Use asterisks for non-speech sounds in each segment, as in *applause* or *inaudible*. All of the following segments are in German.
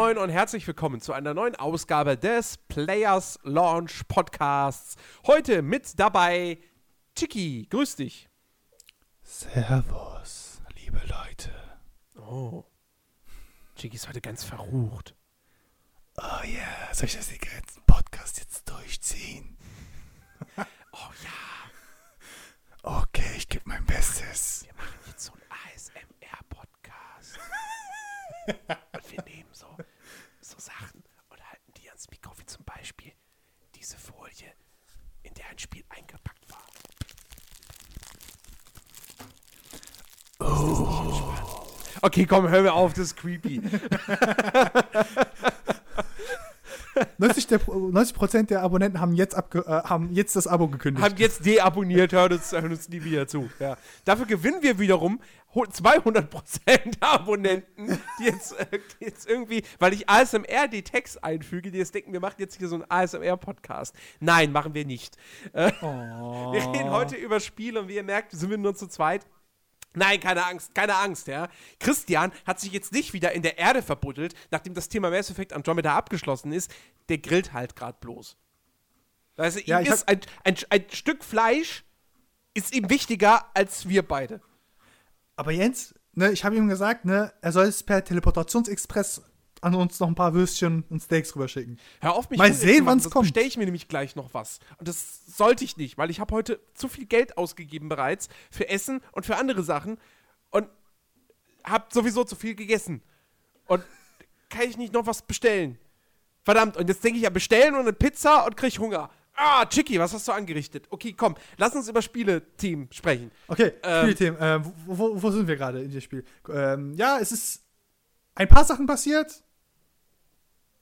Moin und herzlich willkommen zu einer neuen Ausgabe des Players Launch Podcasts. Heute mit dabei Chiki, grüß dich. Servus, liebe Leute. Oh. Chiki ist heute ganz verrucht. Oh ja, yeah. soll ich das den ganzen Podcast jetzt durchziehen? *laughs* oh ja. Okay, ich gebe mein Bestes. Wir machen jetzt so einen ASMR-Podcast. *laughs* und wir nehmen so, so Sachen und halten die ans Mikro, wie zum Beispiel diese Folie, in der ein Spiel eingepackt war. Oh. Okay, komm, hör mir auf, das ist creepy. 90, der, 90 der Abonnenten haben jetzt, abge, äh, haben jetzt das Abo gekündigt. Haben jetzt deabonniert, hören uns, hören uns nie wieder zu. Ja. Dafür gewinnen wir wiederum 200% Abonnenten, die jetzt, äh, die jetzt irgendwie, weil ich ASMR die Text einfüge, die jetzt denken, wir machen jetzt hier so einen ASMR-Podcast. Nein, machen wir nicht. Äh, oh. *laughs* Wir reden heute über Spiele und wie ihr merkt, sind wir nur zu zweit. Nein, keine Angst, keine Angst, ja. Christian hat sich jetzt nicht wieder in der Erde verbuddelt, nachdem das Thema Mass Effect Andromeda abgeschlossen ist. Der grillt halt gerade bloß. Also ja, ihm ist ein, ein, ein Stück Fleisch ist ihm wichtiger als wir beide. Aber Jens, ne, ich habe ihm gesagt, ne, er soll es per Teleportationsexpress an uns noch ein paar Würstchen und Steaks rüberschicken. Hör auf mich Mal sehen, wann es kommt. Bestelle ich mir nämlich gleich noch was. Und das sollte ich nicht, weil ich habe heute zu viel Geld ausgegeben bereits für Essen und für andere Sachen und habe sowieso zu viel gegessen. Und kann ich nicht noch was bestellen? Verdammt, und jetzt denke ich ja bestellen und eine Pizza und krieg Hunger. Ah, Chicky, was hast du angerichtet? Okay, komm, lass uns über Spieleteam sprechen. Okay, ähm, Spieleteam. Äh, wo, wo, wo, sind wir gerade in dem Spiel? Ähm, ja, es ist ein paar Sachen passiert.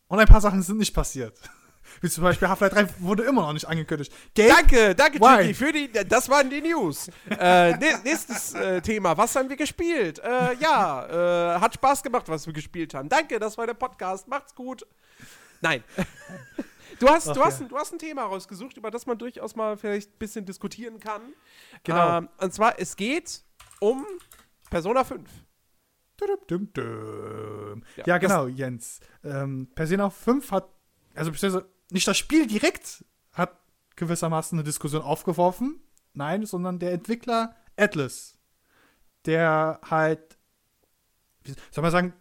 Und ein paar Sachen sind nicht passiert. *laughs* Wie zum Beispiel Half-Life 3 wurde immer noch nicht angekündigt. Gabe, danke, danke, Chicky, für die, das waren die News. äh, nächstes äh, Thema, was haben wir gespielt? Äh, ja, äh, hat Spaß gemacht, was wir gespielt haben. Danke, das war der Podcast, macht's gut. Nein. Du hast, Ach, du, hast, ja. du hast ein Thema rausgesucht, über das man durchaus mal vielleicht ein bisschen diskutieren kann. Genau. Ähm, und zwar, es geht um Persona 5. Ja, ja, genau, Jens. Ähm, Persona 5 hat, also nicht das Spiel direkt hat gewissermaßen eine Diskussion aufgeworfen, nein, sondern der Entwickler Atlas, der halt, wie soll man sagen,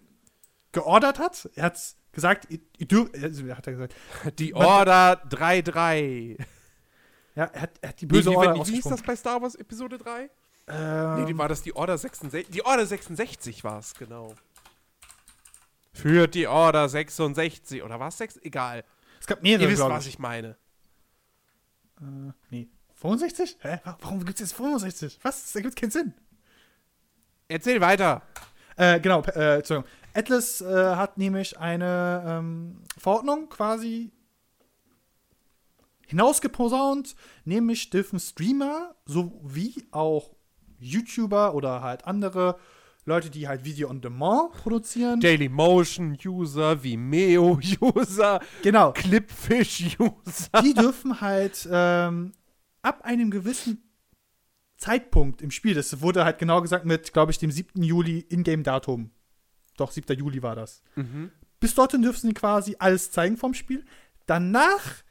geordert hat. Er hat gesagt, ihr, ihr dürft, also hat er gesagt. Die Order 3-3. Ja, er hat, er hat die böse wie, Order wie, wie hieß das bei Star Wars Episode 3? Ähm, nee, die war das die Order 66. Die Order 66 war es, genau. Für die Order 66. Oder war es 6? Egal. Es gab mehrere, Ihr wisst, was ich meine. Äh, nee. 65? Hä? Warum gibt es jetzt 65? Was? Das ergibt keinen Sinn. Erzähl weiter. Äh, genau, äh, Entschuldigung. Atlas äh, hat nämlich eine ähm, Verordnung quasi hinausgeposaunt, nämlich dürfen Streamer sowie auch YouTuber oder halt andere Leute, die halt Video on Demand produzieren. Daily Motion User, Vimeo *laughs* User, genau. Clipfish User. Die dürfen halt ähm, ab einem gewissen Zeitpunkt im Spiel, das wurde halt genau gesagt mit, glaube ich, dem 7. Juli Ingame-Datum. Doch, 7. Juli war das. Mhm. Bis dorthin dürfen sie quasi alles zeigen vom Spiel. Danach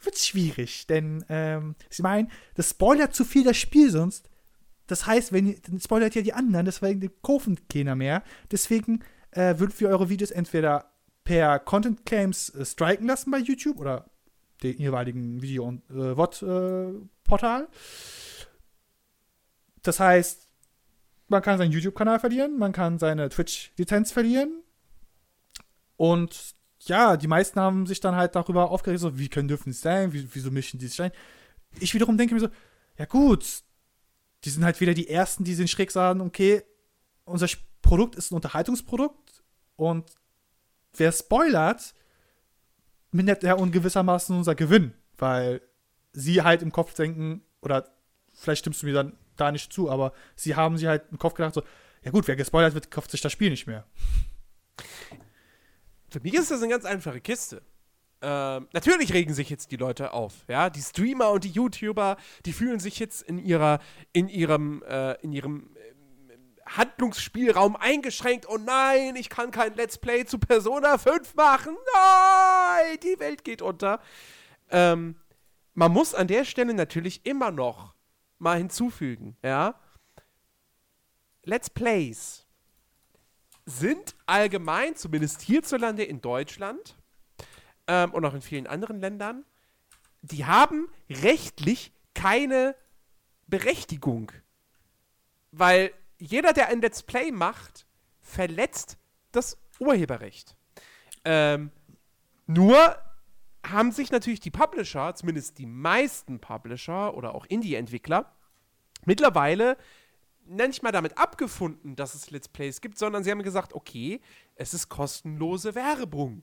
wird es schwierig, denn ähm, sie meinen, das spoilert zu viel das Spiel sonst. Das heißt, wenn ihr, dann spoilert ja die anderen, deswegen kaufen keiner mehr. Deswegen äh, würden wir eure Videos entweder per Content Claims äh, striken lassen bei YouTube oder den jeweiligen Video- und äh, VOD-Portal. Äh, das heißt, man kann seinen YouTube-Kanal verlieren, man kann seine Twitch-Lizenz verlieren. Und ja, die meisten haben sich dann halt darüber aufgeregt, so, wie können dürfen es sein, wie, wieso mischen die sich ein? Ich wiederum denke mir so, ja gut, die sind halt wieder die Ersten, die sind schräg sagen, okay, unser Produkt ist ein Unterhaltungsprodukt und wer spoilert, mindert ja ungewissermaßen unser Gewinn, weil sie halt im Kopf denken, oder vielleicht stimmst du mir dann da nicht zu, aber sie haben sich halt im Kopf gedacht, so, ja gut, wer gespoilert wird, kauft sich das Spiel nicht mehr. Für mich ist das eine ganz einfache Kiste. Ähm, natürlich regen sich jetzt die Leute auf, ja, die Streamer und die YouTuber, die fühlen sich jetzt in ihrer, in ihrem, äh, in ihrem äh, Handlungsspielraum eingeschränkt. Oh nein, ich kann kein Let's Play zu Persona 5 machen. Nein, die Welt geht unter. Ähm, man muss an der Stelle natürlich immer noch mal hinzufügen, ja. Let's Plays sind allgemein, zumindest hierzulande in Deutschland ähm, und auch in vielen anderen Ländern, die haben rechtlich keine Berechtigung. Weil jeder, der ein Let's Play macht, verletzt das Urheberrecht. Ähm, nur haben sich natürlich die Publisher, zumindest die meisten Publisher oder auch Indie-Entwickler, mittlerweile nicht mal damit abgefunden, dass es Let's Plays gibt, sondern sie haben gesagt, okay, es ist kostenlose Werbung,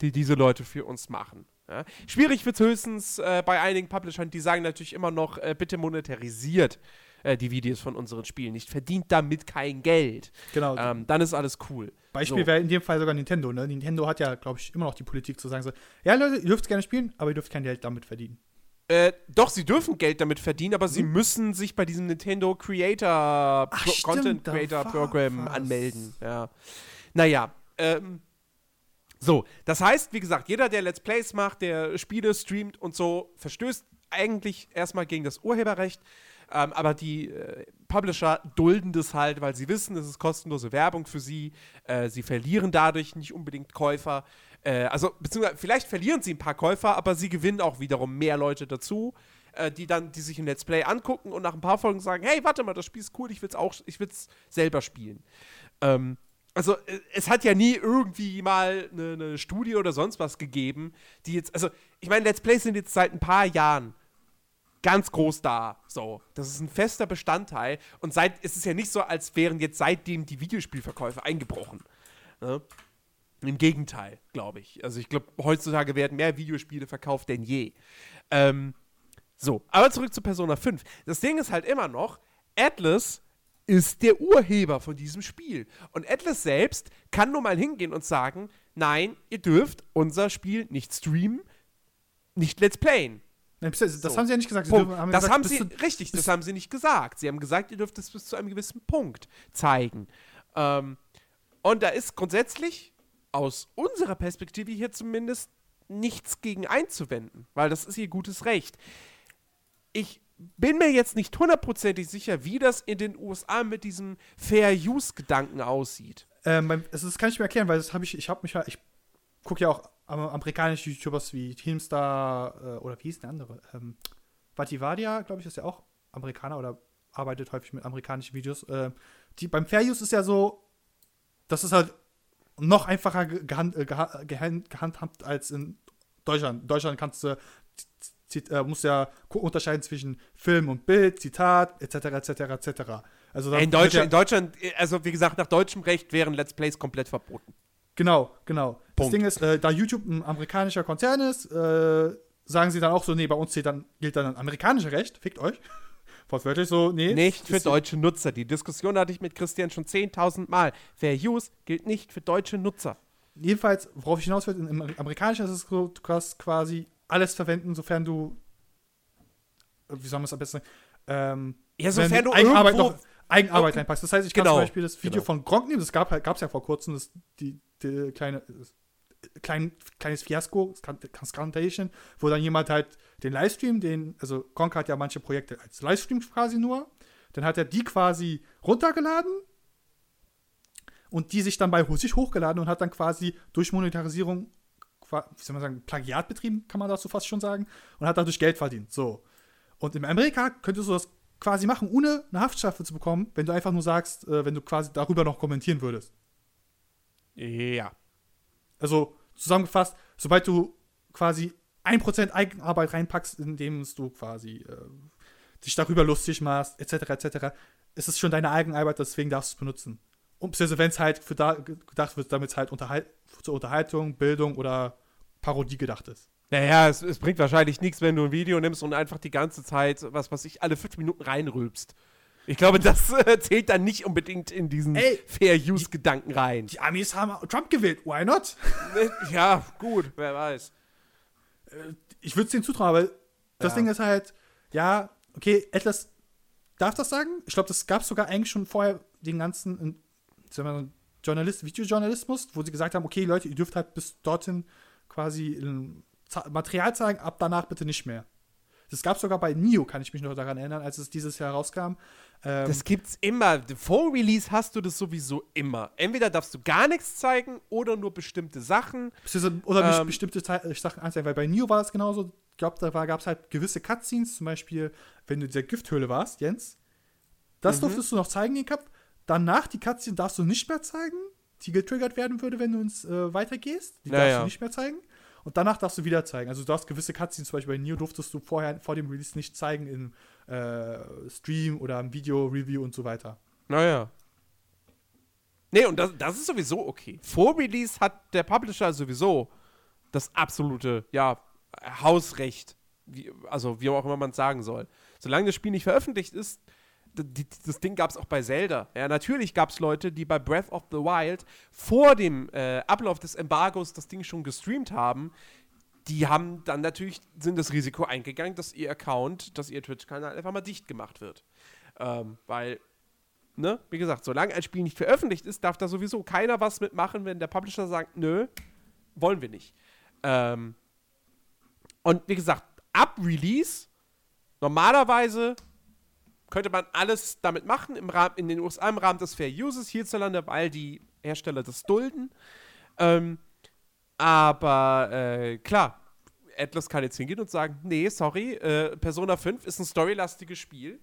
die diese Leute für uns machen. Ja? Schwierig wird es höchstens äh, bei einigen Publishern, die sagen natürlich immer noch, äh, bitte monetarisiert äh, die Videos von unseren Spielen nicht, verdient damit kein Geld. Genau. Ähm, dann ist alles cool. Beispiel So. wäre in dem Fall sogar Nintendo. Ne? Nintendo hat ja, glaube ich, immer noch die Politik zu sagen so, ja Leute, ihr dürft gerne spielen, aber ihr dürft kein Geld damit verdienen. Äh, doch, sie dürfen Geld damit verdienen, aber sie müssen sich bei diesem Nintendo Creator Pro stimmt, Content Creator Program was. anmelden. Ja. Naja, ähm, so, das heißt, wie gesagt, jeder, der Let's Plays macht, der Spiele streamt und so, verstößt eigentlich erstmal gegen das Urheberrecht. Ähm, aber die äh, Publisher dulden das halt, weil sie wissen, es ist kostenlose Werbung für sie. Äh, sie verlieren dadurch nicht unbedingt Käufer. Äh, also, beziehungsweise, vielleicht verlieren sie ein paar Käufer, aber sie gewinnen auch wiederum mehr Leute dazu, äh, die dann, die sich ein Let's Play angucken und nach ein paar Folgen sagen: Hey, warte mal, das Spiel ist cool, ich will es auch, ich will's selber spielen. Ähm, also, äh, es hat ja nie irgendwie mal eine, eine Studie oder sonst was gegeben, die jetzt, also, ich meine, Let's Plays sind jetzt seit ein paar Jahren ganz groß da. So, das ist ein fester Bestandteil. Und seit, es ist ja nicht so, als wären jetzt seitdem die Videospielverkäufe eingebrochen. Ne? Im Gegenteil, glaube ich. Also ich glaube, heutzutage werden mehr Videospiele verkauft denn je. Ähm, so, aber zurück zu Persona 5. Das Ding ist halt immer noch, Atlas ist der Urheber von diesem Spiel. Und Atlas selbst kann nur mal hingehen und sagen, nein, ihr dürft unser Spiel nicht streamen, nicht let's playen. Das So. haben sie ja nicht gesagt. Sie Punkt. dürfen- das gesagt, haben sie, richtig, das haben sie nicht gesagt. Sie haben gesagt, ihr dürft es bis zu einem gewissen Punkt zeigen. Ähm, und da ist grundsätzlich aus unserer Perspektive hier zumindest nichts gegen einzuwenden, weil das ist ihr gutes Recht. Ich bin mir jetzt nicht hundertprozentig sicher, wie das in den USA mit diesem Fair-Use-Gedanken aussieht. Ähm, das kann ich mir erklären, weil das habe ich, ich habe mich ja, ich gucke ja auch am- amerikanische YouTubers wie Teamstar äh, oder wie hieß der andere? Ähm, Vativadia, glaube ich, ist ja auch Amerikaner oder arbeitet häufig mit amerikanischen Videos. Äh, die, beim Fair Use ist ja so, das ist halt noch einfacher ge gehand, äh, geha gehand, gehandhabt als in Deutschland. In Deutschland kannst du Zit- äh, musst ja unterscheiden zwischen Film und Bild, Zitat, etc., etc., etc. Also In wird ja- Deutschland, in Deutschland, also wie gesagt, nach deutschem Recht wären Let's Plays komplett verboten. Genau, genau. Das Punkt. Ding ist, äh, da YouTube ein amerikanischer Konzern ist, äh, sagen sie dann auch so, nee, bei uns zählt dann, gilt dann ein amerikanisches Recht, fickt euch. *laughs* Wortwörtlich so, nee. Nicht für das- deutsche Nutzer. Die Diskussion hatte ich mit Christian schon 10.000 Mal. Fair Use gilt nicht für deutsche Nutzer. Jedenfalls, worauf ich hinaus will, im amerikanischen ist es quasi alles verwenden, sofern du, äh, wie soll man es am besten sagen, ähm, Ja, sofern du Eigenarbeit irgendwo- noch Eigenarbeit irgend- reinpackst. Das heißt, ich kann Genau, zum Beispiel das Video genau. von Gronk nehmen, das gab gab's ja vor kurzem, das, die, die kleine, das, klein, kleines Fiasko, Scantation, wo dann jemand halt den Livestream, den, also Gronk hat ja manche Projekte als Livestream quasi nur, dann hat er die quasi runtergeladen und die sich dann bei sich hochgeladen und hat dann quasi durch Monetarisierung, wie soll man sagen, Plagiat betrieben, kann man dazu fast schon sagen, und hat dadurch Geld verdient. So. Und in Amerika könntest du das quasi machen, ohne eine Haftstrafe zu bekommen, wenn du einfach nur sagst, äh, wenn du quasi darüber noch kommentieren würdest. Ja. Also zusammengefasst, sobald du quasi 1% Eigenarbeit reinpackst, indem du quasi äh, dich darüber lustig machst, etc., etc., ist es schon deine Eigenarbeit, deswegen darfst du es benutzen. Und beziehungsweise wenn es halt für da gedacht wird, damit es halt Unterhalt zur Unterhaltung, Bildung oder Parodie gedacht ist. Naja, es, es bringt wahrscheinlich nichts, wenn du ein Video nimmst und einfach die ganze Zeit, was weiß ich, alle fünf Minuten reinrülpst. Ich glaube, das äh, zählt dann nicht unbedingt in diesen Ey, Fair-Use-Gedanken rein. Die Amis haben Trump gewählt, why not? Äh, *laughs* ja, gut, wer weiß. ich würde es denen zutrauen, aber das Ja. Ding ist halt, ja, okay, Atlas darf das sagen. Ich glaube, das gab es sogar eigentlich schon vorher den ganzen sagen wir, Journalist, Videojournalismus, wo sie gesagt haben, okay, Leute, ihr dürft halt bis dorthin quasi Material zeigen, ab danach bitte nicht mehr. Das gab es sogar bei Nio, kann ich mich noch daran erinnern, als es dieses Jahr rauskam. Ähm, das gibt's immer. Vor Release hast du das sowieso immer. Entweder darfst du gar nichts zeigen oder nur bestimmte Sachen. Oder ähm, bestimmte äh, Sachen anzeigen, weil bei Nio war das genauso. Ich glaube, da gab es halt gewisse Cutscenes, zum Beispiel, wenn du in dieser Gifthöhle warst, Jens. Das mhm. durftest du noch zeigen, den Cup. Danach, die Cutscene darfst du nicht mehr zeigen, die getriggert werden würde, wenn du ins äh, weitergehst. Die naja. darfst du nicht mehr zeigen. Und danach darfst du wieder zeigen. Also du darfst gewisse Cutscenes, zum Beispiel bei Neo durftest du vorher, vor dem Release nicht zeigen im äh, Stream oder im Video-Review und so weiter. Naja. Nee, und das, das ist sowieso okay. Vor Release hat der Publisher sowieso das absolute, ja, Hausrecht. Wie, also, wie auch immer man es sagen soll. Solange das Spiel nicht veröffentlicht ist, das Ding gab es auch bei Zelda. Ja, natürlich gab es Leute, die bei Breath of the Wild vor dem äh, Ablauf des Embargos das Ding schon gestreamt haben. Die haben dann natürlich sind das Risiko eingegangen, dass ihr Account, dass ihr Twitch-Kanal einfach mal dicht gemacht wird. Ähm, weil, ne, wie gesagt, solange ein Spiel nicht veröffentlicht ist, darf da sowieso keiner was mitmachen, wenn der Publisher sagt, nö, wollen wir nicht. Ähm, und wie gesagt, ab Release, normalerweise könnte man alles damit machen, im Rahmen, in den USA im Rahmen des Fair Uses, hierzulande, weil die Hersteller das dulden. Ähm, aber äh, klar, Atlas kann jetzt hingehen und sagen, nee, sorry, äh, Persona 5 ist ein storylastiges Spiel.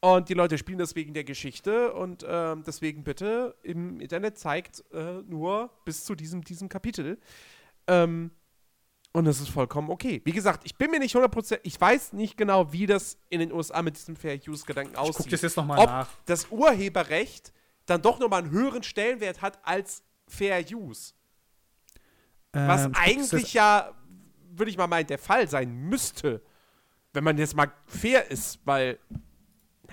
Und die Leute spielen das wegen der Geschichte und äh, deswegen bitte im Internet zeigt äh, nur bis zu diesem, diesem Kapitel. Ähm, und das ist vollkommen okay. Wie gesagt, ich bin mir nicht 100%, ich weiß nicht genau, wie das in den USA mit diesem Fair Use-Gedanken aussieht. Ich guck das jetzt nochmal nach. das Urheberrecht dann doch nochmal einen höheren Stellenwert hat als Fair Use. Ähm, Was eigentlich ja, würde ich mal meinen, der Fall sein müsste. Wenn man jetzt mal fair ist, weil,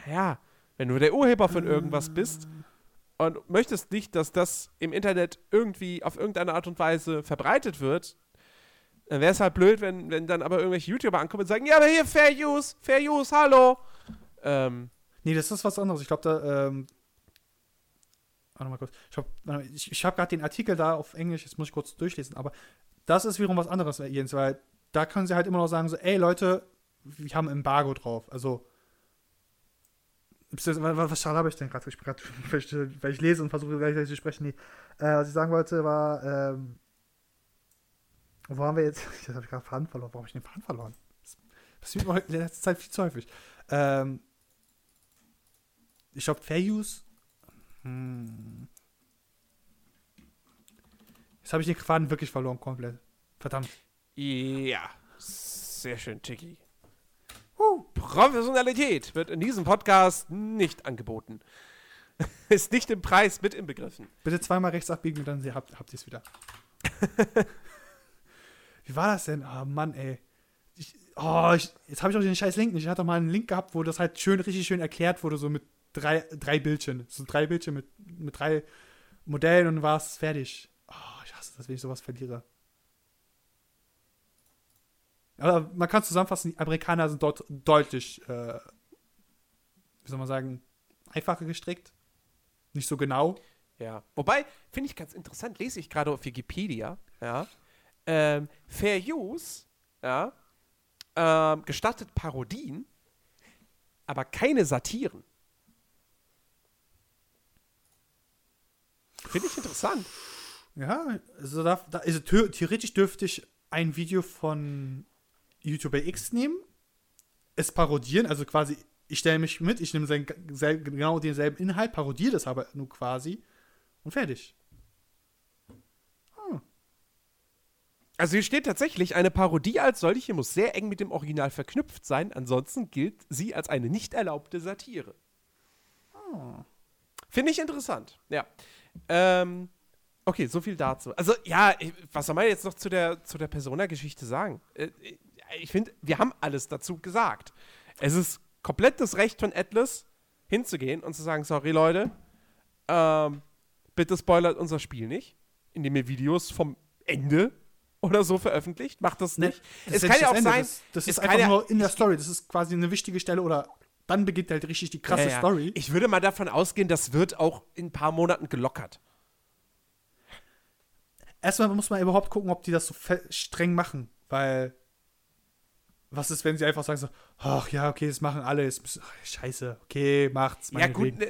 naja, wenn du der Urheber von irgendwas bist und möchtest nicht, dass das im Internet irgendwie auf irgendeine Art und Weise verbreitet wird, dann wäre es halt blöd, wenn, wenn dann aber irgendwelche YouTuber ankommen und sagen, ja, aber hier Fair Use, Fair Use, hallo. Ähm, nee, das ist was anderes. Ich glaube, da, ähm, warte mal kurz. Ich habe ich, ich hab gerade den Artikel da auf Englisch, jetzt muss ich kurz durchlesen, aber das ist wiederum was anderes, Jens, weil da können sie halt immer noch sagen, so, ey Leute, wir haben Embargo drauf. Also, was habe ich denn gerade? *laughs* Weil ich lese und versuche gleich zu sprechen. Nee. Äh, was ich sagen wollte, war, ähm, wo haben wir jetzt? Jetzt *laughs* habe ich gerade Faden verloren. Warum habe ich den Faden verloren? Das passiert mir in letzter Zeit viel zu häufig. Ähm, ich glaube, Fair Use. Hm. Jetzt habe ich den Faden wirklich verloren, komplett. Verdammt. Ja, sehr schön, Tiki. Uh, Professionalität wird in diesem Podcast nicht angeboten. *laughs* Ist nicht im Preis mit inbegriffen. Bitte zweimal rechts abbiegen und dann habt, habt ihr es wieder. *laughs* Wie war das denn? Oh Mann, ey. Ich, oh, ich, jetzt habe ich auch den scheiß Link nicht. Ich hatte mal einen Link gehabt, wo das halt schön, richtig schön erklärt wurde, so mit drei, drei Bildchen. So drei Bildchen mit, mit drei Modellen und war es fertig. Oh, ich hasse das, wenn ich sowas verliere. Aber man kann zusammenfassen, die Amerikaner sind dort deutlich, äh, wie soll man sagen, einfacher gestrickt. Nicht so genau. Ja. Wobei, finde ich ganz interessant, lese ich gerade auf Wikipedia, ja, ähm, Fair Use ja, ähm, gestattet Parodien, aber keine Satiren. Finde ich interessant. Ja, also, da, also theoretisch dürfte ich ein Video von YouTuber X nehmen, es parodieren, also quasi, ich stelle mich mit, ich nehme genau denselben Inhalt, parodiere das aber nur quasi und fertig. Also hier steht tatsächlich, eine Parodie als solche muss sehr eng mit dem Original verknüpft sein, ansonsten gilt sie als eine nicht erlaubte Satire. Oh. Finde ich interessant, ja. Ähm, okay, so viel dazu. Also ja, was soll man jetzt noch zu der, zu der Persona-Geschichte sagen? Äh, ich finde, wir haben alles dazu gesagt. Es ist komplett das Recht von Atlas, hinzugehen und zu sagen, sorry Leute, ähm, bitte spoilert unser Spiel nicht, indem ihr Videos vom Ende oder so veröffentlicht. Macht das nicht. Nee, das es kann ja auch Ende. sein. Das, das ist einfach ja, nur in der Story. Das ist quasi eine wichtige Stelle oder dann beginnt halt richtig die krasse Ja, ja. Story. Ich würde mal davon ausgehen, das wird auch in ein paar Monaten gelockert. Erstmal muss man überhaupt gucken, ob die das so streng machen, weil was ist, wenn sie einfach sagen so, ach ja, okay, das machen alle, ist ach, scheiße, okay, macht's. Ja, gut, ne,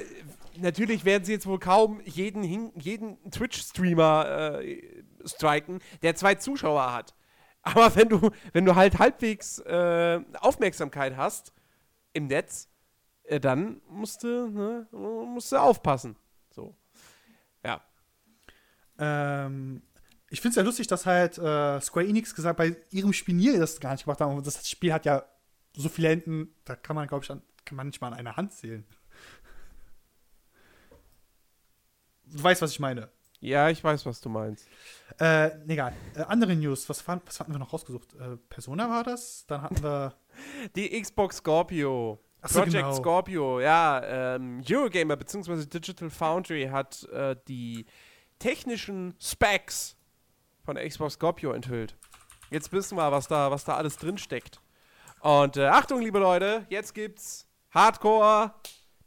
natürlich werden sie jetzt wohl kaum jeden, jeden Twitch-Streamer äh, striken, der zwei Zuschauer hat. *laughs* Aber wenn du, wenn du halt halbwegs äh, Aufmerksamkeit hast im Netz, äh, dann musst du, ne, musst du aufpassen. So. Ja. Ähm, ich finde es ja lustig, dass halt äh, Square Enix gesagt bei ihrem Spiel Nier das gar nicht gemacht haben. Das Spiel hat ja so viele Enden, da kann man, glaube ich, an, kann man nicht mal an einer Hand zählen. Du weißt, was ich meine. Ja, ich weiß, was du meinst. Äh, egal. Äh, andere News, was, was hatten wir noch rausgesucht? Äh, Persona war das? Dann hatten wir. *laughs* Die Xbox Scorpio. Ach so, Project genau. Scorpio, ja. Ähm, Eurogamer bzw. Digital Foundry hat äh, die technischen Specs von der Xbox Scorpio enthüllt. Jetzt wissen wir, was da, was da alles drin steckt. Und äh, Achtung, liebe Leute, jetzt gibt's Hardcore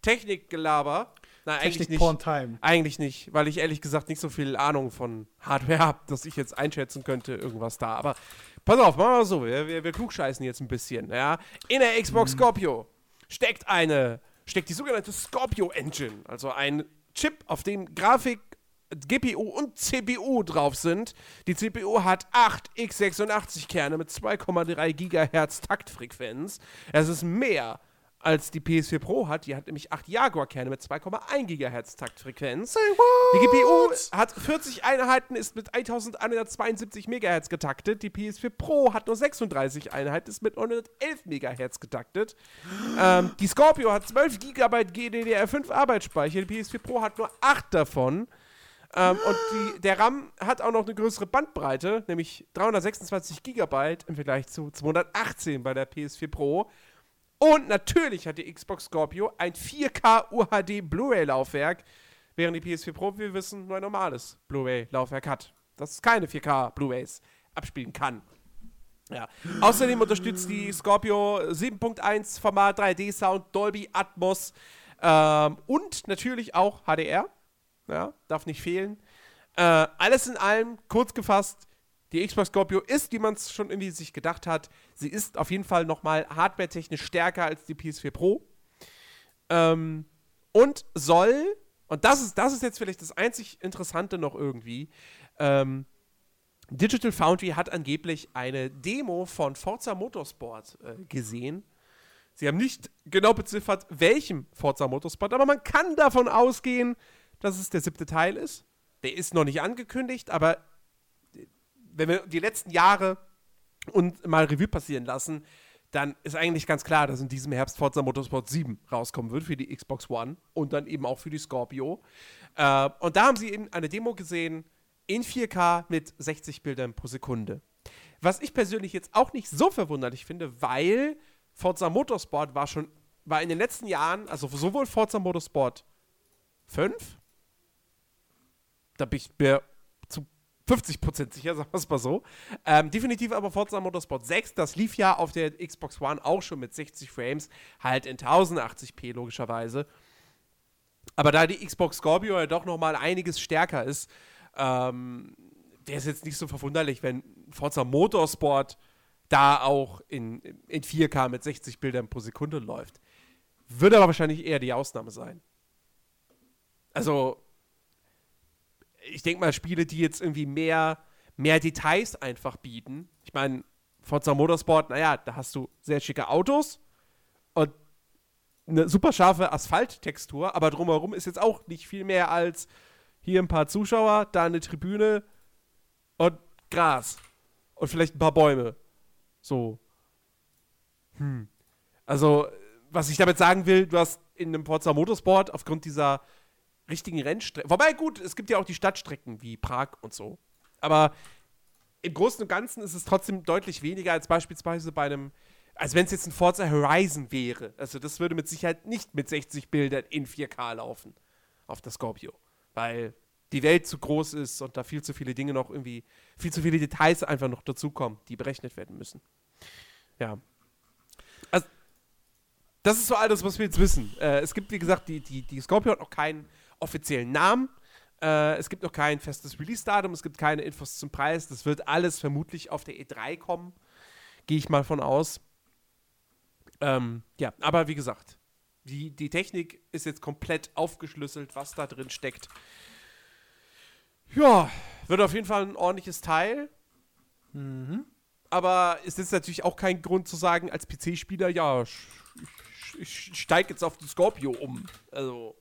Technikgelaber. Nein, eigentlich Technik nicht. Porn Time. Eigentlich nicht, weil ich ehrlich gesagt nicht so viel Ahnung von Hardware habe, dass ich jetzt einschätzen könnte, irgendwas da. Aber pass auf, machen wir mal so, wir, wir, wir klugscheißen jetzt ein bisschen. Ja? In der Xbox Scorpio steckt eine, steckt die sogenannte Scorpio Engine, also ein Chip, auf dem Grafik, GPU und CPU drauf sind. Die CPU hat 8 x86 Kerne mit 2,3 GHz Taktfrequenz. Es ist mehr als die PS4 Pro hat. Die hat nämlich 8 Jaguar-Kerne mit 2,1 GHz Taktfrequenz. Die GPU hat 40 Einheiten, ist mit 1172 MHz getaktet. Die PS4 Pro hat nur 36 Einheiten, ist mit 911 MHz getaktet. ähm, die Scorpio hat 12 GB GDDR5 Arbeitsspeicher. Die PS4 Pro hat nur 8 davon. Ähm, und die, der RAM hat auch noch eine größere Bandbreite, nämlich 326 GB im Vergleich zu 218 bei der PS4 Pro. Und natürlich hat die Xbox Scorpio ein 4K UHD Blu-ray-Laufwerk, während die PS4 Pro, wie wir wissen, nur ein normales Blu-ray-Laufwerk hat, das keine 4K Blu-rays abspielen kann. Ja. Außerdem unterstützt die Scorpio 7.1 Format 3D-Sound, Dolby Atmos ähm, und natürlich auch HDR. Ja, darf nicht fehlen. Äh, alles in allem, kurz gefasst, die Xbox Scorpio ist, wie man es schon irgendwie sich gedacht hat, sie ist auf jeden Fall nochmal hardwaretechnisch stärker als die PS4 Pro. Ähm, und soll, und das ist, das ist jetzt vielleicht das einzig Interessante noch irgendwie, ähm, Digital Foundry hat angeblich eine Demo von Forza Motorsport äh, gesehen. Sie haben nicht genau beziffert, welchem Forza Motorsport, aber man kann davon ausgehen, dass es der siebte Teil ist. Der ist noch nicht angekündigt, aber wenn wir die letzten Jahre und mal Revue passieren lassen, dann ist eigentlich ganz klar, dass in diesem Herbst Forza Motorsport 7 rauskommen wird für die Xbox One und dann eben auch für die Scorpio. Äh, und da haben sie eben eine Demo gesehen in 4K mit 60 Bildern pro Sekunde. Was ich persönlich jetzt auch nicht so verwunderlich finde, weil Forza Motorsport war schon, war in den letzten Jahren, also sowohl Forza Motorsport 5, da bin ich mir 50% sicher, *laughs* sagen wir es mal so. Ähm, definitiv aber Forza Motorsport 6, das lief ja auf der Xbox One auch schon mit 60 Frames, halt in 1080p logischerweise. Aber da die Xbox Scorpio ja doch nochmal einiges stärker ist, ähm, wäre es jetzt nicht so verwunderlich, wenn Forza Motorsport da auch in, in 4K mit 60 Bildern pro Sekunde läuft. Würde aber wahrscheinlich eher die Ausnahme sein. Also, ich denke mal, Spiele, die jetzt irgendwie mehr, mehr Details einfach bieten. Ich meine, Forza Motorsport, naja, da hast du sehr schicke Autos und eine super scharfe Asphalttextur, aber drumherum ist jetzt auch nicht viel mehr als hier ein paar Zuschauer, da eine Tribüne und Gras und vielleicht ein paar Bäume. So. Hm. Also, was ich damit sagen will, du hast in einem Forza Motorsport aufgrund dieser richtigen Rennstrecken. Wobei, gut, es gibt ja auch die Stadtstrecken wie Prag und so. Aber im Großen und Ganzen ist es trotzdem deutlich weniger als beispielsweise bei einem, als wenn es jetzt ein Forza Horizon wäre. Also, das würde mit Sicherheit nicht mit 60 Bildern in 4K laufen auf der Scorpio. Weil die Welt zu groß ist und da viel zu viele Dinge noch irgendwie, viel zu viele Details einfach noch dazukommen, die berechnet werden müssen. Ja. Also, Das ist so alles, was wir jetzt wissen. Äh, es gibt, wie gesagt, die, die, die Scorpio hat noch keinen offiziellen Namen. Äh, es gibt noch kein festes Release-Datum. Es gibt keine Infos zum Preis. Das wird alles vermutlich auf der E3 kommen. Gehe ich mal von aus. Ähm, ja, aber wie gesagt, die, die Technik ist jetzt komplett aufgeschlüsselt, was da drin steckt. Ja, wird auf jeden Fall ein ordentliches Teil. Mhm. Aber es ist natürlich auch kein Grund zu sagen, als PC-Spieler, ja, ich, ich, ich steige jetzt auf den Scorpio um. Also.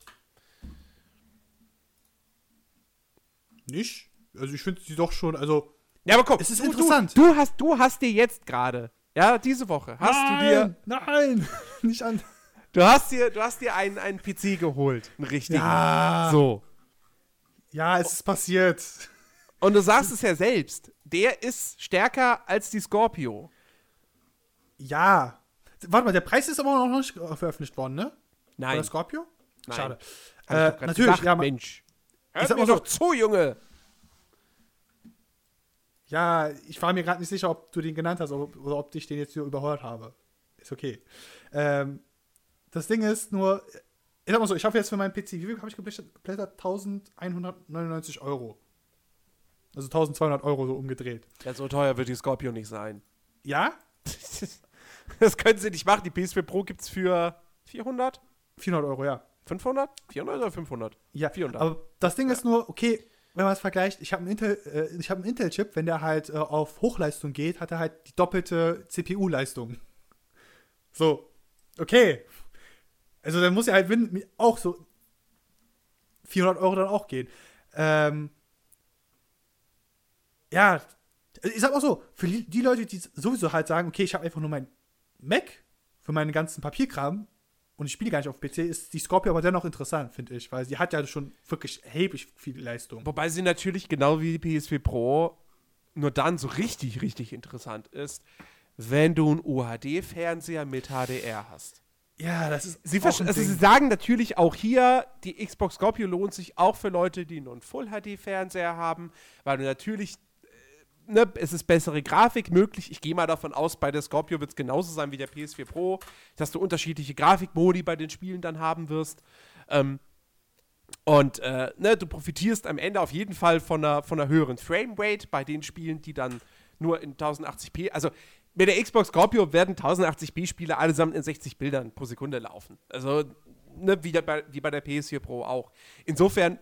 Nicht? Also ich finde sie doch schon, also. Ja, aber komm, Es ist du, interessant. Du, du, hast, du hast dir jetzt gerade, ja, diese Woche, hast du dir, Nein! *laughs* Nicht an. du hast dir, du hast dir einen, einen PC geholt, einen richtigen. Ja. So. Ja, es ist passiert. Und du sagst es ja selbst, der ist stärker als die Scorpio. Ja. Warte mal, der Preis ist aber noch nicht veröffentlicht worden, ne? Nein. Oder Scorpio? Nein. Schade. Ich Äh, natürlich, gesagt, ja, Mensch. Hör Ich sag mir so- doch zu, Junge. Ja, ich war mir gerade nicht sicher, ob du den genannt hast oder, oder ob ich den jetzt hier überhört habe. Ist okay. Ähm, das Ding ist nur, ich sag mal so, ich habe jetzt für meinen PC, wie viel habe ich geblättert? geblättert? 1199 Euro. Also 1200 Euro so umgedreht. Ja, so teuer wird die Scorpio nicht sein. Ja? *laughs* Das können sie nicht machen. Die PS4 Pro gibt's für 400? 400 Euro, ja. 500? 400 oder 500? Ja, 400. aber das Ding ist nur, okay, wenn man es vergleicht, ich habe einen Intel, äh, ich habe einen Intel-Chip, wenn der halt äh, auf Hochleistung geht, hat er halt die doppelte CPU-Leistung. So, okay. Also dann muss er halt auch so 400 Euro dann auch gehen. Ähm, ja, ich sag mal so, für die die Leute, die sowieso halt sagen, okay, ich habe einfach nur mein Mac für meinen ganzen Papierkram und ich spiele gar nicht auf PC, ist die Scorpio aber dennoch interessant, finde ich, weil sie hat ja schon wirklich erheblich viel Leistung. Wobei sie natürlich genau wie die PS4 Pro nur dann so richtig, richtig interessant ist, wenn du einen UHD-Fernseher mit HDR hast. Ja, das ist Sie, also sie sagen natürlich auch hier, die Xbox Scorpio lohnt sich auch für Leute, die nur einen Full-HD-Fernseher haben, weil du natürlich, ne, es ist bessere Grafik möglich. Ich gehe mal davon aus, bei der Scorpio wird es genauso sein wie der PS4 Pro, dass du unterschiedliche Grafikmodi bei den Spielen dann haben wirst. Ähm, und äh, ne, du profitierst am Ende auf jeden Fall von einer, von einer höheren Framerate bei den Spielen, die dann nur in 1080p, also mit der Xbox Scorpio werden 1080p-Spiele allesamt in 60 Bildern pro Sekunde laufen. Also, ne, wie, der, wie bei der PS4 Pro auch. Insofern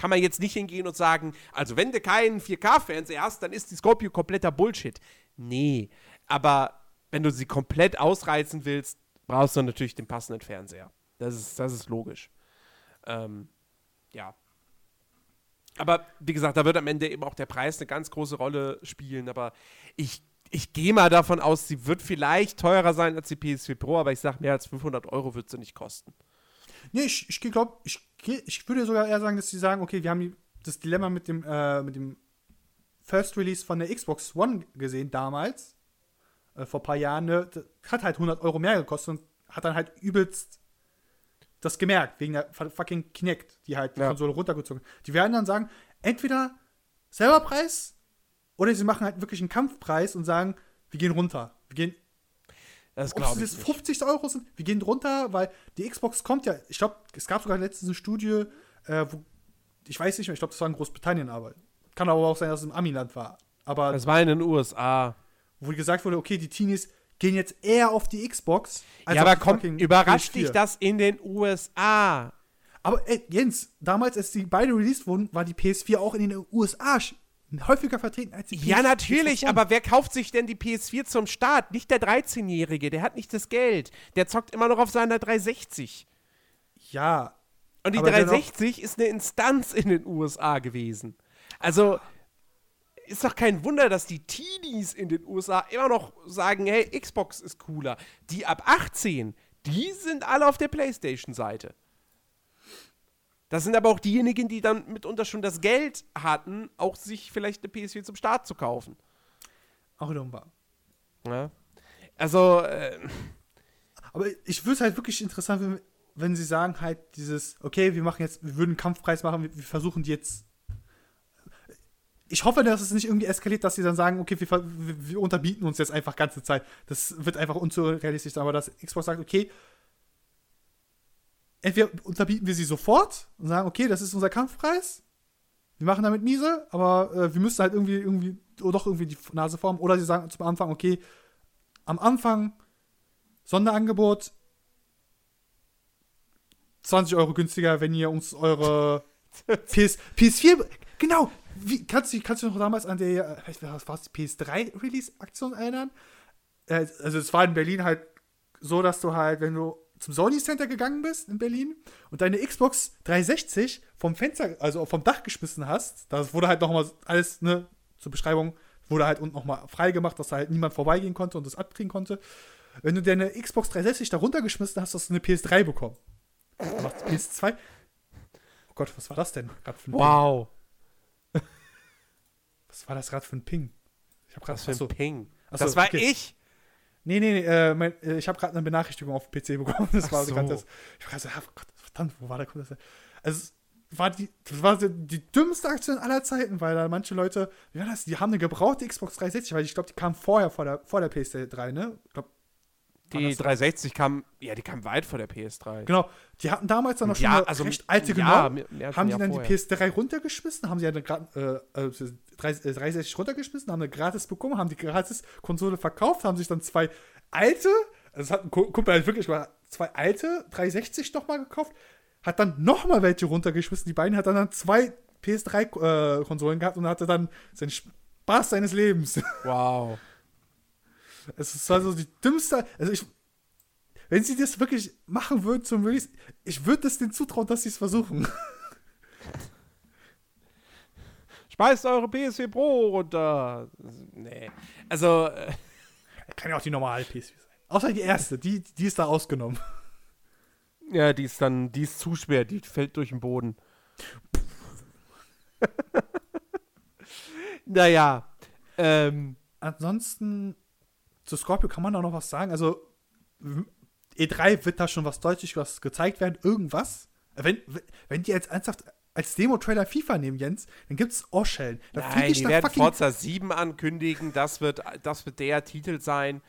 kann man jetzt nicht hingehen und sagen, also wenn du keinen 4K-Fernseher hast, dann ist die Scorpio kompletter Bullshit. Nee, aber wenn du sie komplett ausreizen willst, brauchst du natürlich den passenden Fernseher. Das ist, das ist logisch. Ähm, ja. Aber wie gesagt, da wird am Ende eben auch der Preis eine ganz große Rolle spielen. Aber ich, ich gehe mal davon aus, sie wird vielleicht teurer sein als die PS4 Pro, aber ich sage, mehr als 500 Euro wird sie nicht kosten. Nee, ich, ich glaube, ich, ich würde sogar eher sagen, dass sie sagen, okay, wir haben die, das Dilemma mit dem, äh, mit dem First Release von der Xbox One gesehen damals, äh, vor ein paar Jahren, ne, das hat halt 100 Euro mehr gekostet und hat dann halt übelst das gemerkt, wegen der fu- fucking Kinect, die halt die Ja. Konsole runtergezogen hat. Die werden dann sagen, entweder selber Preis oder sie machen halt wirklich einen Kampfpreis und sagen, wir gehen runter. Wir gehen Das ob es jetzt nicht. 50 Euro sind, wir gehen drunter, weil die Xbox kommt ja, ich glaube, es gab sogar letztens eine Studie, äh, wo, ich weiß nicht mehr, ich glaube, das war in Großbritannien, aber kann aber auch sein, dass es im Amiland war. Aber Das war in den USA. wo gesagt wurde, okay, die Teenies gehen jetzt eher auf die Xbox. als ja, aber komm, überrascht PS4. dich das in den USA? Aber ey, Jens, damals, als die beide released wurden, war die PS4 auch in den USA häufiger vertreten als die Ja, PS natürlich, aber wer kauft sich denn die PS4 zum Start? Nicht der 13-Jährige, der hat nicht das Geld. Der zockt immer noch auf seiner 360. Ja, Und die Aber dennoch- 360 ist eine Instanz in den USA gewesen. Also ist doch kein Wunder, dass die Teenies in den USA immer noch sagen, hey, Xbox ist cooler. Die ab 18, die sind alle auf der PlayStation-Seite. Das sind aber auch diejenigen, die dann mitunter schon das Geld hatten, auch sich vielleicht eine PS4 zum Start zu kaufen. auch wahr. Ja? Also, äh, Aber ich würde es halt wirklich interessant, wenn, wenn sie sagen halt dieses, okay, wir machen jetzt, wir würden einen Kampfpreis machen, wir, wir versuchen die jetzt. ich hoffe, dass es nicht irgendwie eskaliert, dass sie dann sagen, okay, wir, wir, wir unterbieten uns jetzt einfach ganze Zeit. Das wird einfach unzurealistisch sein, aber dass Xbox sagt, okay, entweder unterbieten wir sie sofort und sagen, okay, das ist unser Kampfpreis. Wir machen damit miese, aber äh, wir müssen halt irgendwie, irgendwie, oder doch irgendwie die Nase formen. Oder sie sagen zum Anfang, okay, am Anfang Sonderangebot 20 Euro günstiger, wenn ihr uns eure *laughs* PS, PS4, genau, wie, kannst, du, kannst du noch damals an der, was war es, PS3-Release-Aktion erinnern? Äh, also es war in Berlin halt so, dass du halt, wenn du zum Sony Center gegangen bist in Berlin und deine Xbox 360 vom Fenster, also vom Dach geschmissen hast, das wurde halt nochmal alles, ne, zur Beschreibung, wurde halt unten nochmal freigemacht, dass da halt niemand vorbeigehen konnte und das abkriegen konnte. Wenn du deine Xbox 360 da runtergeschmissen hast, hast du eine PS3 bekommen. Dann macht's PS2. Oh Gott, was war das denn gerade für ein Wow. Ping? *laughs* Was war das gerade für ein Ping? Ich habe gerade Was für ein achso. Ping. Achso, das war okay. ich. Nee, nee, nee, äh, mein, äh, ich habe gerade eine Benachrichtigung auf dem PC bekommen. *laughs* Das Ach war so. das. Ich war gerade so, ah, Gott, verdammt, wo war der Kunde? Also, es war die, das war die, die dümmste Aktion aller Zeiten, weil da manche Leute, wie war das? Die haben eine gebrauchte Xbox 360, weil ich glaube, die kam vorher vor der, vor der PS3, ne? Ich glaube, Die Anders- 360 kam, ja, die kam weit vor der PS3. genau. Die hatten damals dann noch schon ja, eine also recht alte ja, genommen. mehr- haben die dann vorher. die PS3 runtergeschmissen, haben sie ja eine äh, äh, 360 runtergeschmissen, haben eine gratis bekommen, haben die gratis Konsole verkauft, haben sich dann zwei alte, also das hat ein Ku- Kumpel halt wirklich mal zwei alte 360 nochmal gekauft, hat dann nochmal welche runtergeschmissen, die beiden hat dann, dann zwei PS3 äh, Konsolen gehabt und hatte dann seinen Spaß seines Lebens. Wow. Es ist also die dümmste, also ich, wenn sie das wirklich machen würden zum Release, ich würde es denen zutrauen, dass sie es versuchen. *laughs* Schmeißt eure PS4 Pro runter. Nee. Also, äh, Kann ja auch die normale PS4 sein. Außer die erste, die, die ist da ausgenommen. ja, die ist dann, die ist zu schwer, die fällt durch den Boden. *laughs* naja. Ähm, Ansonsten, zu Scorpio kann man auch noch was sagen. Also, w- E3 wird da schon was deutlich was gezeigt werden, irgendwas. Wenn, wenn die jetzt ernsthaft als Demo-Trailer FIFA nehmen, Jens, dann gibt's Ohrschellen. Da Nein, ich die werden. Forza 7 ankündigen. Das wird, das wird der Titel sein.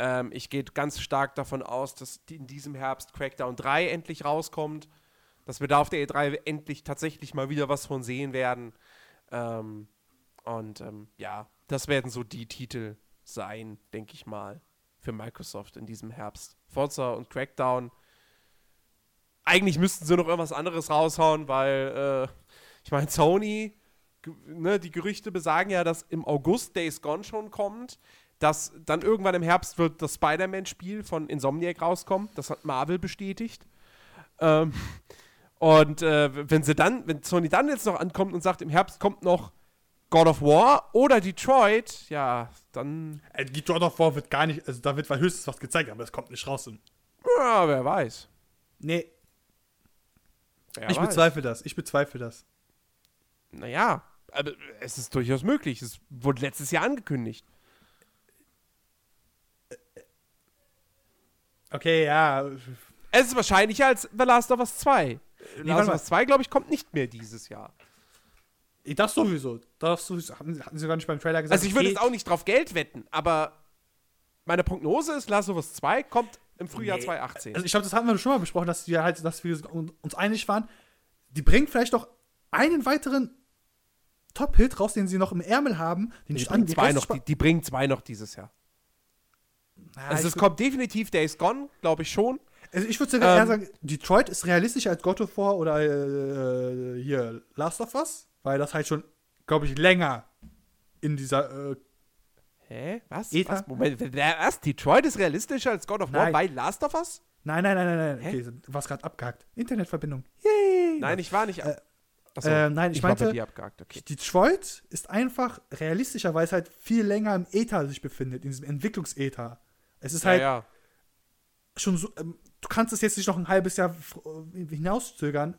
Ähm, ich gehe ganz stark davon aus, dass in diesem Herbst Crackdown 3 endlich rauskommt. Dass wir da auf der E3 endlich tatsächlich mal wieder was von sehen werden. Ähm, und ähm, ja, das werden so die Titel sein, denke ich mal, für Microsoft in diesem Herbst. Forza und Crackdown. Eigentlich müssten sie noch irgendwas anderes raushauen, weil äh, ich meine, Sony ne, die Gerüchte besagen ja, dass im August Days Gone schon kommt, dass dann irgendwann im Herbst wird das Spider-Man-Spiel von Insomniac rauskommen. Das hat Marvel bestätigt. Ähm, und äh, wenn sie dann, wenn Sony dann jetzt noch ankommt und sagt, im Herbst kommt noch God of War oder Detroit, ja, dann, Äh, die God of War wird gar nicht, also da wird höchstens was gezeigt, aber es kommt nicht raus. ja, wer weiß. Nee, Wer ich weiß. bezweifle das. Ich bezweifle das. Naja, aber es ist durchaus möglich. Es wurde letztes Jahr angekündigt. Okay, ja. Es ist wahrscheinlicher als The Last of Us 2. warte Last of. Us 2, glaube ich, kommt nicht mehr dieses Jahr. Das sowieso. Das sowieso. Haben, hatten sie gar nicht beim Trailer gesagt. Also ich würde okay, jetzt auch nicht drauf Geld wetten, aber meine Prognose ist, Last of Us 2 kommt im Frühjahr Nee. 2018. Also ich glaube, das hatten wir schon mal besprochen, dass wir halt, dass wir uns einig waren. Die bringen vielleicht noch einen weiteren Top-Hit raus, den sie noch im Ärmel haben. Den die, bringen die zwei noch, die, die bringen zwei noch dieses Jahr. Ja, Also es kommt definitiv Days Gone, glaube ich schon. Also ich würde sogar Ähm, eher sagen, Detroit ist realistischer als God of War oder äh, hier Last of Us, weil das halt schon, glaube ich, länger in dieser. Äh, Hä? Was? Ether? Was? Moment, was? Detroit ist realistischer als God of War bei Last of Us? nein, nein, nein, nein, nein. Okay, du warst gerade abgehakt. Internetverbindung. Yay! Nein, ich war nicht. Äh, Achso, äh, nein, ich bei meinte- okay. Detroit ist einfach realistischer, weil es halt viel länger im Äther sich befindet, in diesem Entwicklungsäther. Es ist Ja, halt ja. schon so, ähm, du kannst es jetzt nicht noch ein halbes Jahr äh, hinauszögern,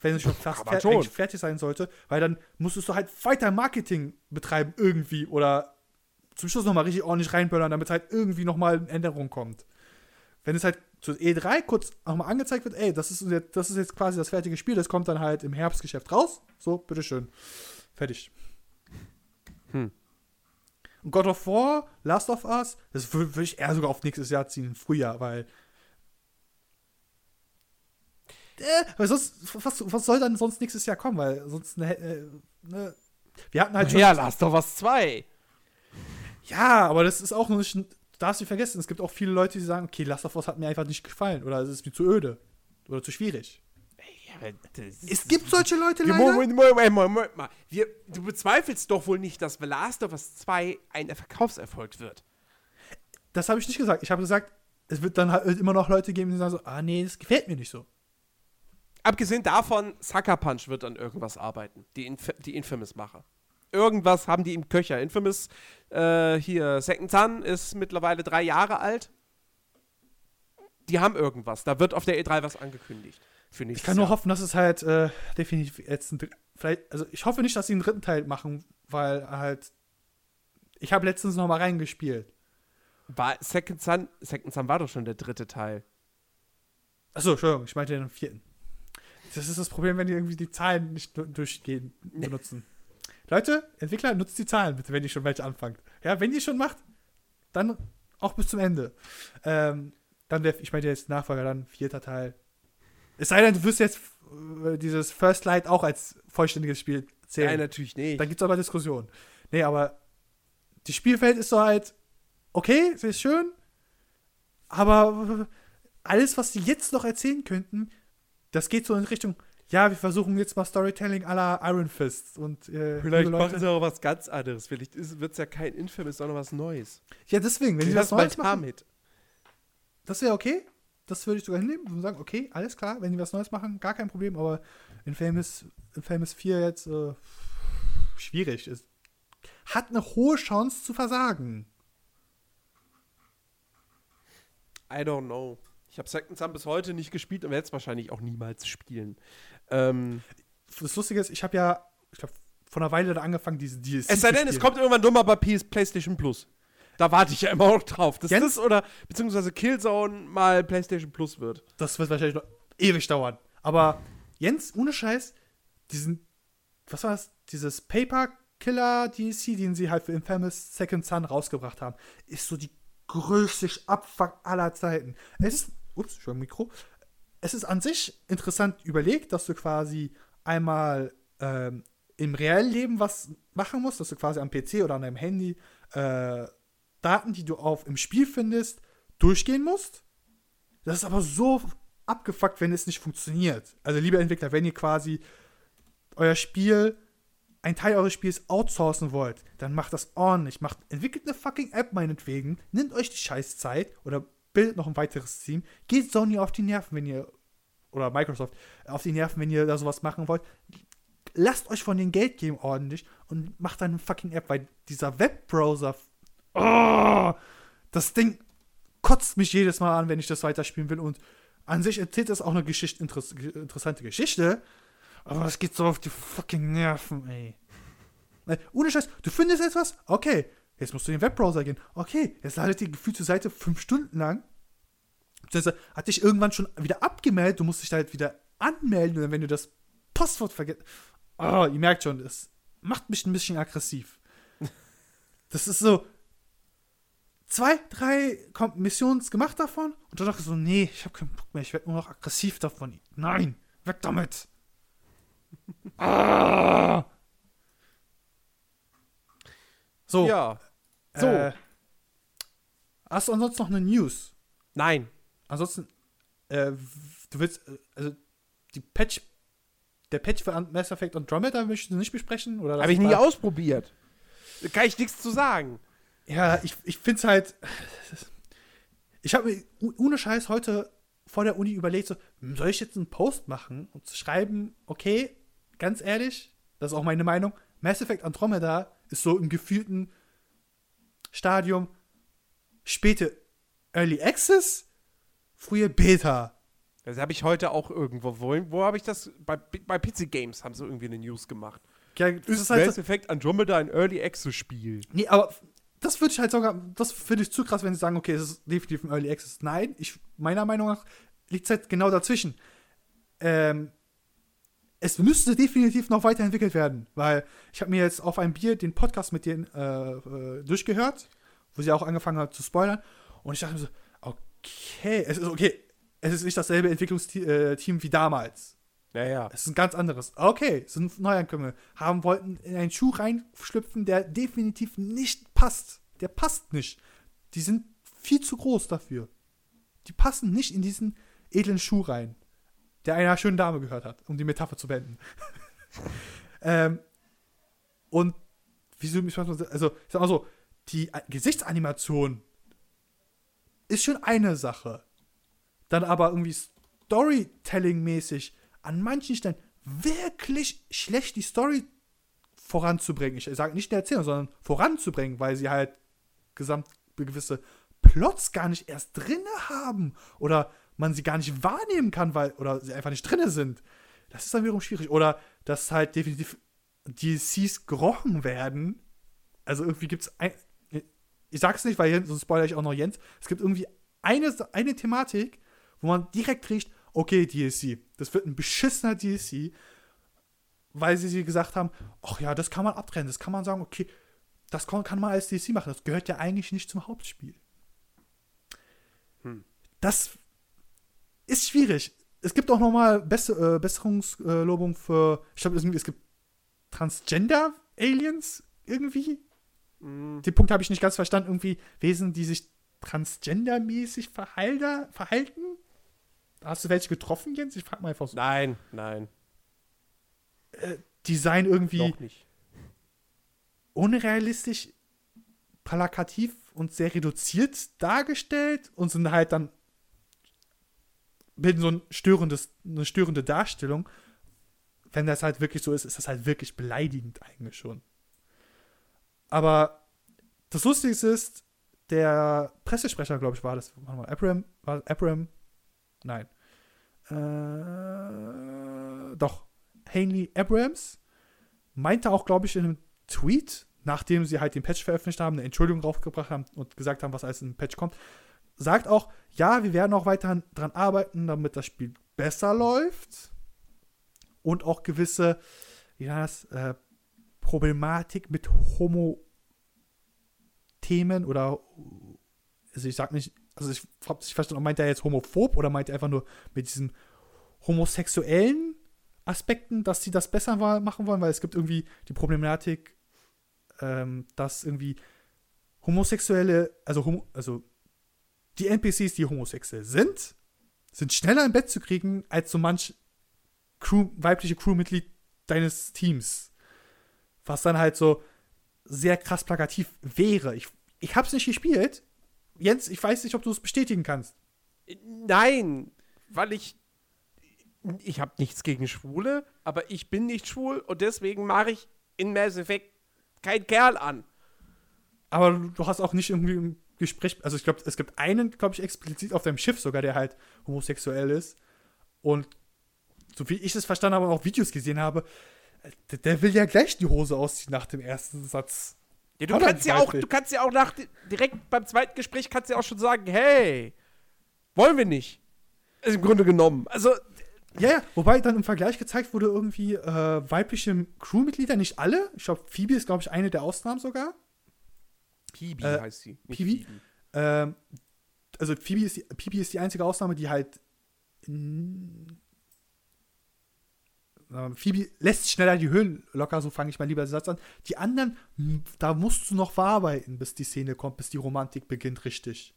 wenn es schon fast fer schon. fertig sein sollte, weil dann musstest du halt weiter Marketing betreiben irgendwie oder zum Schluss nochmal richtig ordentlich reinböllern, damit halt irgendwie nochmal eine Änderung kommt. Wenn es halt zu E3 kurz nochmal angezeigt wird, ey, das ist, jetzt, das ist jetzt quasi das fertige Spiel, das kommt dann halt im Herbstgeschäft raus, so, bitteschön. Fertig. Hm. Und God of War, Last of Us, das wür- würde ich eher sogar auf nächstes Jahr ziehen, Frühjahr, weil. Äh, weil sonst, was, was soll dann sonst nächstes Jahr kommen? Weil sonst, ne, äh, ne, wir hatten halt schon. Ja, Last of Us 2. Ja, aber das ist auch noch nicht. Du darfst nicht vergessen, es gibt auch viele Leute, die sagen, okay, Last of Us hat mir einfach nicht gefallen oder es ist mir zu öde oder zu schwierig. Ja, Es gibt solche Leute leider. Moment, Moment, Moment mal. Wir, du bezweifelst doch wohl nicht, dass The Last of Us 2 ein Verkaufserfolg wird. Das habe ich nicht gesagt. Ich habe gesagt, es wird dann halt immer noch Leute geben, die sagen so, ah nee, das gefällt mir nicht so. Abgesehen davon, Sucker Punch wird an irgendwas arbeiten. Die, Inf die Infamous-Macher. Irgendwas haben die im Köcher. Infamous, äh, hier, Second Son ist mittlerweile drei Jahre alt. Die haben irgendwas. Da wird auf der E3 was angekündigt. Für Ich kann nur hoffen, dass es halt äh, definitiv jetzt ein, vielleicht, also ich hoffe nicht, dass sie einen dritten Teil machen, weil halt ich habe letztens noch mal reingespielt. War Second Son, Second Son war doch schon der dritte Teil. Achso, Entschuldigung, ich meinte den vierten. Das ist das Problem, wenn die irgendwie die Zahlen nicht du- durchgehen benutzen. Leute, Entwickler, nutzt die Zahlen bitte, wenn ihr schon welche anfangt. Ja, wenn ihr schon macht, dann auch bis zum Ende. Ähm, dann der, ich meine jetzt Nachfolger, dann vierter Teil. Es sei denn, du wirst jetzt äh, dieses First Light auch als vollständiges Spiel zählen. Nein, natürlich nicht. Da gibt es aber Diskussionen. Nee, aber die Spielwelt ist so halt okay, sie ist schön, aber alles, was sie jetzt noch erzählen könnten, das geht so in Richtung, ja, wir versuchen jetzt mal Storytelling la Iron Fist und äh, Vielleicht machen sie auch was ganz anderes. Vielleicht wird es ja kein Infamous, sondern was Neues. Ja, deswegen, wenn sie was Neues machen, damit. das wäre okay. Das würde ich sogar hinnehmen und sagen, okay, alles klar, wenn die was Neues machen, gar kein Problem, aber in Famous, in Famous 4 jetzt äh, schwierig ist. Hat eine hohe Chance zu versagen. I don't know. Ich habe Second Son bis heute nicht gespielt und werde es wahrscheinlich auch niemals spielen. Ähm, das Lustige ist, ich habe ja, ich glaube, vor einer Weile da angefangen, diese DLC es sei denn, es kommt irgendwann mal bei PS PlayStation Plus. Da warte ich ja immer noch drauf, das oder beziehungsweise Killzone mal PlayStation Plus wird. Das wird wahrscheinlich noch ewig dauern. Aber Jens, ohne Scheiß, diesen, was war das? Dieses Paper Killer DLC, den sie halt für Infamous Second Son rausgebracht haben, ist so die größte Abfuck aller Zeiten. Es ist, ups, schon Mikro. Es ist an sich interessant überlegt, dass du quasi einmal ähm, im reellen Leben was machen musst, dass du quasi am PC oder an deinem Handy äh, Daten, die du auf im Spiel findest, durchgehen musst. Das ist aber so abgefuckt, wenn es nicht funktioniert. Also, liebe Entwickler, wenn ihr quasi euer Spiel, ein Teil eures Spiels outsourcen wollt, dann macht das ordentlich. Macht, entwickelt eine fucking App meinetwegen, nimmt euch die Scheißzeit oder bildet noch ein weiteres Team, geht Sony auf die Nerven, wenn ihr, oder Microsoft, auf die Nerven, wenn ihr da sowas machen wollt. Lasst euch von den Geld geben ordentlich und macht eine fucking App, weil dieser Webbrowser, oh, das Ding kotzt mich jedes Mal an, wenn ich das weiterspielen will. Und an sich erzählt das auch eine Geschichte, interess interessante Geschichte. Aber es geht so auf die fucking Nerven, ey. Ohne Scheiß, du findest etwas? Okay. Jetzt musst du in den Webbrowser gehen. Okay, jetzt ladet die gefühlte Seite fünf Stunden lang. Das hat dich irgendwann schon wieder abgemeldet. Du musst dich da halt wieder anmelden. Und dann, wenn du das Passwort vergisst. Oh, ihr merkt schon, das macht mich ein bisschen aggressiv. *laughs* Das ist so, zwei, drei Missions gemacht davon und dann dachte ich so, nee, ich habe keinen Bock mehr, ich werde nur noch aggressiv davon. Nein, weg damit. *laughs* ah. So, Ja. So. Äh, hast du ansonsten noch eine News? Nein. Ansonsten, äh, du willst, äh, also die Patch, der Patch für Mass Effect Andromeda möchtest du nicht besprechen? Oder Habe ich nie ausprobiert. Da kann ich nichts zu sagen. Ja, ich, ich finde es halt. *sighs* Ich habe mir oh- ohne Scheiß heute vor der Uni überlegt, so, soll ich jetzt einen Post machen und zu schreiben, okay, ganz ehrlich, das ist auch meine Meinung, Mass Effect Andromeda ist so im gefühlten Stadium späte Early Access, frühe Beta. Das habe ich heute auch irgendwo. Wo, wo habe ich das? Bei, bei PC Games haben sie irgendwie eine News gemacht. Ja, das ist halt Mass so, Effect Andromeda ein Early Access Spiel. Nee, aber das würde ich halt sogar, das finde ich zu krass, wenn sie sagen, okay, es ist definitiv ein Early Access. Nein, ich, meiner Meinung nach liegt es halt genau dazwischen. Ähm, es müsste definitiv noch weiterentwickelt werden, weil ich habe mir jetzt auf ein Bier den Podcast mit denen äh, äh, durchgehört, wo sie auch angefangen hat zu spoilern. Und ich dachte mir so, okay, es ist okay, es ist nicht dasselbe Entwicklungsteam äh, wie damals. Naja. Es ist ein ganz anderes. Okay, es sind Neuankömmlinge. Haben wollten in einen Schuh reinschlüpfen, der definitiv nicht passt. Der passt nicht. Die sind viel zu groß dafür. Die passen nicht in diesen edlen Schuh rein, der einer schönen Dame gehört hat, um die Metapher zu beenden. *laughs* ähm, und wieso mich also ich sag mal so, die Gesichtsanimation ist schon eine Sache. Dann aber irgendwie Storytelling-mäßig an manchen Stellen wirklich schlecht die Story voranzubringen. Ich sage nicht der Erzählung, sondern voranzubringen, weil sie halt gesamt gewisse Plots gar nicht erst drinne haben oder man sie gar nicht wahrnehmen kann, weil oder sie einfach nicht drinne sind. Das ist dann wiederum schwierig. Oder dass halt definitiv DLCs gerochen werden. Also irgendwie gibt es ein. Ich sag's nicht, weil sonst spoilere ich auch noch Jens. Es gibt irgendwie eine, eine Thematik, wo man direkt riecht, okay, DLC. Das wird ein beschissener DLC, weil sie, sie gesagt haben, ach ja, das kann man abtrennen. Das kann man sagen, okay, das kann, kann man als DLC machen. Das gehört ja eigentlich nicht zum Hauptspiel. Hm. Das ist schwierig. Es gibt auch nochmal Besser, äh, Besserungslobung für, ich glaube, es gibt Transgender-Aliens irgendwie. Mhm. Den Punkt habe ich nicht ganz verstanden. Irgendwie Wesen, die sich transgendermäßig verhalten. Hast du welche getroffen, Jens? Ich frage mal einfach so. Nein, nein. Äh, Design irgendwie unrealistisch, plakativ und sehr reduziert dargestellt und sind halt dann bilden so ein störendes, eine störende Darstellung. Wenn das halt wirklich so ist, ist das halt wirklich beleidigend eigentlich schon. Aber das Lustigste ist, der Pressesprecher, glaube ich, war das. Warte mal, Abram, war Abram? Nein. Äh, doch. Hanley Abrams meinte auch, glaube ich, in einem Tweet, nachdem sie halt den Patch veröffentlicht haben, eine Entschuldigung raufgebracht haben und gesagt haben, was alles in dem Patch kommt, sagt auch, ja, wir werden auch weiter daran arbeiten, damit das Spiel besser läuft und auch gewisse, ja, das, äh, Problematik mit Homo-Themen oder, also ich sag nicht, also ich hab nicht verstanden, meint er jetzt homophob oder meint er einfach nur mit diesen homosexuellen Aspekten, dass sie das besser machen wollen, weil es gibt irgendwie die Problematik, ähm, dass irgendwie Homosexuelle, also, homo, also die NPCs, die homosexuell sind, sind schneller im Bett zu kriegen als so manch Crew, weibliche Crewmitglied deines Teams. Was dann halt so sehr krass plakativ wäre. Ich, ich hab's nicht gespielt. Jens, ich weiß nicht, ob du es bestätigen kannst. Nein, weil ich. Ich habe nichts gegen Schwule, aber ich bin nicht schwul und deswegen mache ich in Mass Effect kein Kerl an. Aber du hast auch nicht irgendwie Gespräch, also ich glaube, es gibt einen, glaube ich, explizit auf deinem Schiff sogar, der halt homosexuell ist. Und so wie ich es verstanden habe und auch Videos gesehen habe, der, der will ja gleich die Hose ausziehen nach dem ersten Satz. Ja, du kannst ja auch, du kannst ja auch nach direkt beim zweiten Gespräch kannst ja auch schon sagen, hey, wollen wir nicht. Also Im Grunde genommen. Also ja, ja, wobei dann im Vergleich gezeigt wurde irgendwie äh, weibliche Crewmitglieder, nicht alle. Ich glaube, Phoebe ist, glaube ich, eine der Ausnahmen sogar. Phoebe äh, heißt sie. Phoebe. Ähm, also Phoebe ist, die, Phoebe ist die einzige Ausnahme, die halt. Phoebe lässt schneller die Höhlen locker, so fange ich mal lieber den Satz an. Die anderen, da musst du noch verarbeiten, bis die Szene kommt, bis die Romantik beginnt, richtig.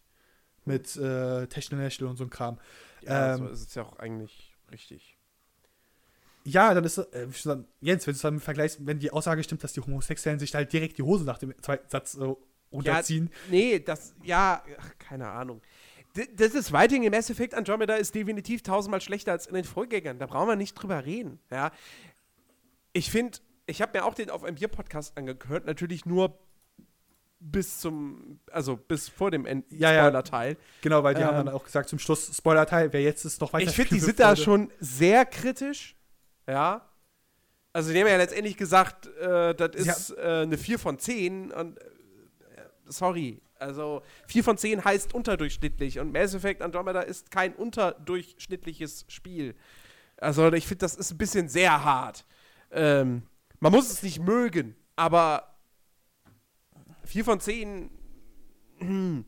Mit äh, Techno-National und so ein Kram. Ja, ähm, so ist es ja auch eigentlich richtig. Ja, dann ist äh, Jens, wenn du es dann vergleichst, wenn die Aussage stimmt, dass die Homosexuellen sich halt direkt die Hose nach dem zweiten Satz äh, runterziehen. Ja, nee, das, ja, ach, keine Ahnung. Das ist Writing im Mass Effect Andromeda ist definitiv tausendmal schlechter als in den Vorgängern. Da brauchen wir nicht drüber reden. Ja. Ich finde, ich habe mir auch den auf einem Bier-Podcast angehört, natürlich nur bis zum, also bis vor dem End ja, Spoiler-Teil. Genau, weil die ähm, haben dann auch gesagt zum Schluss Spoiler-Teil, wer jetzt ist noch weiter. Ich finde, die sind da schon sehr kritisch. Ja. Also die haben ja letztendlich gesagt, äh, das ist äh, eine 4 von 10 und sorry. Also 4 von 10 heißt unterdurchschnittlich und Mass Effect Andromeda ist kein unterdurchschnittliches Spiel. Also ich finde, das ist ein bisschen sehr hart. Ähm, man muss es nicht mögen, aber 4 von 10. Hm.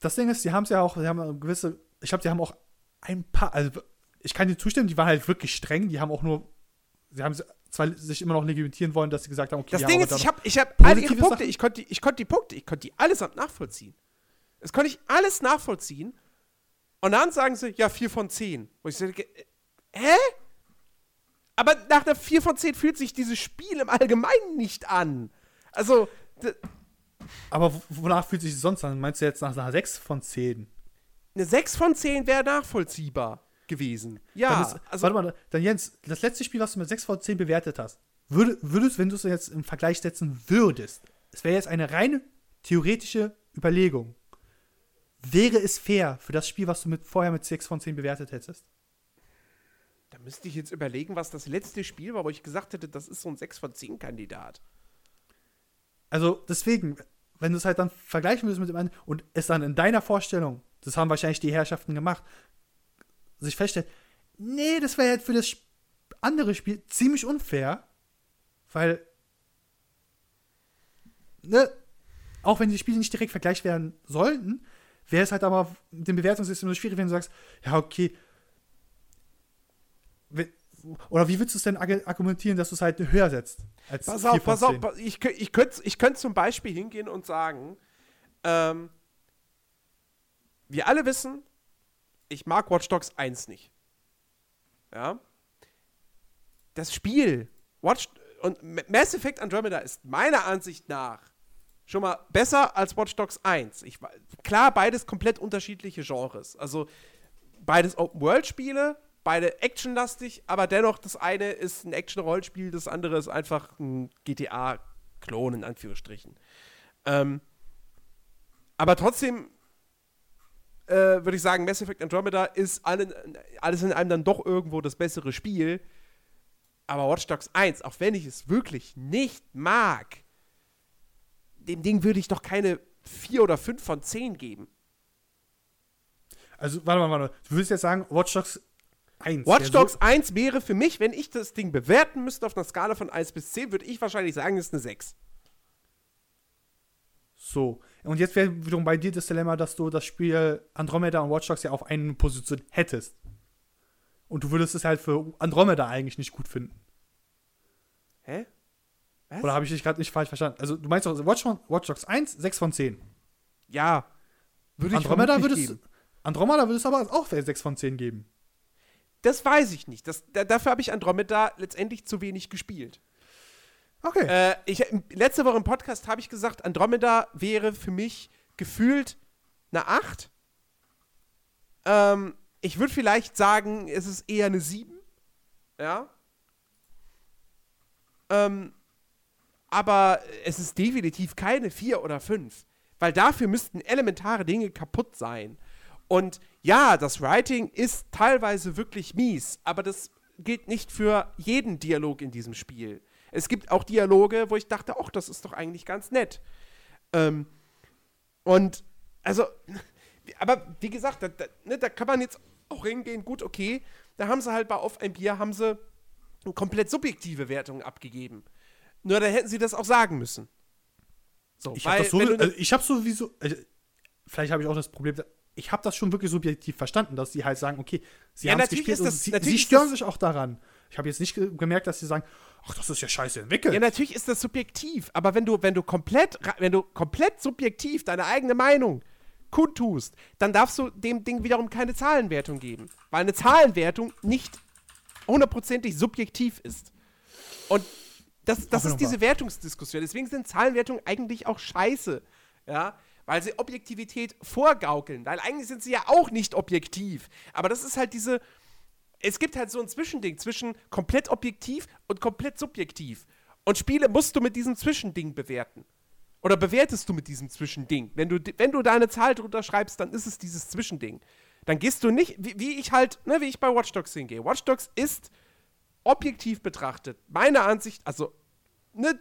Das Ding ist, die haben es ja auch, sie haben gewisse, ich glaube, die haben auch ein paar, also ich kann dir zustimmen, die waren halt wirklich streng, die haben auch nur, sie haben zwar sich immer noch legitimieren wollen, dass sie gesagt haben, okay, Das ja, Ding ist, ich habe ich hab alle ihre Punkte, Sachen. ich konnte, die- ich konnte die Punkte, ich konnte die allesamt nachvollziehen. Das konnte ich alles nachvollziehen. Und dann sagen sie, ja, 4 von 10. Wo ich sage, äh, hä? Aber nach einer 4 von 10 fühlt sich dieses Spiel im Allgemeinen nicht an. Also, aber wonach fühlt sich sonst an? Meinst du jetzt nach einer 6 von 10? eine 6 von 10 wäre nachvollziehbar gewesen. Ja, ist, also, warte mal, dann Jens, das letzte Spiel, was du mit 6 von 10 bewertet hast, würde, würdest, wenn du es jetzt im Vergleich setzen würdest, es wäre jetzt eine reine theoretische Überlegung, wäre es fair für das Spiel, was du mit, vorher mit 6 von 10 bewertet hättest? da müsste ich jetzt überlegen, was das letzte Spiel war, wo ich gesagt hätte, das ist so ein 6 von 10 Kandidat. Also deswegen, wenn du es halt dann vergleichen würdest mit dem anderen und es dann in deiner Vorstellung, das haben wahrscheinlich die Herrschaften gemacht, sich feststellt, nee, das wäre halt für das andere Spiel ziemlich unfair, weil, ne, auch wenn die Spiele nicht direkt vergleicht werden sollten, wäre es halt aber mit dem Bewertungssystem so schwierig, wenn du sagst, ja, okay, oder wie würdest du es denn argu- argumentieren, dass du es halt höher setzt? Als Pass 4 auf, pass auf, 10? pass- ich, ich könnte ich könnt zum Beispiel hingehen und sagen, ähm, wir alle wissen, ich mag Watch Dogs 1 nicht. Ja. Das Spiel, Watch und Mass Effect Andromeda ist meiner Ansicht nach schon mal besser als Watch Dogs 1. Ich, klar, beides komplett unterschiedliche Genres. Also beides Open-World-Spiele, beide actionlastig, aber dennoch, das eine ist ein Action-Rollenspiel, das andere ist einfach ein GTA-Klon, in Anführungsstrichen. Ähm, aber trotzdem äh, würde ich sagen, Mass Effect Andromeda ist allen, alles in einem dann doch irgendwo das bessere Spiel. Aber Watch Dogs 1, auch wenn ich es wirklich nicht mag, dem Ding würde ich doch keine 4 oder 5 von 10 geben. Also, warte mal, warte mal. Du würdest jetzt sagen, Watch Dogs 1. Watch Dogs 1 wäre für mich, wenn ich das Ding bewerten müsste auf einer Skala von 1 bis 10, würde ich wahrscheinlich sagen, das ist eine 6. So. Und jetzt wäre wiederum bei dir das Dilemma, dass du das Spiel Andromeda und Watch Dogs ja auf eine Position hättest. Und du würdest es halt für Andromeda eigentlich nicht gut finden. Hä? Was? Oder habe ich dich gerade nicht falsch verstanden? Also, du meinst doch, Watch, Watch Dogs 1, 6 von 10. Ja. Würde ich Andromeda würdest, geben. Andromeda würdest du aber auch 6 von 10 geben. Das weiß ich nicht. Das, da, dafür habe ich Andromeda letztendlich zu wenig gespielt. Okay. Äh, ich, letzte Woche im Podcast habe ich gesagt, Andromeda wäre für mich gefühlt eine 8. Ähm, ich würde vielleicht sagen, es ist eher eine 7. Ja. Ähm, aber es ist definitiv keine 4 oder 5. Weil dafür müssten elementare Dinge kaputt sein. Und ja, das Writing ist teilweise wirklich mies, aber das gilt nicht für jeden Dialog in diesem Spiel. Es gibt auch Dialoge, wo ich dachte, ach, das ist doch eigentlich ganz nett. Ähm, und also, *laughs* aber wie gesagt, da, da, ne, da kann man jetzt auch hingehen, gut, okay, da haben sie halt bei Auf ein Bier, haben sie eine komplett subjektive Wertung abgegeben. Nur dann hätten sie das auch sagen müssen. So, ich habe das so, also ich habe sowieso, also, vielleicht habe ich auch das Problem, ich habe das schon wirklich subjektiv verstanden, dass sie halt sagen, okay, sie Ja, haben es gespielt ist und das- sie, sie stören das- sich auch daran. Ich habe jetzt nicht ge gemerkt, dass sie sagen, ach, das ist ja scheiße entwickelt. Ja, natürlich ist das subjektiv, aber wenn du, wenn du komplett, wenn du komplett subjektiv deine eigene Meinung kundtust, dann darfst du dem Ding wiederum keine Zahlenwertung geben, weil eine Zahlenwertung nicht hundertprozentig subjektiv ist. Und das, das ist diese. Wertungsdiskussion. Deswegen sind Zahlenwertungen eigentlich auch scheiße. Ja, weil sie Objektivität vorgaukeln. Weil eigentlich sind sie ja auch nicht objektiv. Aber das ist halt diese. Es gibt halt so ein Zwischending zwischen komplett objektiv und komplett subjektiv. Und Spiele musst du mit diesem Zwischending bewerten. Oder bewertest du mit diesem Zwischending? Wenn du, wenn du da eine Zahl drunter schreibst, dann ist es dieses Zwischending. Dann gehst du nicht, wie, wie ich halt, ne, wie ich bei Watch Dogs hingehe. Watch Dogs ist objektiv betrachtet, meiner Ansicht, also, ne,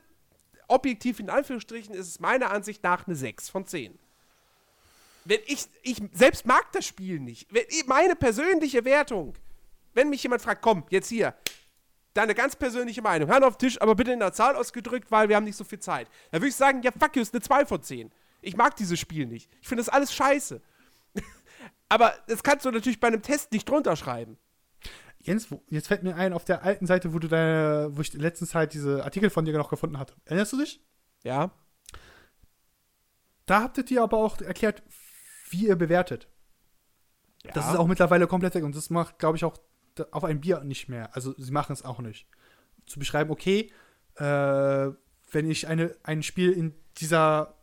objektiv in Anführungsstrichen ist es meiner Ansicht nach eine 6 von 10. Wenn ich, ich selbst mag das Spiel nicht. Wenn meine persönliche Wertung wenn mich jemand fragt, komm, jetzt hier, deine ganz persönliche Meinung, Hand auf den Tisch, aber bitte in der Zahl ausgedrückt, weil wir haben nicht so viel Zeit. Dann würde ich sagen, ja, fuck you, ist eine 2 von 10. Ich mag dieses Spiel nicht. Ich finde das alles scheiße. *laughs* aber das kannst du natürlich bei einem Test nicht drunter schreiben. Jens, jetzt fällt mir ein, auf der alten Seite, wo du deine, wo ich letztens halt diese Artikel von dir noch gefunden hatte. Erinnerst du dich? Ja. Da habt ihr dir aber auch erklärt, wie ihr bewertet. ja. Das ist auch mittlerweile komplett weg und das macht, glaube ich, auch da- auf ein Bier nicht mehr. Also sie machen es auch nicht. Zu beschreiben, okay, äh, wenn ich eine, ein Spiel in dieser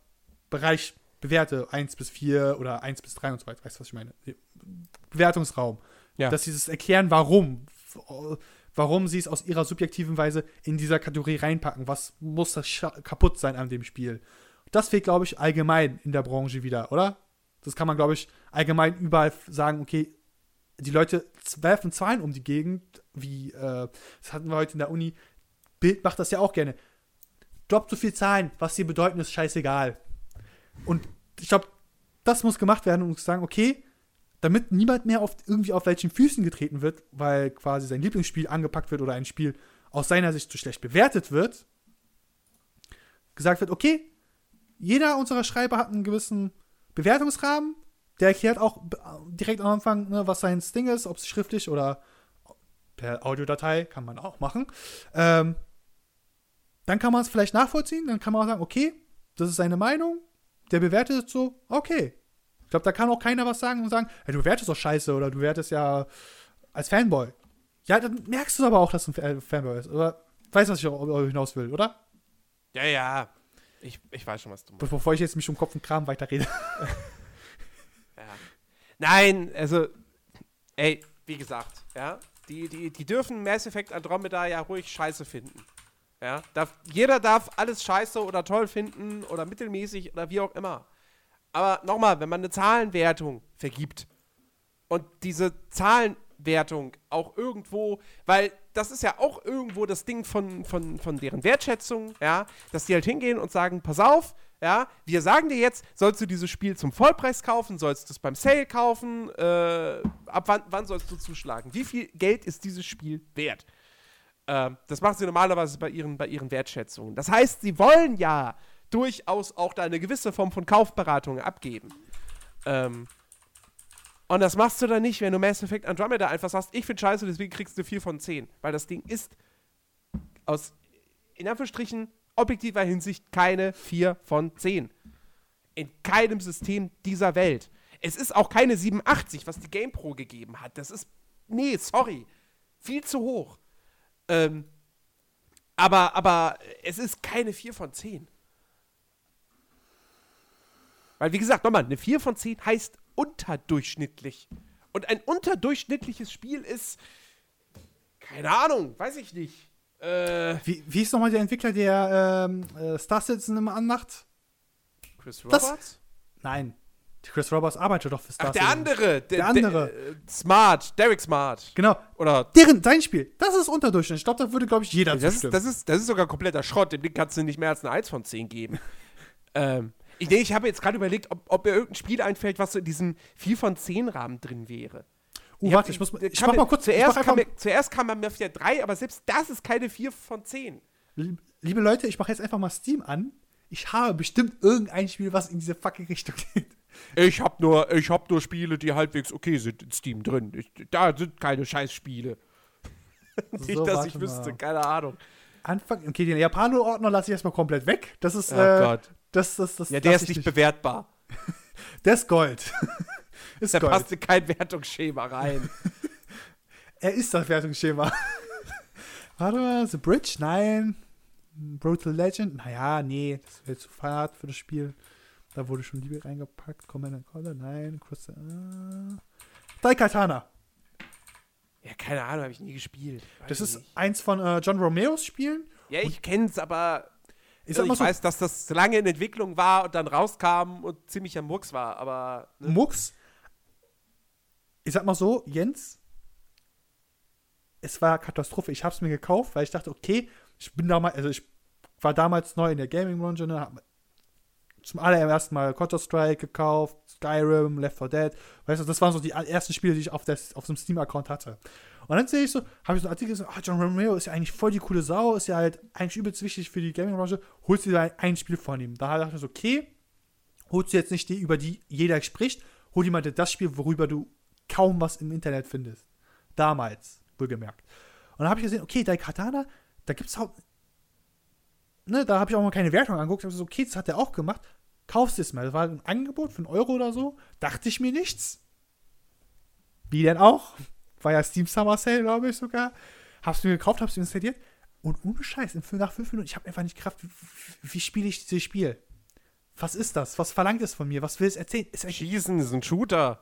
Bereich bewerte, 1 bis 4 oder 1 bis 3 und so weiter, weißt du, was ich meine? Bewertungsraum. Ja. Dass sie es erklären, warum. Warum sie es aus ihrer subjektiven Weise in dieser Kategorie reinpacken. Was muss das kaputt sein an dem Spiel? Das fehlt, glaube ich, allgemein in der Branche wieder, oder? Das kann man, glaube ich, allgemein überall sagen, okay, die Leute werfen Zahlen um die Gegend, wie, äh, das hatten wir heute in der Uni. Bild macht das ja auch gerne. Droppt so viel Zahlen, was sie bedeuten, ist scheißegal. Und ich glaube, das muss gemacht werden, um zu sagen, okay, damit niemand mehr auf, irgendwie auf welchen Füßen getreten wird, weil quasi sein Lieblingsspiel angepackt wird oder ein Spiel aus seiner Sicht zu schlecht bewertet wird, gesagt wird, okay, jeder unserer Schreiber hat einen gewissen Bewertungsrahmen, der erklärt auch b- direkt am Anfang, ne, was sein Ding ist, ob es schriftlich oder per Audiodatei, kann man auch machen. Ähm, dann kann man es vielleicht nachvollziehen, dann kann man auch sagen, okay, das ist seine Meinung, der bewertet es so, okay. Ich glaube, da kann auch keiner was sagen und sagen, hey, du bewertest doch scheiße oder du bewertest ja als Fanboy. Ja, dann merkst du aber auch, dass du ein Fa- äh, Fanboy bist. Oder weißt du, was ich auch hinaus will, oder? Ja, ja. Ich, ich weiß schon, was du meinst. Be- Bevor ich jetzt mich um Kopf und Kram weiterrede. *laughs* Nein, also, ey, wie gesagt, ja, die, die, die dürfen Mass Effect Andromeda ja ruhig scheiße finden. Ja, darf, jeder darf alles scheiße oder toll finden oder mittelmäßig oder wie auch immer. Aber nochmal, wenn man eine Zahlenwertung vergibt und diese Zahlenwertung auch irgendwo, weil das ist ja auch irgendwo das Ding von, von, von deren Wertschätzung, ja, dass die halt hingehen und sagen, pass auf, ja, wir sagen dir jetzt, sollst du dieses Spiel zum Vollpreis kaufen, sollst du es beim Sale kaufen, äh, ab wann, wann sollst du zuschlagen? Wie viel Geld ist dieses Spiel wert? Ähm, das machen sie normalerweise bei ihren, bei ihren Wertschätzungen. Das heißt, sie wollen ja durchaus auch da eine gewisse Form von Kaufberatung abgeben. Ähm, und das machst du dann nicht, wenn du Mass Effect Andromeda einfach sagst, ich finde scheiße, deswegen kriegst du 4 von 10. Weil das Ding ist aus, in Anführungsstrichen, objektiver Hinsicht keine 4 von 10. In keinem System dieser Welt. Es ist auch keine 87, was die GamePro gegeben hat. Das ist, nee, sorry, viel zu hoch. Ähm, aber, aber es ist keine 4 von 10. Weil, wie gesagt, nochmal, eine 4 von 10 heißt unterdurchschnittlich. Und ein unterdurchschnittliches Spiel ist, keine Ahnung, weiß ich nicht. Äh, Wie, wie ist nochmal der Entwickler, der ähm, äh, Star Citizen immer anmacht? Chris Das- Roberts? Nein. Chris Roberts arbeitet doch für Star Ach, der Citizen. andere. Der andere. äh, Smart, Derek Smart. Genau. Oder. Deren, sein Spiel, das ist unterdurchschnittlich. Ich glaube, da würde, glaube ich, jeder Das ist, das, ist, das ist sogar kompletter Schrott. Dem Ding kannst du nicht mehr als eine 1 von 10 geben. *laughs* ähm, ich nee, ich habe jetzt gerade überlegt, ob, ob mir irgendein Spiel einfällt, was so in diesem 4 von 10 Rahmen drin wäre. Hab- warte, ich muss da ich mach mal kurz. Zuerst, kam mir, zuerst kam bei der 3, aber selbst das ist keine 4 von 10. liebe Leute, ich mache jetzt einfach mal Steam an. Ich habe bestimmt irgendein Spiel, was in diese fucking Richtung geht. Ich habe nur, ich hab nur Spiele, die halbwegs okay sind in Steam drin. Ich, da sind keine Scheißspiele. *laughs* Nicht, So, dass ich wüsste, mal. keine Ahnung. Anfang, okay, den Japano-Ordner lasse ich erstmal komplett weg. Das ist, Oh äh, Gott. das, das, das, Ja, der ist ich nicht bewertbar. *laughs* Der ist Gold. Ist Der Gold. passt in kein Wertungsschema rein. *laughs* Er ist das Wertungsschema. *laughs* Warte mal, The Bridge? Nein. Brutal Legend? Naja, nee, das wäre zu fad für das Spiel. Da wurde schon Liebe reingepackt. Command and Conquer? Nein. Cross, äh. Daikatana. ja, keine Ahnung, habe ich nie gespielt. Weiß Das ist nicht. eins von äh, John Romeros Spielen. Ja, ich kenn's, aber Ich also ich so, weiß, dass das lange in Entwicklung war und dann rauskam und ziemlich am Murks war, aber ne? Mux. Ich sag mal so, Jens, es war Katastrophe. Ich hab's mir gekauft, weil ich dachte, okay, ich bin damals, also ich war damals neu in der Gaming-Branche, ne, hab zum allerersten Mal Counter-Strike gekauft, Skyrim, Left 4 Dead. Weißt du, das waren so die ersten Spiele, die ich auf, das, auf einem Steam-Account hatte. Und dann sehe ich so, habe ich so einen Artikel gesagt, ah, John Romero ist ja eigentlich voll die coole Sau, ist ja halt eigentlich übelst wichtig für die Gaming-Branche, holst du dir ein Spiel von ihm. Da dachte ich so, okay, holst du jetzt nicht die, über die jeder spricht, hol dir mal das Spiel, worüber du kaum was im Internet findest. Damals, wohlgemerkt. Und dann habe ich gesehen, okay, Daikatana, da gibt es auch, ne, da habe ich auch mal keine Wertung angeguckt, habe so, okay, das hat er auch gemacht, kaufst es mal. Das war ein Angebot für einen Euro oder so, dachte ich mir nichts. Wie denn auch? War ja Steam Summer Sale, glaube ich sogar. Hab's mir gekauft, hab's mir installiert. Und ohne Scheiß, nach fünf Minuten, ich habe einfach nicht Kraft. Wie, wie spiele ich dieses Spiel? Was ist das? Was verlangt es von mir? Was will es erzählen? Ist Schießen ist ein Shooter.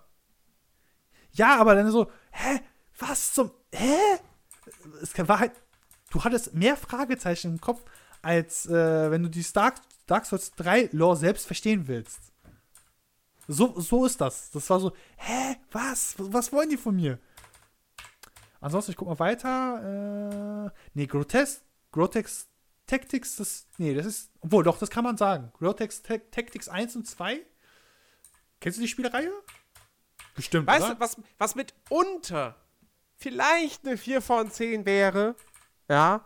Ja, aber dann so, hä? Was zum. Hä? Es war halt. Du hattest mehr Fragezeichen im Kopf, als äh, wenn du die Dark, Dark Souls 3 Lore selbst verstehen willst. So, so ist das. Das war so, hä? Was? Was wollen die von mir? Ansonsten, ich guck mal weiter. Äh, nee, Grotesque, Grotex Tactics, das, nee, das ist, obwohl, doch, das kann man sagen. Grotex Tactics 1 und 2. Kennst du die Spielereihe? Bestimmt, Weißt oder? du, was, was mitunter vielleicht eine 4 von 10 wäre, ja,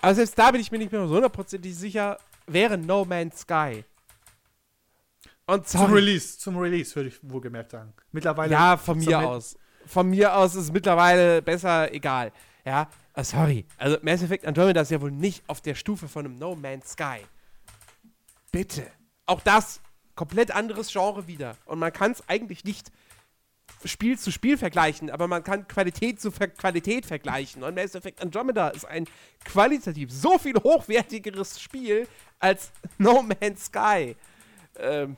aber selbst da bin ich mir nicht mehr so hundertprozentig sicher, wäre No Man's Sky. Und zum Release, zum Release würde ich wohlgemerkt sagen. Mittlerweile. Ja, von mir aus von mir aus ist es mittlerweile besser egal. Ja, oh, sorry. Also Mass Effect Andromeda ist ja wohl nicht auf der Stufe von einem No Man's Sky. Bitte. Auch das komplett anderes Genre wieder. Und man kann es eigentlich nicht Spiel zu Spiel vergleichen, aber man kann Qualität zu Ver Qualität vergleichen. Und Mass Effect Andromeda ist ein qualitativ so viel hochwertigeres Spiel als *laughs* No Man's Sky. Ähm,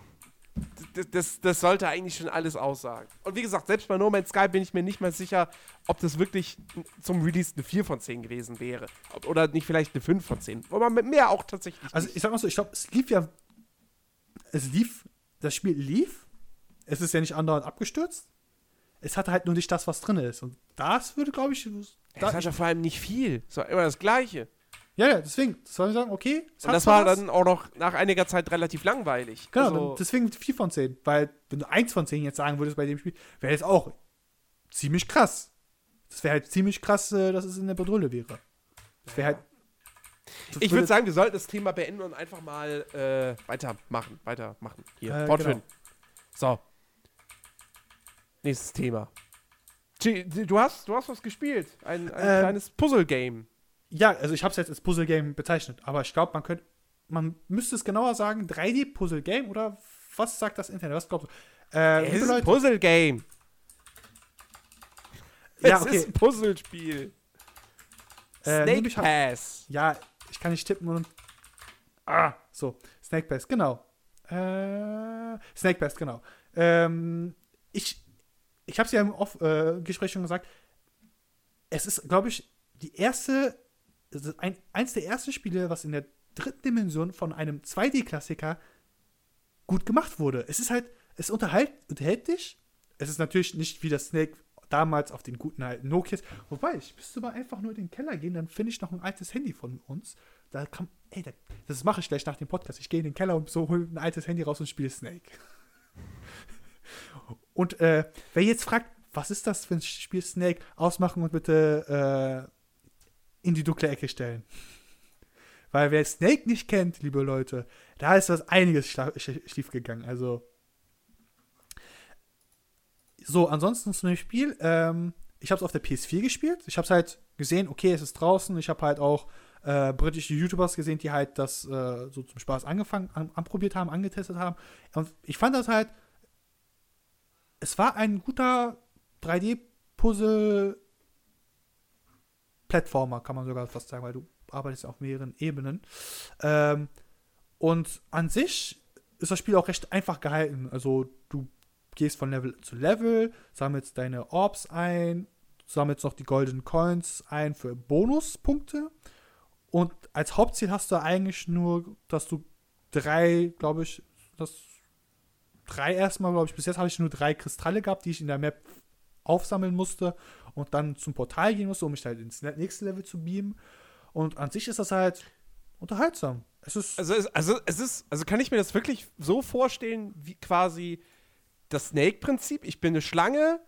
das, das sollte eigentlich schon alles aussagen. Und wie gesagt, selbst bei No Man's Sky bin ich mir nicht mal sicher, ob das wirklich zum Release eine 4 von 10 gewesen wäre. Oder nicht vielleicht eine 5 von 10. Aber mit mehr auch tatsächlich. Also ich sag mal so, ich glaube, es lief ja. Es lief, das Spiel lief. Es ist ja nicht andauernd abgestürzt. Es hatte halt nur nicht das, was drin ist. Und das würde, glaube ich. Das hat ja vor allem nicht viel. Es war immer das Gleiche. Ja, ja, deswegen, das soll ich sagen, okay. Und das war was. dann auch noch nach einiger Zeit relativ langweilig. Genau, also, deswegen 4 von 10. Weil, wenn du 1 von 10 jetzt sagen würdest bei dem Spiel, wäre es auch ziemlich krass. Das wäre halt ziemlich krass, äh, dass es in der Patrouille wäre. Das wäre halt. Ich würde sagen, wir sollten das Thema beenden und einfach mal äh, weitermachen. Weitermachen. Hier, äh, fortführen. Genau. So. Nächstes Thema. Du hast, du hast was gespielt. Ein, ein ähm, kleines Puzzle-Game ja, also ich habe es jetzt als Puzzle-Game bezeichnet, aber ich glaube, man könnte, man müsste es genauer sagen, 3D-Puzzle-Game oder was sagt das Internet? Was glaubst du? Äh, es ist ein Puzzle-Game. Ja, okay. Es ist ein Puzzlespiel. Äh, Snake Pass. Ja, ich kann nicht tippen und. Ah, so. Snake Pass, genau. Äh, Snake Pass, genau. Ähm, ich ich habe es ja im Off-Gespräch äh, schon gesagt. Es ist, glaube ich, die erste ein, eins der ersten Spiele, was in der dritten Dimension von einem 2D-Klassiker gut gemacht wurde. Es ist halt, es unterhält, unterhält dich. Es ist natürlich nicht wie das Snake damals auf den guten alten Nokias. Wobei, ich müsste mal einfach nur in den Keller gehen, dann finde ich noch ein altes Handy von uns. Da kann, ey, das mache ich gleich nach dem Podcast. Ich gehe in den Keller und so hole ein altes Handy raus und spiele Snake. *laughs* und äh, wer jetzt fragt, was ist das für ein Spiel Snake? Ausmachen und bitte äh, in die dunkle Ecke stellen. Weil wer Snake nicht kennt, liebe Leute, da ist was einiges schief gegangen. Also. So, ansonsten zu dem Spiel. Ähm, ich habe es auf der PS4 gespielt. Ich habe es halt gesehen, okay, es ist draußen. Ich habe halt auch äh, britische YouTubers gesehen, die halt das äh, so zum Spaß angefangen, an, anprobiert haben, angetestet haben. Und ich fand das halt. Es war ein guter 3D-Puzzle Plattformer, kann man sogar fast sagen, weil du arbeitest auf mehreren Ebenen. Ähm, und an sich ist das Spiel auch recht einfach gehalten. Also du gehst von Level zu Level, sammelst deine Orbs ein, sammelst noch die Golden Coins ein für Bonuspunkte. Und als Hauptziel hast du eigentlich nur, dass du drei, glaube ich, das drei erstmal, glaube ich, bis jetzt habe ich nur drei Kristalle gehabt, die ich in der Map aufsammeln musste und dann zum Portal gehen musste, um mich halt ins nächste Level zu beamen. Und an sich ist das halt unterhaltsam. Es ist also, also, es ist, also kann ich mir das wirklich so vorstellen, wie quasi das Snake-Prinzip. Ich bin eine Schlange,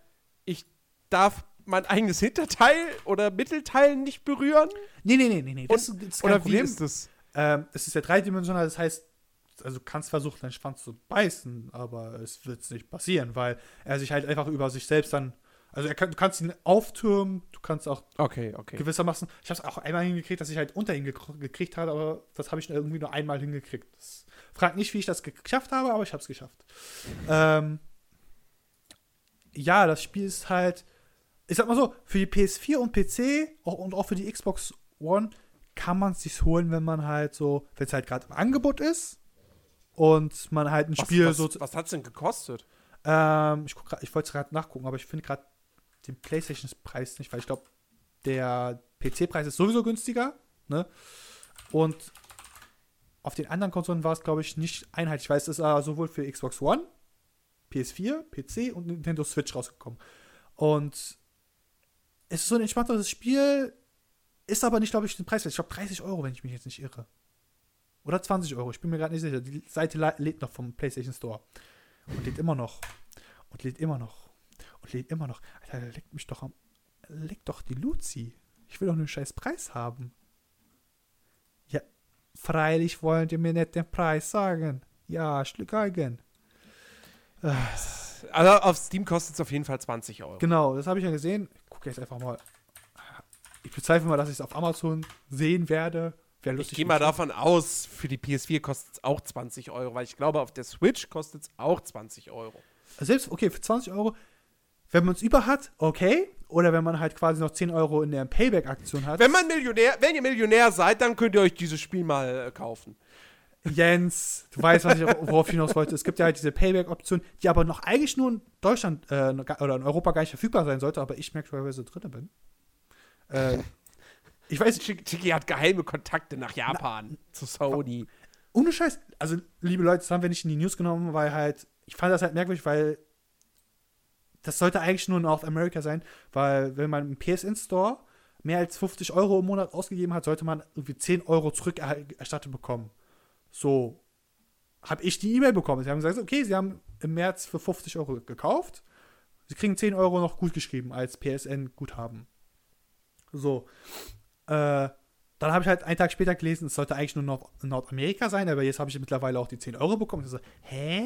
ich darf mein eigenes Hinterteil oder Mittelteil nicht berühren? Nee, nee, nee, nee, nee. Das, Und- das ist kein Oder wie Problem. ist das? Ähm, es ist ja dreidimensional, das heißt, also du kannst versuchen, deinen Schwanz zu beißen, aber es wird nicht passieren, weil er sich halt einfach über sich selbst dann. Also er kann, du kannst ihn auftürmen, du kannst auch Okay, okay. gewissermaßen. Ich habe es auch einmal hingekriegt, dass ich halt unter ihn gekr- gekriegt habe, aber das habe ich irgendwie nur einmal hingekriegt. Das fragt nicht, wie ich das ge- geschafft habe, aber ich habe es geschafft. Ähm, ja, das Spiel ist halt, ich sag mal so, für die PS4 und PC auch, und auch für die Xbox One kann man es sich holen, wenn man halt so, wenn es halt gerade im Angebot ist und man halt ein Was, Spiel was, so. was hat's denn gekostet? Ähm, ich, grad- ich wollte es gerade nachgucken, aber ich finde gerade den PlayStation-Preis nicht, weil ich glaube, der PC-Preis ist sowieso günstiger. Ne? Und auf den anderen Konsolen war es, glaube ich, nicht einheitlich. Ich weiß, es ist äh, sowohl für Xbox One, PS4, PC und Nintendo Switch rausgekommen. Und es ist so ein entspannteres Spiel, ist aber nicht, glaube ich, den Preis wert. Ich glaube 30 Euro, wenn ich mich jetzt nicht irre. Oder 20 Euro, ich bin mir gerade nicht sicher. Die Seite lädt noch vom PlayStation Store. Und lädt immer noch. Und lädt immer noch. Und lädt immer noch. Alter, leckt mich doch am. Leckt doch die Luzi. Ich will doch einen scheiß Preis haben. Ja, freilich wollen die mir nicht den Preis sagen. Ja, Stück eigen. Also auf Steam kostet es auf jeden Fall 20 Euro. Genau, das habe ich ja gesehen. Ich gucke jetzt einfach mal. Ich bezweifle mal, dass ich es auf Amazon sehen werde. Wäre Ich lustig. gehe mal davon aus, für die PS4 kostet es auch 20 Euro, weil ich glaube, auf der Switch kostet es auch 20 Euro. Selbst, okay, für 20 Euro, wenn man es über hat, okay. Oder wenn man halt quasi noch 10 Euro in der Payback-Aktion hat. Wenn man Millionär, wenn ihr Millionär seid, dann könnt ihr euch dieses Spiel mal äh, kaufen. Jens, du weißt, was ich, worauf ich hinaus wollte. Es gibt ja halt diese Payback-Option, die aber noch eigentlich nur in Deutschland äh, oder in Europa gar nicht verfügbar sein sollte, aber ich merkwürdigerweise drin bin. Äh, ich weiß, Chiki hat geheime Kontakte nach Japan zu Sony. ohne Scheiß, also liebe Leute, das haben wir nicht in die News genommen, weil halt, ich fand das halt merkwürdig, weil das sollte eigentlich nur in North America sein, weil wenn man im PSN Store mehr als 50 Euro im Monat ausgegeben hat, sollte man irgendwie 10 Euro zurückerstattet bekommen. So habe ich die E-Mail bekommen. Sie haben gesagt, okay, sie haben im März für 50 Euro gekauft. Sie kriegen 10 Euro noch gut geschrieben als PSN-Guthaben. So. Äh, dann habe ich halt einen Tag später gelesen, es sollte eigentlich nur Nord Nordamerika sein, aber jetzt habe ich mittlerweile auch die 10 Euro bekommen. Ich so, hä?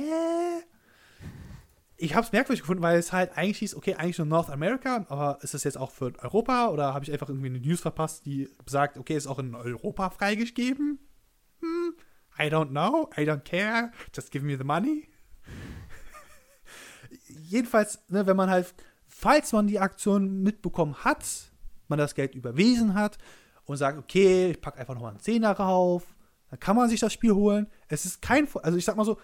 Ich habe es merkwürdig gefunden, weil es halt eigentlich hieß, okay, eigentlich nur North America, aber ist das jetzt auch für Europa oder habe ich einfach irgendwie eine News verpasst, die sagt, okay, ist auch in Europa freigegeben? Hm, I don't know, I don't care, just give me the money. Jedenfalls, ne, wenn man halt, falls man die Aktion mitbekommen hat, man das Geld überwiesen hat und sagt, okay, ich packe einfach nochmal einen Zehner rauf, dann kann man sich das Spiel holen. Es ist kein, also ich sag mal so,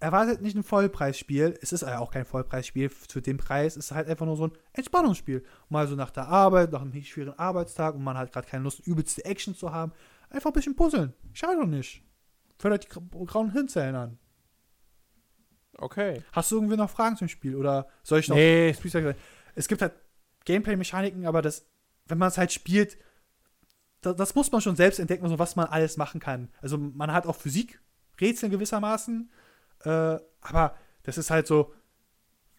erwartet nicht ein Vollpreisspiel. Es ist ja auch kein Vollpreisspiel zu dem Preis. Es ist halt einfach nur so ein Entspannungsspiel. Mal so nach der Arbeit, nach einem schweren Arbeitstag und man hat gerade keine Lust, übelste Action zu haben. Einfach ein bisschen puzzeln. Schade doch nicht. Fördert die gra- grauen Hirnzellen an. Okay. Hast du irgendwie noch Fragen zum Spiel? Oder soll ich noch Nee. es gibt halt Gameplay-Mechaniken, aber das, wenn man es halt spielt, da, das muss man schon selbst entdecken, so was man alles machen kann. Also man hat auch Physik, Rätsel gewissermaßen, äh, aber das ist halt so,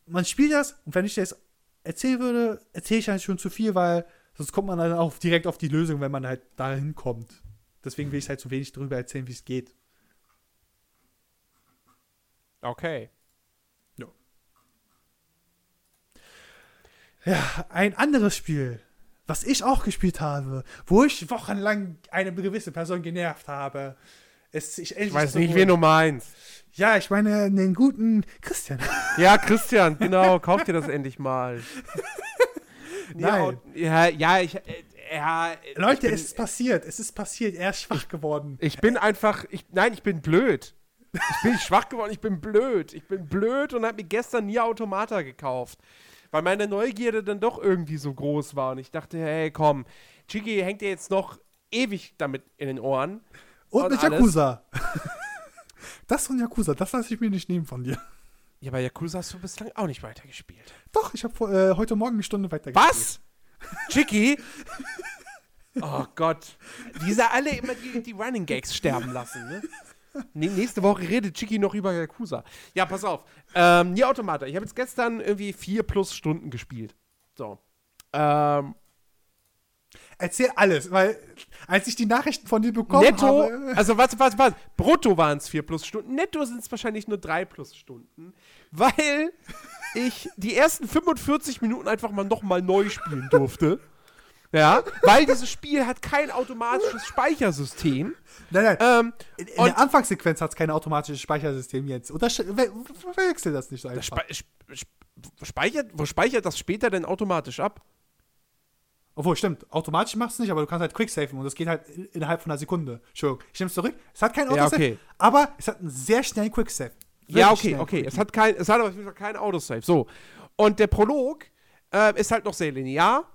man spielt das und wenn ich das erzählen würde, erzähle ich halt schon zu viel, weil sonst kommt man dann auch direkt auf die Lösung, wenn man halt dahin kommt. Deswegen will ich halt so wenig darüber erzählen, wie es geht. Okay. Ja, ein anderes Spiel, was ich auch gespielt habe, wo ich wochenlang eine gewisse Person genervt habe. Es, ich, Ich weiß nicht, wen du meinst. Ja, ich meine den guten Christian. *laughs* Ja, Christian, genau, kauf dir das endlich mal. *laughs* Nein. Ja, ja, ich. Äh, ja, Leute, bin, es ist passiert. Es ist passiert. Er ist schwach geworden. Ich bin einfach. Ich, nein, ich bin blöd. Ich bin schwach geworden, ich bin blöd. Ich bin blöd und habe mir gestern nie Automata gekauft. Weil meine Neugierde dann doch irgendwie so groß war. Und ich dachte, hey, komm, Chiki hängt dir jetzt noch ewig damit in den Ohren. Und, Und mit alles. Yakuza. *laughs* das von Yakuza, das lasse ich mir nicht nehmen von dir. Ja, bei Yakuza hast du bislang auch nicht weitergespielt. Doch, ich habe äh, heute Morgen eine Stunde weitergespielt. Was? Chiki? Oh Gott. Diese alle immer die, die Running Gags sterben lassen, ne? Nächste Woche redet Chiki noch über Yakuza. Ja, pass auf. Ähm, Nier Automata. Ich habe jetzt gestern irgendwie vier plus Stunden gespielt. So. Ähm, Erzähl alles, weil als ich die Nachrichten von dir bekommen netto, habe. also was, was, was, brutto waren es 4 plus Stunden, netto sind es wahrscheinlich nur 3 plus Stunden, weil ich die ersten 45 Minuten einfach mal nochmal neu spielen durfte. Ja, weil dieses Spiel hat kein automatisches Speichersystem. Nein, nein. Ähm, in in der Anfangssequenz hat es kein automatisches Speichersystem jetzt. Oder verwechsel das nicht so das einfach. spe sp sp speichert, wo speichert das später denn automatisch ab? Obwohl, stimmt, automatisch machst du nicht, aber du kannst halt quicksafen und das geht halt in- innerhalb von einer Sekunde. Entschuldigung, ich nehme es zurück. Es hat kein Ja, Autosave, okay. aber es hat einen sehr schnellen Quicksave. Ja, okay, okay. Es hat, kein, es hat aber auf jeden Fall kein Autosave. So. Und der Prolog äh, ist halt noch sehr linear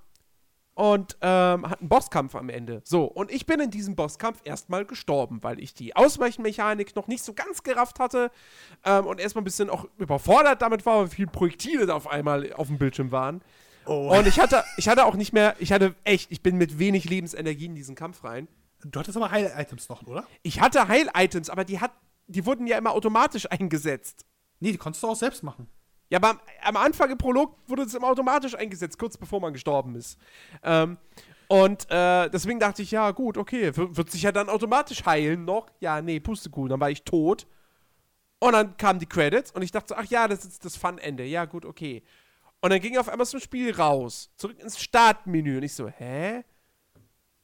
und ähm, hat einen Bosskampf am Ende. So, und ich bin in diesem Bosskampf erstmal gestorben, weil ich die Ausweichenmechanik noch nicht so ganz gerafft hatte ähm, und erstmal ein bisschen auch überfordert damit war, weil viele Projektile da auf einmal auf dem Bildschirm waren. Oh. Und ich hatte, ich hatte auch nicht mehr, ich hatte echt, ich bin mit wenig Lebensenergie in diesen Kampf rein. Du hattest aber Heil-Items noch, oder? Ich hatte Heil-Items, aber die, hat, die wurden ja immer automatisch eingesetzt. Nee, die konntest du auch selbst machen. Ja, aber am, am Anfang im Prolog wurde es immer automatisch eingesetzt, kurz bevor man gestorben ist. Ähm, und äh, deswegen dachte ich, ja, gut, okay, wird sich ja dann automatisch heilen noch. Ja, nee, Pustekuchen, dann war ich tot. Und dann kamen die Credits und ich dachte so, ach ja, das ist das Fun-Ende. Ja, gut, okay. Und dann ging auf einmal zum Spiel raus, zurück ins Startmenü. Und ich so, hä?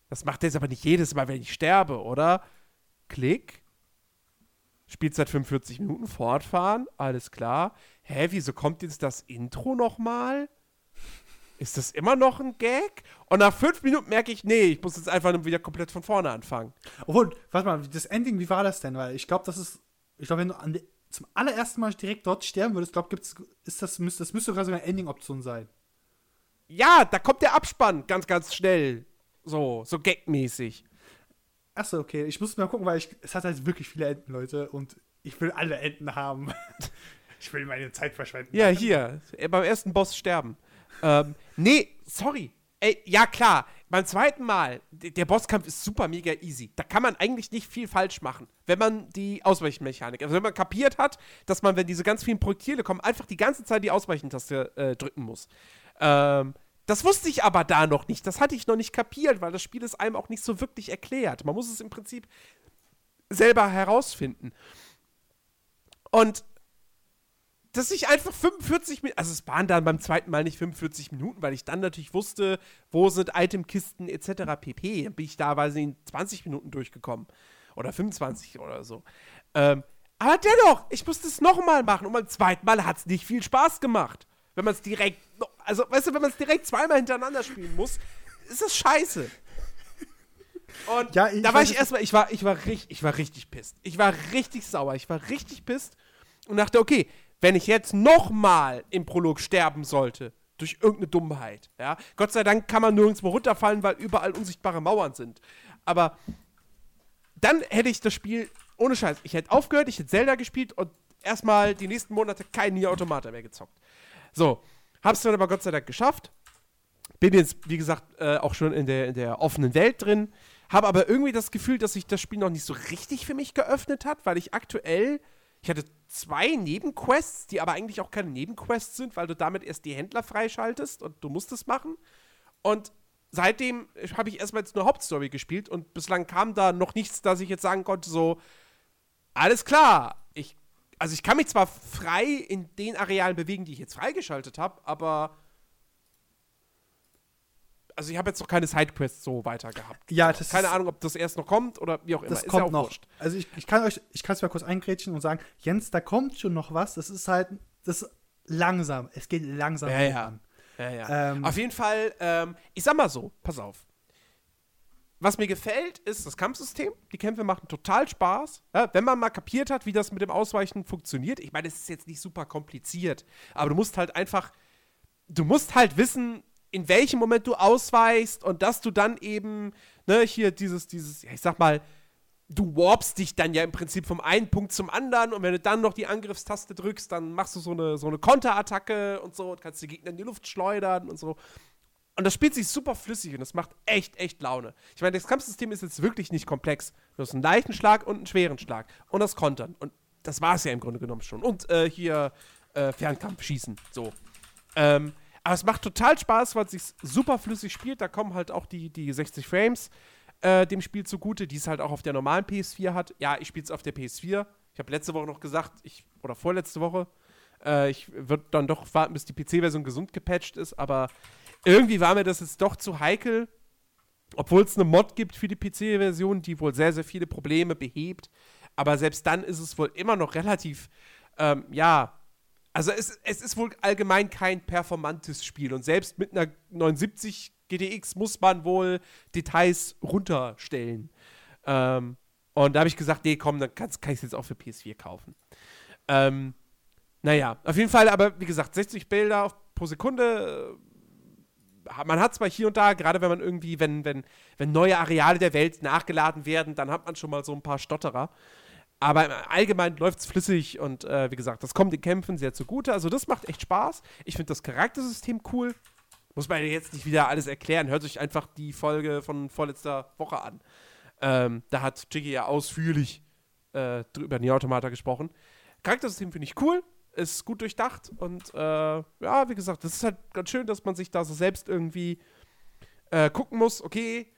Das macht er jetzt aber nicht jedes Mal, wenn ich sterbe, oder? Klick. Spielzeit 45 Minuten, fortfahren, alles klar. Hä, wieso kommt jetzt das Intro nochmal? Ist das immer noch ein Gag? Und nach fünf Minuten merke ich, nee, ich muss jetzt einfach wieder komplett von vorne anfangen. Obwohl, warte mal, das Ending, wie war das denn? Weil ich glaube, das ist, ich glaube, wenn du an zum allerersten Mal direkt dort sterben würdest, glaube gibt's, ist das, müsste, das müsste sogar sogar eine Ending-Option sein. Ja, da kommt der Abspann ganz, ganz schnell. So, so gagmäßig. Achso, okay. Ich muss mal gucken, weil ich, es hat halt wirklich viele Enden, Leute, und ich will alle Enden haben. *laughs* ich will meine Zeit verschwenden. Ja, hier, äh, beim ersten Boss sterben. ähm, nee, sorry. Ey, ja klar, beim zweiten Mal, der Bosskampf ist super mega easy. Da kann man eigentlich nicht viel falsch machen, wenn man die Ausweichmechanik, also wenn man kapiert hat, dass man, wenn diese ganz vielen Projektile kommen, einfach die ganze Zeit die Ausweichentaste äh, drücken muss. Ähm, das wusste ich aber da noch nicht. Das hatte ich noch nicht kapiert, weil das Spiel es einem auch nicht so wirklich erklärt. Man muss es im Prinzip selber herausfinden. Und dass ich einfach 45 Minuten, also es waren dann beim zweiten Mal nicht 45 Minuten, weil ich dann natürlich wusste, wo sind Itemkisten etc. pp. Dann bin ich da, weiß ich, in 20 Minuten durchgekommen. Oder 25 oder so. Ähm, aber dennoch, ich musste es nochmal machen. Und beim zweiten Mal hat es nicht viel Spaß gemacht. Wenn man es direkt, also weißt du, wenn man es direkt zweimal hintereinander spielen muss, ist das scheiße. Und Ja, ich da war ich erstmal, ich war, ich war richtig, ich war richtig pisst. Ich war richtig sauer, ich war richtig pisst und dachte, okay, wenn ich jetzt nochmal im Prolog sterben sollte, durch irgendeine Dummheit, ja, Gott sei Dank kann man nirgendwo runterfallen, weil überall unsichtbare Mauern sind. Aber dann hätte ich das Spiel, ohne Scheiß, ich hätte aufgehört, ich hätte Zelda gespielt und erstmal die nächsten Monate kein Nier Automata mehr gezockt. So, hab's dann aber Gott sei Dank geschafft. Bin jetzt, wie gesagt, äh, auch schon in der, in der offenen Welt drin. Habe aber irgendwie das Gefühl, dass sich das Spiel noch nicht so richtig für mich geöffnet hat, weil ich aktuell, ich hatte zwei Nebenquests, die aber eigentlich auch keine Nebenquests sind, weil du damit erst die Händler freischaltest und du musst es machen. Und seitdem habe ich erstmal jetzt nur Hauptstory gespielt und bislang kam da noch nichts, dass ich jetzt sagen konnte, so, alles klar, ich, also ich kann mich zwar frei in den Arealen bewegen, die ich jetzt freigeschaltet habe, aber also ich habe jetzt noch keine Sidequests so weiter gehabt. Ja, das Keine ist, Ahnung, ob das erst noch kommt oder wie auch immer. Das Ist kommt ja noch. wurscht. Also ich, ich kann euch, ich kann es mal kurz eingrätschen und sagen, Jens, da kommt schon noch was. Das ist halt, das ist langsam. Es geht langsam Ja, ja. voran. Ja, ja. Ähm, Auf jeden Fall, ähm, ich sag mal so, pass auf. Was mir gefällt, ist das Kampfsystem. Die Kämpfe machen total Spaß. Ja, wenn man mal kapiert hat, wie das mit dem Ausweichen funktioniert. Ich meine, es ist jetzt nicht super kompliziert, aber du musst halt einfach, du musst halt wissen, in welchem Moment du ausweichst und dass du dann eben, ne, hier dieses, dieses, ja, ich sag mal, du warpst dich dann ja im Prinzip vom einen Punkt zum anderen und wenn du dann noch die Angriffstaste drückst, dann machst du so eine, so eine Konterattacke und so und kannst die Gegner in die Luft schleudern und so. Und das spielt sich super flüssig und das macht echt, echt Laune. Ich meine, das Kampfsystem ist jetzt wirklich nicht komplex. Du hast einen leichten Schlag und einen schweren Schlag und das Kontern. Und das war es ja im Grunde genommen schon. Und äh, hier äh, Fernkampf schießen. So. Ähm, Aber es macht total Spaß, weil es sich super flüssig spielt. Da kommen halt auch die, die 60 Frames äh, dem Spiel zugute, die es halt auch auf der normalen PS4 hat. Ja, ich spiele es auf der PS4. Ich habe letzte Woche noch gesagt, ich, oder vorletzte Woche, äh, ich würde dann doch warten, bis die PC-Version gesund gepatcht ist, aber irgendwie war mir das jetzt doch zu heikel, obwohl es eine Mod gibt für die PC-Version, die wohl sehr, sehr viele Probleme behebt. Aber selbst dann ist es wohl immer noch relativ, ähm, ja, also es, es ist wohl allgemein kein performantes Spiel. Und selbst mit einer 79 GTX muss man wohl Details runterstellen. Ähm, und da habe ich gesagt, nee, komm, dann kann, ich es jetzt auch für PS4 kaufen. Ähm, naja, auf jeden Fall, aber wie gesagt, 60 Bilder pro Sekunde. äh, Man hat zwar hier und da, gerade wenn man irgendwie, wenn, wenn, wenn neue Areale der Welt nachgeladen werden, dann hat man schon mal so ein paar Stotterer. Aber im Allgemeinen läuft es flüssig und äh, wie gesagt, das kommt den Kämpfen sehr zugute. Also, das macht echt Spaß. Ich finde das Charaktersystem cool. Muss man jetzt nicht wieder alles erklären. Hört sich einfach die Folge von vorletzter Woche an. Ähm, da hat Jiggy ja ausführlich äh, über Nier Automata gesprochen. Charaktersystem finde ich cool, ist gut durchdacht und äh, ja, wie gesagt, das ist halt ganz schön, dass man sich da so selbst irgendwie äh, gucken muss, okay,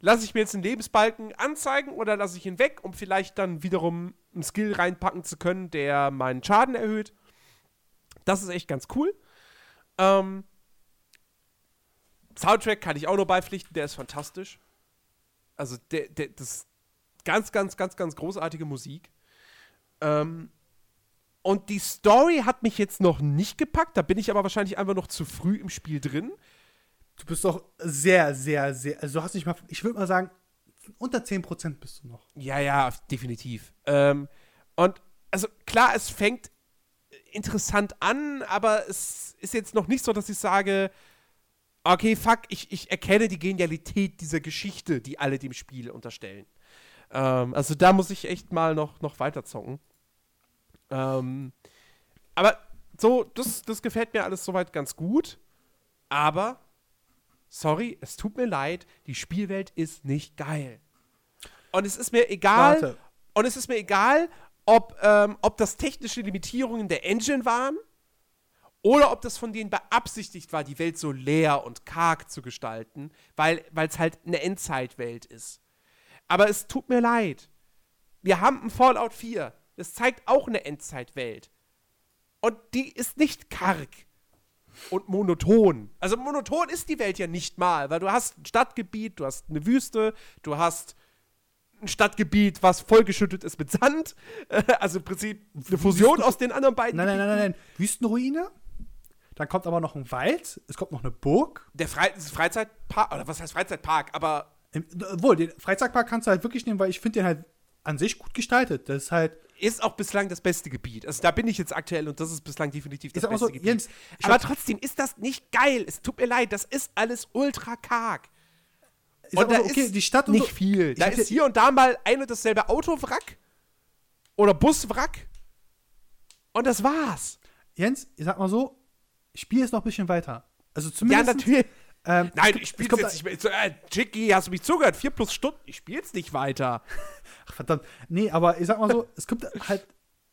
lasse ich mir jetzt einen Lebensbalken anzeigen oder lasse ich ihn weg, um vielleicht dann wiederum einen Skill reinpacken zu können, der meinen Schaden erhöht. Das ist echt ganz cool. Ähm, Soundtrack kann ich auch nur beipflichten, der ist fantastisch. Also, der, der, das ist ganz, ganz, ganz, ganz großartige Musik. Ähm, und die Story hat mich jetzt noch nicht gepackt, da bin ich aber wahrscheinlich einfach noch zu früh im Spiel drin. Du bist doch sehr, sehr, sehr. Also, du hast nicht mal. Ich würde mal sagen, unter 10% bist du noch. Ja, ja, definitiv. Ähm, und also klar, es fängt interessant an, aber es ist jetzt noch nicht so, dass ich sage, okay, fuck, ich, ich erkenne die Genialität dieser Geschichte, die alle dem Spiel unterstellen. Ähm, also da muss ich echt mal noch, noch weiter zocken. Ähm, aber so, das, das gefällt mir alles soweit ganz gut. Aber, sorry, es tut mir leid, die Spielwelt ist nicht geil. Und es ist mir egal, Warte. und es ist mir egal, ob, ähm, ob das technische Limitierungen der Engine waren oder ob das von denen beabsichtigt war, die Welt so leer und karg zu gestalten, weil es halt eine Endzeitwelt ist. Aber es tut mir leid. Wir haben ein Fallout 4. Das zeigt auch eine Endzeitwelt. Und die ist nicht karg und monoton. Also monoton ist die Welt ja nicht mal, weil du hast ein Stadtgebiet, du hast eine Wüste, du hast ein Stadtgebiet, was vollgeschüttet ist mit Sand. Also im Prinzip eine Fusion aus den anderen beiden. Nein, nein, nein, nein, nein. Wüstenruine. Dann kommt aber noch ein Wald. Es kommt noch eine Burg. Der Fre Freizeitpark, oder was heißt Freizeitpark, aber Im, obwohl, den Freizeitpark kannst du halt wirklich nehmen, weil ich finde den halt an sich gut gestaltet. Das ist halt. Ist auch bislang das beste Gebiet. Also da bin ich jetzt aktuell und das ist bislang definitiv das mal beste so, Gebiet. Jens, aber trotzdem ist das nicht geil. Es tut mir leid, das ist alles ultra karg. Sag Und da so, okay, ist die Stadt nicht viel. Da ist hier- und da mal ein und dasselbe Autowrack oder Buswrack. Und das war's. Jens, ich sag mal so, Spiel ist noch ein bisschen weiter. Also Ja, zumindest. natürlich. Ähm, Nein, es ich spiel's jetzt nicht mehr. So, äh, Chicky, hast du mich zugehört? Vier plus Stunden. Ich spiel's nicht weiter. *laughs* Ach, verdammt. Nee, aber ich sag mal so, es kommt halt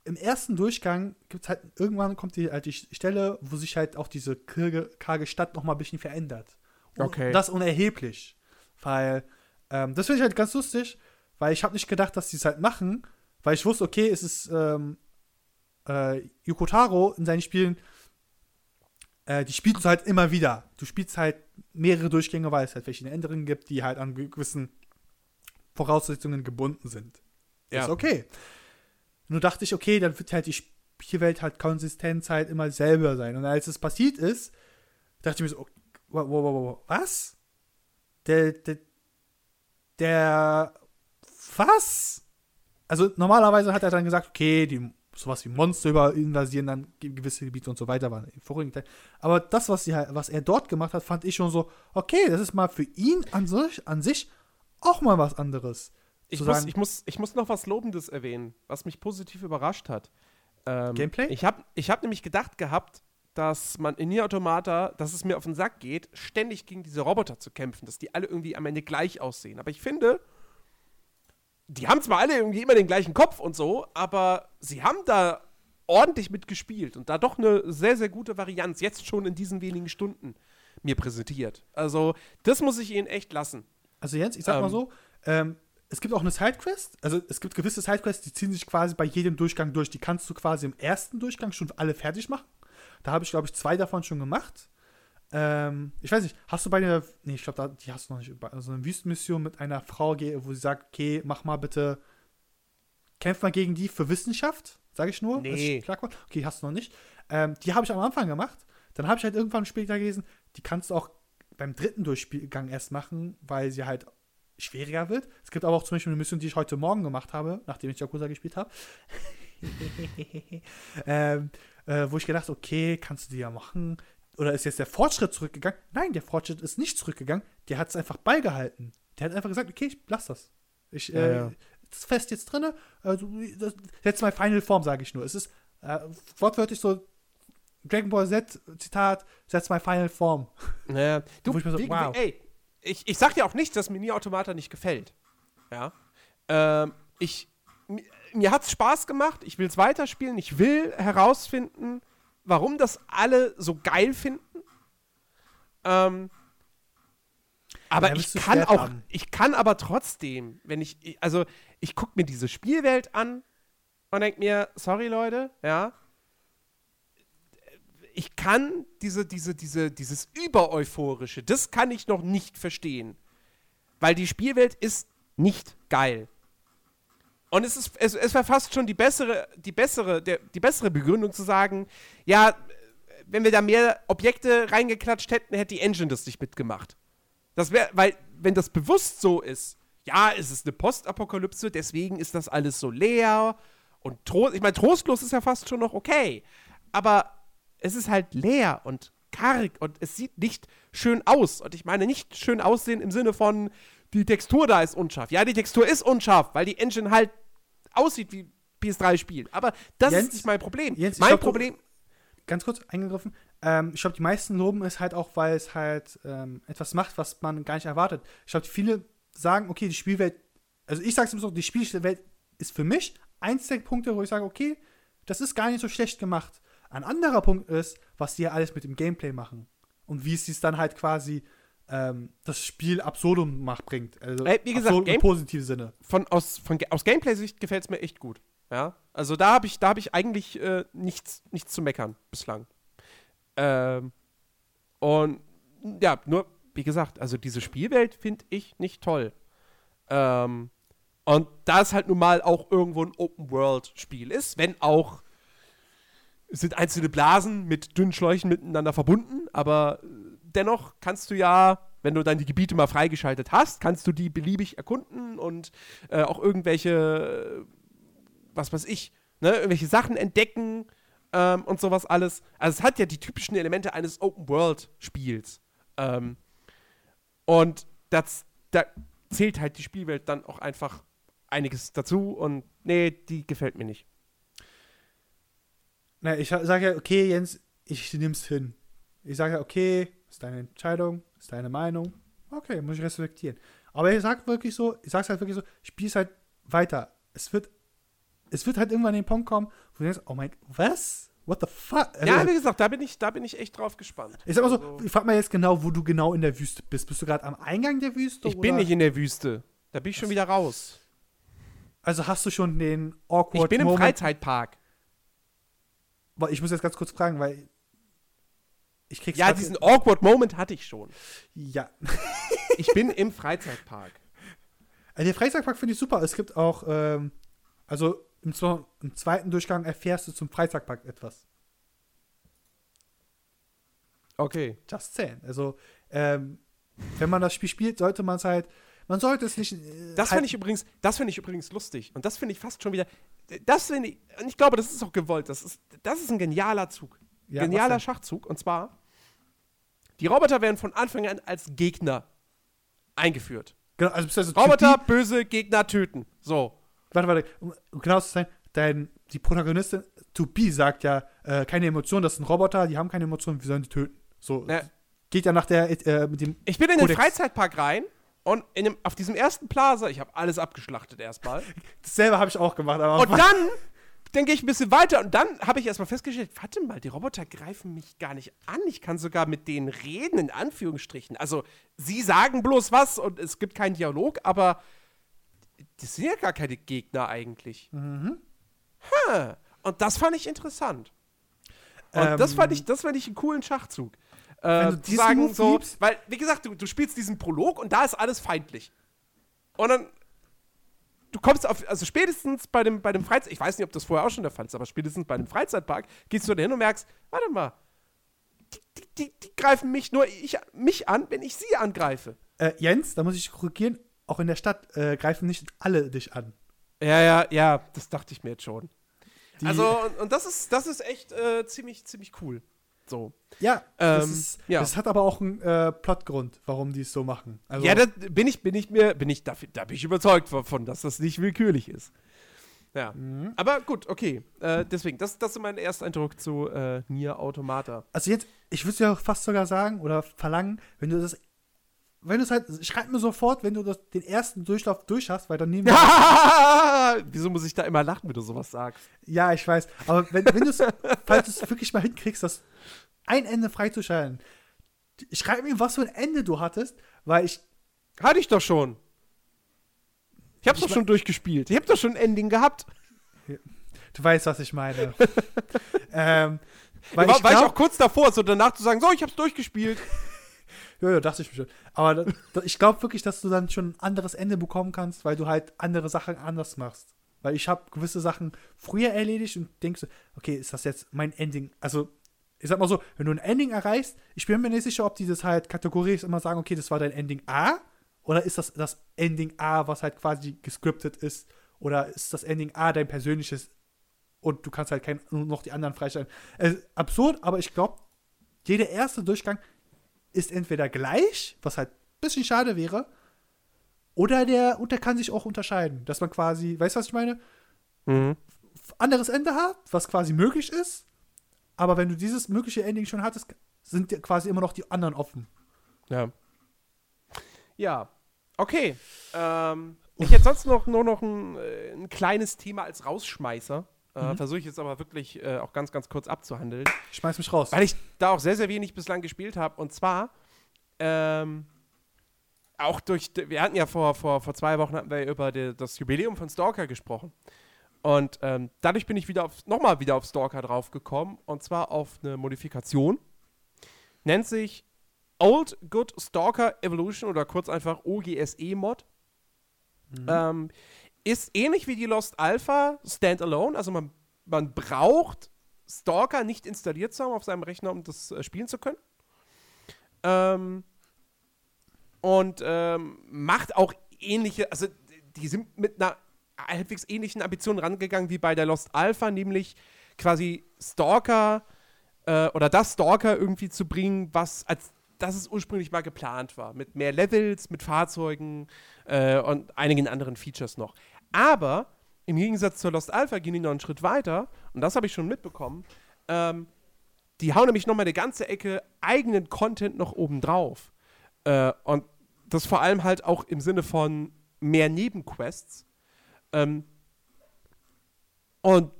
im ersten Durchgang gibt's halt irgendwann kommt die halt die Stelle, wo sich halt auch diese karge, karge Stadt noch mal ein bisschen verändert. Und Okay. Das unerheblich, weil ähm, das finde ich halt ganz lustig, weil ich habe nicht gedacht, dass die es halt machen, weil ich wusste, okay, es ist ähm, äh, Yoko Taro in seinen Spielen, äh, die spielst du halt immer wieder. Du spielst halt mehrere Durchgänge, weil es halt verschiedene Änderungen gibt, die halt an gewissen Voraussetzungen gebunden sind. Ja. Ist okay. Nur dachte ich, okay, dann wird halt die Spielwelt halt Konsistenz halt immer selber sein. Und als es passiert ist, dachte ich mir so, wow, wow, wow, wow, was? Der, der, der, was? Also normalerweise hat er dann gesagt, okay, die sowas wie Monster über invasieren dann ge- gewisse Gebiete und so weiter waren im vorigen Teil. Aber das, was, sie halt, was er dort gemacht hat, fand ich schon so, okay, das ist mal für ihn an sich, an sich auch mal was anderes. Ich muss, sagen- ich, muss, ich muss noch was Lobendes erwähnen, was mich positiv überrascht hat. Ähm, Gameplay? Ich habe ich hab nämlich gedacht gehabt, dass man in Nier Automata, dass es mir auf den Sack geht, ständig gegen diese Roboter zu kämpfen, dass die alle irgendwie am Ende gleich aussehen. Aber ich finde, die haben zwar alle irgendwie immer den gleichen Kopf und so, aber sie haben da ordentlich mitgespielt und da doch eine sehr, sehr gute Varianz jetzt schon in diesen wenigen Stunden mir präsentiert. Also, das muss ich ihnen echt lassen. Also Jens, ich sag Ähm. mal so, ähm, es gibt auch eine Sidequest. Also es gibt gewisse Sidequests, die ziehen sich quasi bei jedem Durchgang durch. Die kannst du quasi im ersten Durchgang schon alle fertig machen. Da habe ich, glaube ich, zwei davon schon gemacht. Ähm, ich weiß nicht, hast du bei der, nee, ich glaube, die hast du noch nicht, bei so eine Wüstenmission mit einer Frau, wo sie sagt, okay, mach mal bitte, kämpf mal gegen die für Wissenschaft, sage ich nur. Nee. Okay, hast du noch nicht. Ähm, die habe ich am Anfang gemacht. Dann habe ich halt irgendwann später gelesen, die kannst du auch beim dritten Durchgang erst machen, weil sie halt schwieriger wird. Es gibt aber auch zum Beispiel eine Mission, die ich heute Morgen gemacht habe, nachdem ich Yakuza gespielt habe. *laughs* ähm, äh, wo ich gedacht, okay, kannst du die ja machen. Oder ist jetzt der Fortschritt zurückgegangen? Nein, der Fortschritt ist nicht zurückgegangen. Der hat es einfach beigehalten. Der hat einfach gesagt, okay, ich lass das. Ich, Ja, äh, ja. Das ist fest jetzt drin. Also, das, jetzt mal Final Form, sage ich nur. Es ist äh, wortwörtlich so Dragon Ball Z, Zitat, setz my final form. Naja, du, Wo ich mir so, wie, wow. ey, ich, ich sag dir auch nicht, dass mir Nier Automata nicht gefällt. Ja. Ähm, ich, mi- mir hat's Spaß gemacht, ich will's weiterspielen, ich will herausfinden, warum das alle so geil finden. Ähm, aber Ja, ich kann auch, haben. ich kann aber trotzdem, wenn ich, also ich guck mir diese Spielwelt an und denk mir, sorry Leute, ja, ich kann diese, diese, diese, dieses Übereuphorische, das kann ich noch nicht verstehen. Weil die Spielwelt ist nicht geil. Und es ist, es, es wäre fast schon die bessere, die bessere, der, die bessere Begründung zu sagen, ja, wenn wir da mehr Objekte reingeklatscht hätten, hätte die Engine das nicht mitgemacht. Das wäre, weil, wenn das bewusst so ist, ja, es ist eine Postapokalypse, deswegen ist das alles so leer und trost, ich meine, trostlos ist ja fast schon noch okay. Aber es ist halt leer und karg und es sieht nicht schön aus. Und ich meine nicht schön aussehen im Sinne von, die Textur da ist unscharf. Ja, die Textur ist unscharf, weil die Engine halt aussieht wie PS3-Spiel. Aber das Jens, ist nicht mein Problem. Jens, mein glaub, Problem. Ganz kurz eingegriffen. Ähm, ich glaube, die meisten loben es halt auch, weil es halt ähm, etwas macht, was man gar nicht erwartet. Ich glaube, viele sagen, okay, die Spielwelt, also ich sage es immer so, die Spielwelt ist für mich eins der Punkte, wo ich sage, okay, das ist gar nicht so schlecht gemacht. Ein anderer Punkt ist, was die ja alles mit dem Gameplay machen. Und wie es dies dann halt quasi ähm, das Spiel absurdum macht, bringt. Also Ey, wie gesagt, im positiven Sinne. von, aus, von, aus Gameplay-Sicht gefällt es mir echt gut. Ja, also da habe ich, da hab ich eigentlich äh, nichts, nichts zu meckern bislang. Ähm, und ja, nur, wie gesagt, also diese Spielwelt finde ich nicht toll. Ähm, und da es halt nun mal auch irgendwo ein Open-World-Spiel ist, wenn auch sind einzelne Blasen mit dünnen Schläuchen miteinander verbunden, aber äh, dennoch kannst du ja, wenn du dann die Gebiete mal freigeschaltet hast, kannst du die beliebig erkunden und äh, auch irgendwelche, was weiß ich, ne, irgendwelche Sachen entdecken ähm, und sowas alles. Also es hat ja die typischen Elemente eines Open-World-Spiels. Ähm, und das, da zählt halt die Spielwelt dann auch einfach einiges dazu und nee, die gefällt mir nicht. Na, ich sage ja, okay, Jens, ich nehm's hin. Ich sage ja, okay, ist deine Entscheidung, ist deine Meinung. Okay, muss ich respektieren. Aber ich sag wirklich so, ich sag's halt wirklich so, spiel's halt weiter. Es wird, es wird halt irgendwann an den Punkt kommen, wo du denkst, oh mein, was? What the fuck? Also, ja, wie gesagt, da bin ich, da bin ich echt drauf gespannt. ich sag mal so, Also, ich frag mal jetzt genau, wo du genau in der Wüste bist. Bist du gerade am Eingang der Wüste? ich bin oder- nicht in der Wüste. Da bin ich schon wieder raus. Also hast du schon den awkward Ich bin im Moment, Freizeitpark. Ich muss jetzt ganz kurz fragen, weil ich krieg's Ja, diesen awkward Moment hatte ich schon. Ja, *laughs* Ich bin im Freizeitpark. Also der Freizeitpark finde ich super. Es gibt auch, ähm, also im, im zweiten Durchgang erfährst du zum Freizeitpark etwas. Okay. Just saying. Also, ähm, wenn man das Spiel spielt, sollte man es halt, man sollte es nicht. Äh, Das halt, finde ich übrigens, das finde ich übrigens lustig. Und das finde ich fast schon wieder. Das finde ich, und ich glaube, das ist auch gewollt. Das ist, das ist ein genialer Zug. Ja, genialer? Schachzug. Und zwar, die Roboter werden von Anfang an als Gegner eingeführt. Genau, also also Roboter, Typ, böse Gegner töten. So. warte, warte, um genau zu sein, dein, die Protagonistin To Be sagt ja, äh, keine Emotionen, das sind Roboter, die haben keine Emotionen, wir sollen die töten. So, Ja. geht ja nach der, äh, mit dem, Ich bin in den Kodex. Freizeitpark rein und in dem, auf diesem ersten Plaza, ich habe alles abgeschlachtet erstmal. *laughs* dasselbe habe ich auch gemacht, aber Und *laughs* dann, dann gehe ich ein bisschen weiter und dann habe ich erstmal festgestellt, warte mal, die Roboter greifen mich gar nicht an. Ich kann sogar mit denen reden, in Anführungsstrichen. Also, sie sagen bloß was und es gibt keinen Dialog, aber das sind ja gar keine Gegner eigentlich. Mhm. Huh. Und das fand ich interessant. Und ähm, das fand ich, das fand ich einen coolen Schachzug. Äh, wenn du sagen so, liebst, weil, wie gesagt, du, du spielst diesen Prolog und da ist alles feindlich. Und dann du kommst auf, also spätestens bei dem, bei dem Freizeit, ich weiß nicht, ob das vorher auch schon der Fall ist, aber spätestens bei dem Freizeitpark gehst du da hin und merkst, warte mal, die, die, die, die greifen mich nur ich, mich an, wenn ich sie angreife. Äh, Jens, da muss ich korrigieren, auch in der Stadt äh, greifen nicht alle dich an. Ja, ja, ja, das dachte ich mir jetzt schon. Die also, und, und, das ist, das ist echt äh, ziemlich, ziemlich cool. So. Ja, ähm, das, ist, ja. das hat aber auch einen äh, Plotgrund, warum die es so machen. Also, ja, da bin ich, bin ich mir, bin ich, da, da bin ich überzeugt davon, dass das nicht willkürlich ist. Ja. Mhm. Aber gut, okay. Äh, deswegen, das, das ist mein Ersteindruck zu äh, Nier Automata. Also jetzt, ich würde ja fast sogar sagen oder verlangen, wenn du das wenn du es halt, schreib mir sofort, wenn du das, den ersten Durchlauf durch hast, weil dann nehmen wir. *laughs* Wieso muss ich da immer lachen, wenn du sowas sagst? Ja, ich weiß. Aber wenn, wenn du es, falls du es wirklich mal hinkriegst, das ein Ende freizuschalten, schreib mir, was für ein Ende du hattest, weil ich. Hatte ich doch schon. Ich hab's ich doch schon durchgespielt. Ich hab doch schon ein Ending gehabt. Du weißt, was ich meine. *laughs* ähm, weil war, ich, glaub, war ich auch kurz davor, so danach zu sagen, so, ich hab's durchgespielt. Ja, ja, dachte ich mir schon. Aber ich glaube wirklich, dass du dann schon ein anderes Ende bekommen kannst, weil du halt andere Sachen anders machst. Weil ich habe gewisse Sachen früher erledigt und denkst so, okay, ist das jetzt mein Ending? Also, ich sag mal so, wenn du ein Ending erreichst, ich bin mir nicht sicher, ob die das halt kategorisch immer sagen, okay, das war dein Ending A, oder ist das das Ending A, was halt quasi gescriptet ist, oder ist das Ending A dein persönliches und du kannst halt kein, noch die anderen freistellen. Äh, absurd, aber ich glaube, jeder erste Durchgang ist entweder gleich, was halt ein bisschen schade wäre, oder der, und der kann sich auch unterscheiden. Dass man quasi, weißt du, was ich meine? Mhm. Anderes Ende hat, was quasi möglich ist, aber wenn du dieses mögliche Ending schon hattest, sind quasi immer noch die anderen offen. Ja. Ja. Okay. Ähm, ich hätte sonst noch nur noch ein, äh, ein kleines Thema als Rausschmeißer. Äh, mhm. Versuche ich jetzt aber wirklich äh, auch ganz, ganz kurz abzuhandeln. Ich schmeiß mich raus. Weil ich da auch sehr, sehr wenig bislang gespielt habe. Und zwar, ähm, auch durch, wir hatten ja vor, vor, vor zwei Wochen hatten wir über die, das Jubiläum von Stalker gesprochen. Und ähm, dadurch bin ich wieder auf, nochmal wieder auf Stalker draufgekommen. Und zwar auf eine Modifikation. Nennt sich Old Good Stalker Evolution oder kurz einfach OGSE-Mod. Mhm. Ähm, ist ähnlich wie die Lost Alpha Standalone. Also man, man braucht Stalker nicht installiert zu haben auf seinem Rechner, um das äh, spielen zu können. Ähm, und ähm, macht auch ähnliche, also die sind mit einer halbwegs ähnlichen Ambition rangegangen wie bei der Lost Alpha, nämlich quasi Stalker äh, oder das Stalker irgendwie zu bringen, was als das es ursprünglich mal geplant war. Mit mehr Levels, mit Fahrzeugen äh, und einigen anderen Features noch. Aber im Gegensatz zur Lost Alpha gehen die noch einen Schritt weiter, und das habe ich schon mitbekommen. Ähm, die hauen nämlich noch mal eine ganze Ecke eigenen Content noch oben drauf. Äh, und das vor allem halt auch im Sinne von mehr Nebenquests. Ähm, und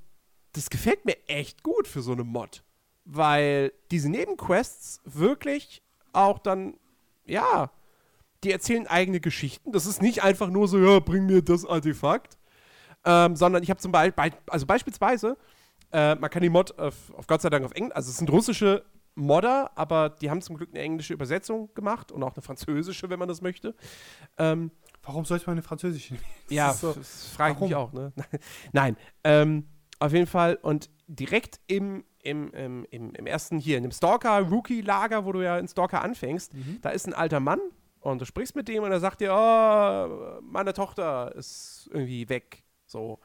das gefällt mir echt gut für so eine Mod. Weil diese Nebenquests wirklich auch dann, ja, die erzählen eigene Geschichten. Das ist nicht einfach nur so, ja, bring mir das Artefakt. Ähm, sondern ich habe zum Beispiel, also beispielsweise, äh, man kann die Mod auf, auf, Gott sei Dank auf Englisch, also es sind russische Modder, aber die haben zum Glück eine englische Übersetzung gemacht und auch eine französische, wenn man das möchte. Ähm, Warum sollte man eine französische? *laughs* ja, so, das frage ich mich auch, ne? *laughs* Nein, ähm, auf jeden Fall und direkt im, im, im, im, im ersten hier, in dem Stalker-Rookie-Lager, wo du ja in Stalker anfängst, mhm. da ist ein alter Mann, und du sprichst mit dem und er sagt dir, oh, meine Tochter ist irgendwie weg. So.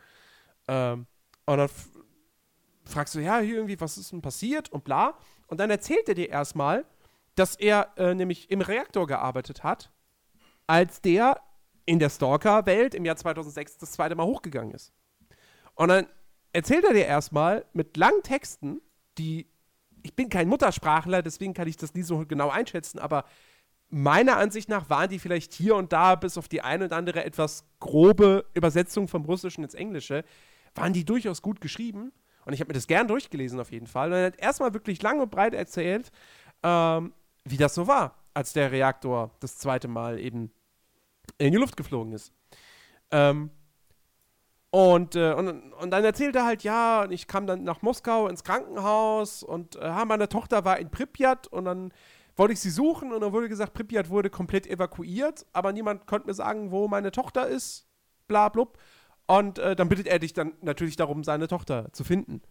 Ähm, und dann fragst du, ja, hier irgendwie, was ist denn passiert und bla. Und dann erzählt er dir erstmal, dass er äh, nämlich im Reaktor gearbeitet hat, als der in der Stalker-Welt im Jahr 2006 das zweite Mal hochgegangen ist. Und dann erzählt er dir erstmal mit langen Texten, die, ich bin kein Muttersprachler, deswegen kann ich das nie so genau einschätzen, aber meiner Ansicht nach waren die vielleicht hier und da bis auf die eine oder andere etwas grobe Übersetzung vom Russischen ins Englische, waren die durchaus gut geschrieben. Und ich habe mir das gern durchgelesen auf jeden Fall. Und er hat erstmal wirklich lang und breit erzählt, ähm, wie das so war, als der Reaktor das zweite Mal eben in die Luft geflogen ist. Ähm, und, äh, und, und dann erzählt er halt, ja, ich kam dann nach Moskau ins Krankenhaus und äh, meine Tochter war in Pripyat und dann wollte ich sie suchen und dann wurde gesagt, Pripyat wurde komplett evakuiert, aber niemand konnte mir sagen, wo meine Tochter ist, bla blub. Und äh, dann bittet er dich dann natürlich darum, seine Tochter zu finden.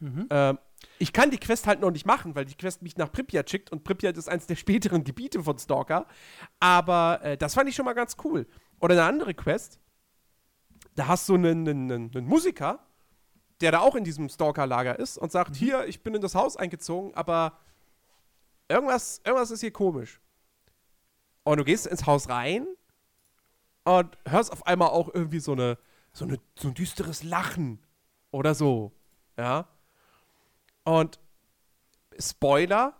Mhm. Ähm, ich kann die Quest halt noch nicht machen, weil die Quest mich nach Pripyat schickt und Pripyat ist eines der späteren Gebiete von Stalker. Aber äh, das fand ich schon mal ganz cool. Oder eine andere Quest, da hast du einen, einen, einen Musiker, der da auch in diesem Stalker-Lager ist und sagt: mhm. Hier, ich bin in das Haus eingezogen, aber irgendwas, irgendwas ist hier komisch. Und du gehst ins Haus rein und hörst auf einmal auch irgendwie so, eine, so, eine, so ein düsteres Lachen oder so. Ja. Und Spoiler,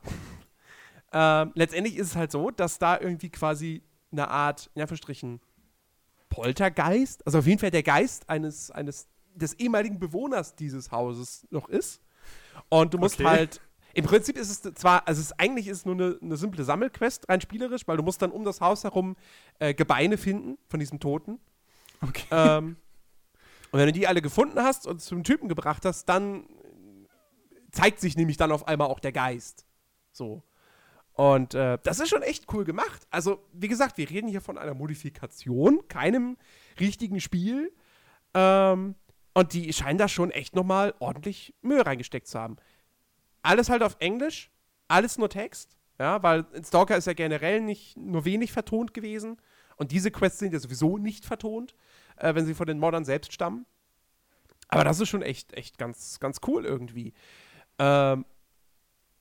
*laughs* äh, letztendlich ist es halt so, dass da irgendwie quasi eine Art, in Anführungsstrichen, Poltergeist, also auf jeden Fall der Geist eines, eines des ehemaligen Bewohners dieses Hauses noch ist. Und du musst okay. halt, im Prinzip ist es zwar, also es, eigentlich ist es nur eine, eine, simple Sammelquest, rein spielerisch, weil du musst dann um das Haus herum äh, Gebeine finden von diesem Toten. Okay. Ähm, und wenn du die alle gefunden hast und zum Typen gebracht hast, dann zeigt sich nämlich dann auf einmal auch der Geist. So. Und äh, das ist schon echt cool gemacht. Also, wie gesagt, wir reden hier von einer Modifikation, keinem richtigen Spiel. Ähm, und die scheinen da schon echt nochmal ordentlich Mühe reingesteckt zu haben. Alles halt auf Englisch, alles nur Text. Ja, weil Stalker ist ja generell nicht nur wenig vertont gewesen. Und diese Quests sind ja sowieso nicht vertont, äh, wenn sie von den Modern selbst stammen. Aber das ist schon echt, echt ganz, ganz cool irgendwie. Ähm,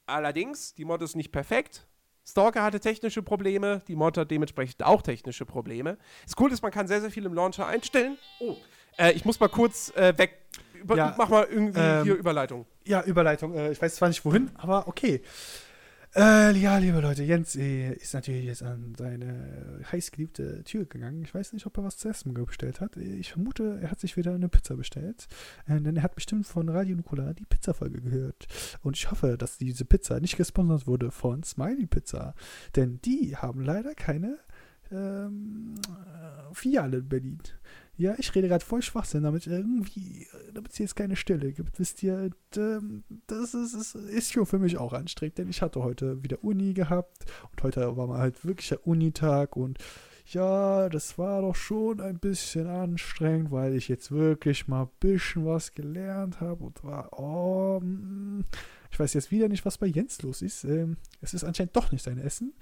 allerdings, die Mod ist nicht perfekt. Stalker hatte technische Probleme, die Mod hat dementsprechend auch technische Probleme. Das Coole ist, man kann sehr, sehr viel im Launcher einstellen. Oh, äh, ich muss mal kurz äh, weg. Über, ja, mach mal irgendwie ähm, hier Überleitung. Ja, Überleitung. Äh, ich weiß zwar nicht wohin, aber okay. Äh, ja, liebe Leute, Jens äh, ist natürlich jetzt an seine heißgeliebte Tür gegangen. Ich weiß nicht, ob er was zu essen bestellt hat. Ich vermute, er hat sich wieder eine Pizza bestellt. Äh, denn er hat bestimmt von Radio Nukular die Pizza-Folge gehört. Und ich hoffe, dass diese Pizza nicht gesponsert wurde von Smiley Pizza. Denn die haben leider keine ähm, Filiale in Berlin. Ja, ich rede gerade voll Schwachsinn, damit irgendwie, damit es jetzt keine Stille gibt. Wisst ihr, ähm, das ist, ist, ist schon für mich auch anstrengend, denn ich hatte heute wieder Uni gehabt und heute war mal halt wirklich der Unitag und ja, das war doch schon ein bisschen anstrengend, weil ich jetzt wirklich mal ein bisschen was gelernt habe und war, oh, mm, ich weiß jetzt wieder nicht, was bei Jens los ist. Ähm, es ist anscheinend doch nicht sein Essen.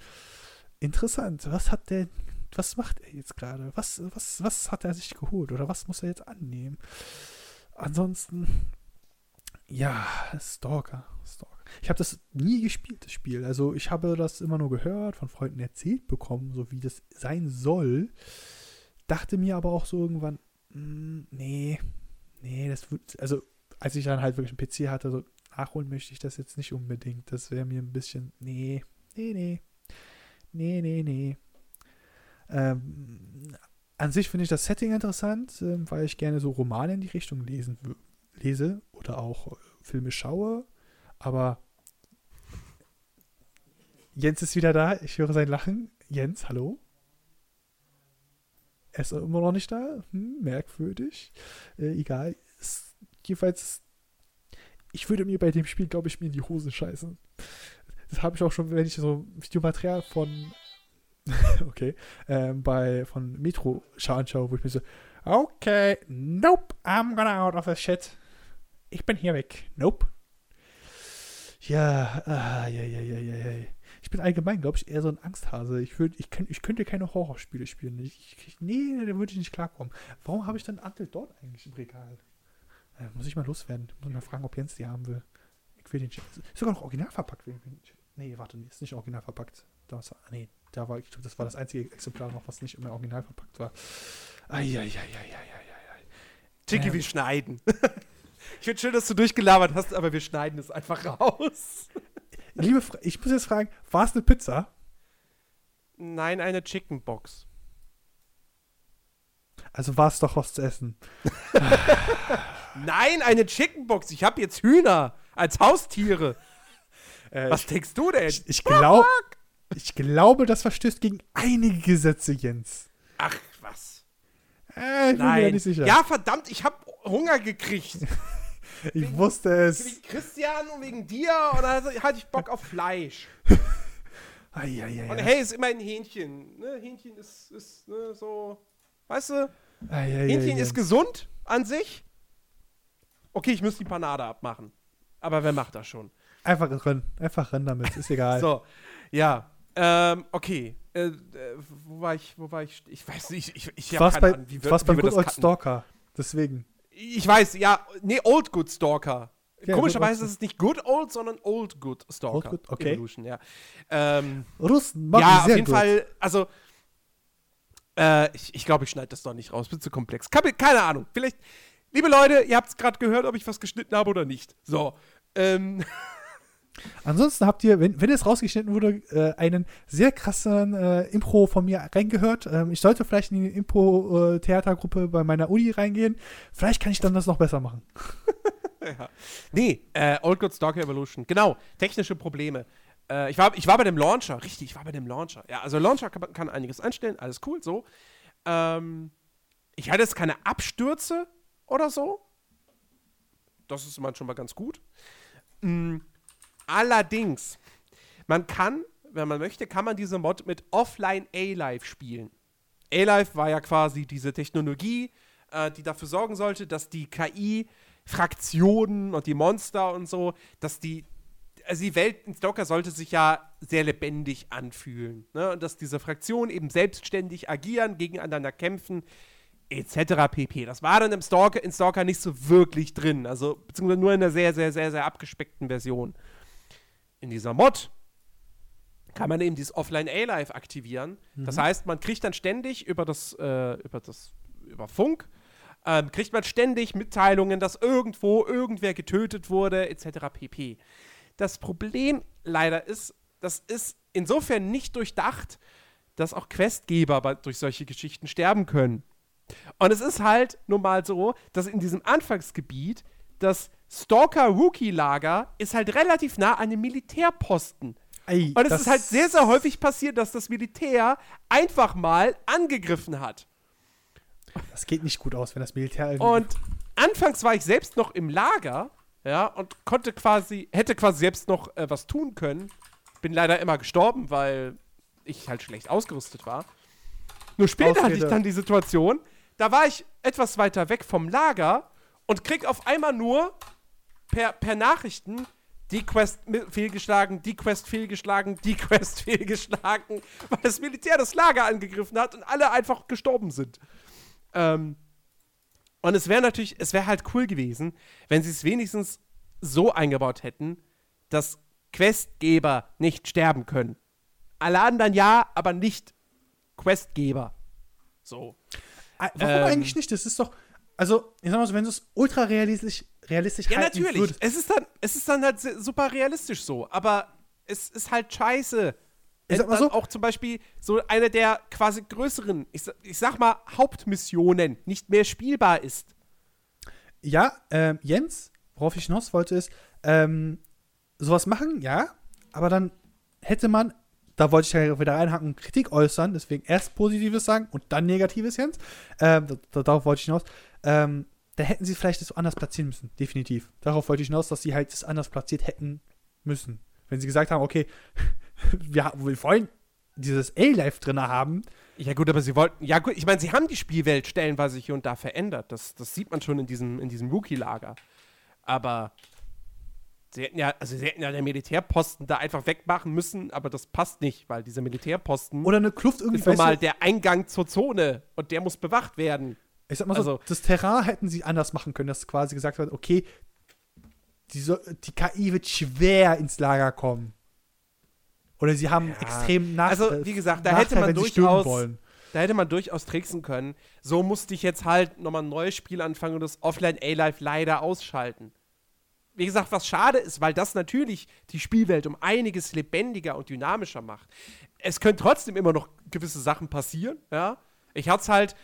Interessant. Was hat der was macht er jetzt gerade? Was, was, was hat er sich geholt oder was muss er jetzt annehmen? Ansonsten, ja, Stalker, Stalker. Ich habe das nie gespielt, das Spiel. Also ich habe das immer nur gehört, von Freunden erzählt bekommen, so wie das sein soll. Dachte mir aber auch so irgendwann, hm, nee, nee, das wird, also als ich dann halt wirklich einen PC hatte, so nachholen möchte ich das jetzt nicht unbedingt. Das wäre mir ein bisschen, nee, nee, nee, nee, nee, nee. Ähm, an sich finde ich das Setting interessant, äh, weil ich gerne so Romane in die Richtung lesen, lese oder auch äh, Filme schaue. Aber Jens ist wieder da. Ich höre sein Lachen. Jens, hallo? Er ist immer noch nicht da. Hm, merkwürdig. Äh, egal. Es, jedenfalls, ich würde mir bei dem Spiel, glaube ich, mir in die Hose scheißen. Das habe ich auch schon, wenn ich so Videomaterial von *laughs* okay, ähm, bei von Metro anschaue, wo ich mir so, okay, nope, I'm gonna out of the shit. Ich bin hier weg. Nope. Ja, ah, ja, ja, ja, ja, ja. Ich bin allgemein, glaube ich, eher so ein Angsthase. Ich, würd, ich, könnt, ich könnte keine Horrorspiele spielen. Ich, ich, nee, da würde ich nicht klarkommen. Warum habe ich dann Until dort eigentlich im Regal? Äh, muss ich mal loswerden. Muss mal fragen, ob Jens die haben will. Ich will den Ist sogar noch original verpackt. Nee, warte, ist nicht original verpackt. Das, nee, da war, ich glaube, das war das einzige Exemplar noch, was nicht im Original verpackt war. Eieieiei. Tiki, ähm. wir schneiden. *laughs* ich finde schön, dass du durchgelabert hast, aber wir schneiden es einfach raus. *laughs* Liebe, Fra ich muss jetzt fragen, war es eine Pizza? Nein, eine Chicken Box. Also war es doch was zu essen. *laughs* Nein, eine Chickenbox. Ich habe jetzt Hühner als Haustiere. Äh, Was denkst du denn? ich, ich, glaub, ich glaube, das verstößt gegen einige Gesetze, Jens. Ach, was? Äh, ich bin mir Nein. nicht sicher. Ja, verdammt, ich habe Hunger gekriegt. *laughs* ich wusste es. Wegen Christian und wegen dir. Dann hatte ich Bock auf Fleisch. *laughs* Eieiei. Und hey, ist immer ein Hähnchen. Ne? Hähnchen ist, ist ne, so. Weißt du? Eieiei, Hähnchen Jens. ist gesund an sich. Okay, ich müsste die Panade abmachen. Aber wer macht das schon? Einfach rennen. Einfach rennen damit. Ist egal. *laughs* So, ja. Ähm, okay. Äh, äh, wo war ich? Wo war ich? Ich weiß nicht. Ich, ich Du hab warst keine bei, Ahnung, wie wir, warst wie beim Good das Old cutten. Stalker. Deswegen. Ich weiß, ja. Nee, Old Good Stalker. Ja, Komischerweise ist es nicht Good Old, sondern Old Good Stalker. Old Good, okay. Evolution, ja. Ähm, Russen machen ja, auf jeden gut. Fall. Also, äh, ich, ich glaube, ich schneide das doch nicht raus. Bin zu komplex. Keine Ahnung. Vielleicht, liebe Leute, ihr habt es gerade gehört, ob ich was geschnitten habe oder nicht. So. Ähm, *laughs* Ansonsten habt ihr, wenn, wenn es rausgeschnitten wurde, äh, einen sehr krassen äh, Impro von mir reingehört. Ähm, ich sollte vielleicht in die Impro-Theatergruppe bei meiner Uni reingehen. Vielleicht kann ich dann das noch besser machen. *laughs* ja. Nee, äh, Old Good Stalker Evolution. Genau, technische Probleme. Äh, ich, war, ich war bei dem Launcher, richtig, ich war bei dem Launcher. Ja, also Launcher kann, man- kann einiges einstellen, alles cool, so. Ähm, ich hatte jetzt keine Abstürze oder so. Das ist immer schon mal ganz gut. Mm, allerdings, man kann, wenn man möchte, kann man diese Mod mit Offline A-Live spielen. A-Live war ja quasi diese Technologie, äh, die dafür sorgen sollte, dass die KI-Fraktionen und die Monster und so, dass die, also die Welt in Stalker sollte sich ja sehr lebendig anfühlen. Ne? Und dass diese Fraktionen eben selbstständig agieren, gegeneinander kämpfen, etc. pp. Das war dann im Stalker, in Stalker nicht so wirklich drin. Also, beziehungsweise nur in einer sehr, sehr, sehr, sehr abgespeckten Version. In dieser Mod kann man eben dieses Offline A-Live aktivieren. Das heißt, man kriegt dann ständig über das, äh, über das, über Funk, ähm, kriegt man ständig Mitteilungen, dass irgendwo irgendwer getötet wurde, etc. pp. Das Problem leider ist, das ist insofern nicht durchdacht, dass auch Questgeber durch solche Geschichten sterben können. Und es ist halt nun mal so, dass in diesem Anfangsgebiet das Stalker-Rookie-Lager ist halt relativ nah an dem Militärposten. Ey, Und es ist halt sehr, sehr häufig passiert, dass das Militär einfach mal angegriffen hat. Das geht nicht gut aus, wenn das Militär irgendwie. Und anfangs war ich selbst noch im Lager, ja, und konnte quasi, hätte quasi selbst noch äh, was tun können. Bin leider immer gestorben, weil ich halt schlecht ausgerüstet war. Nur später hatte ich Ausrede. dann die Situation, da war ich etwas weiter weg vom Lager und krieg auf einmal nur per, per Nachrichten die Quest fehlgeschlagen, die Quest fehlgeschlagen, die Quest *laughs* fehlgeschlagen, weil das Militär das Lager angegriffen hat und alle einfach gestorben sind. Ähm, und es wäre natürlich, es wäre halt cool gewesen, wenn sie es wenigstens so eingebaut hätten, dass Questgeber nicht sterben können. Alle anderen ja, aber nicht Questgeber. So. Ah, Warum ähm, eigentlich nicht? Das ist doch. Also, ich sag mal so, wenn du es ultra realistisch, realistisch Ja, halten natürlich. würdest. Es ist, dann, es ist dann halt super realistisch so, aber es ist halt scheiße. Ich sag mal so- auch zum Beispiel so eine der quasi größeren, ich, ich sag mal, Hauptmissionen nicht mehr spielbar ist. Ja, ähm, Jens, worauf ich hinaus wollte, ist, ähm, sowas machen, ja, aber dann hätte man, da wollte ich ja wieder reinhaken Kritik äußern, deswegen erst Positives sagen und dann Negatives, Jens. Ähm, da, da, darauf wollte ich hinaus. Ähm, da hätten sie vielleicht das anders platzieren müssen, definitiv. Darauf wollte ich hinaus, dass sie halt das anders platziert hätten müssen. Wenn sie gesagt haben, okay, *laughs* wir, wir wollen dieses A-Life drin haben, Ja, gut, aber sie wollten. Ja, gut, ich meine, sie haben die Spielwelt stellenweise hier und da verändert. Das, das sieht man schon in diesem, in diesem Rookie-Lager. Aber sie hätten ja, also sie hätten ja den Militärposten da einfach wegmachen müssen, aber das passt nicht, weil dieser Militärposten oder eine Kluft irgendwie, ist normal weißt du, der Eingang zur Zone und der muss bewacht werden. Ich sag mal so, Also- das Terrain hätten sie anders machen können, dass quasi gesagt wird, okay, die, so, die KI wird schwer ins Lager kommen. Oder sie haben extrem nach Also, äh, wie gesagt, da Nachteil, hätte man durchaus- wollen. Da hätte man durchaus tricksen können. So musste ich jetzt halt nochmal ein neues Spiel anfangen und das Offline A-Life leider ausschalten. Wie gesagt, was schade ist, weil das natürlich die Spielwelt um einiges lebendiger und dynamischer macht. Es können trotzdem immer noch gewisse Sachen passieren, ja. Ich hatte es halt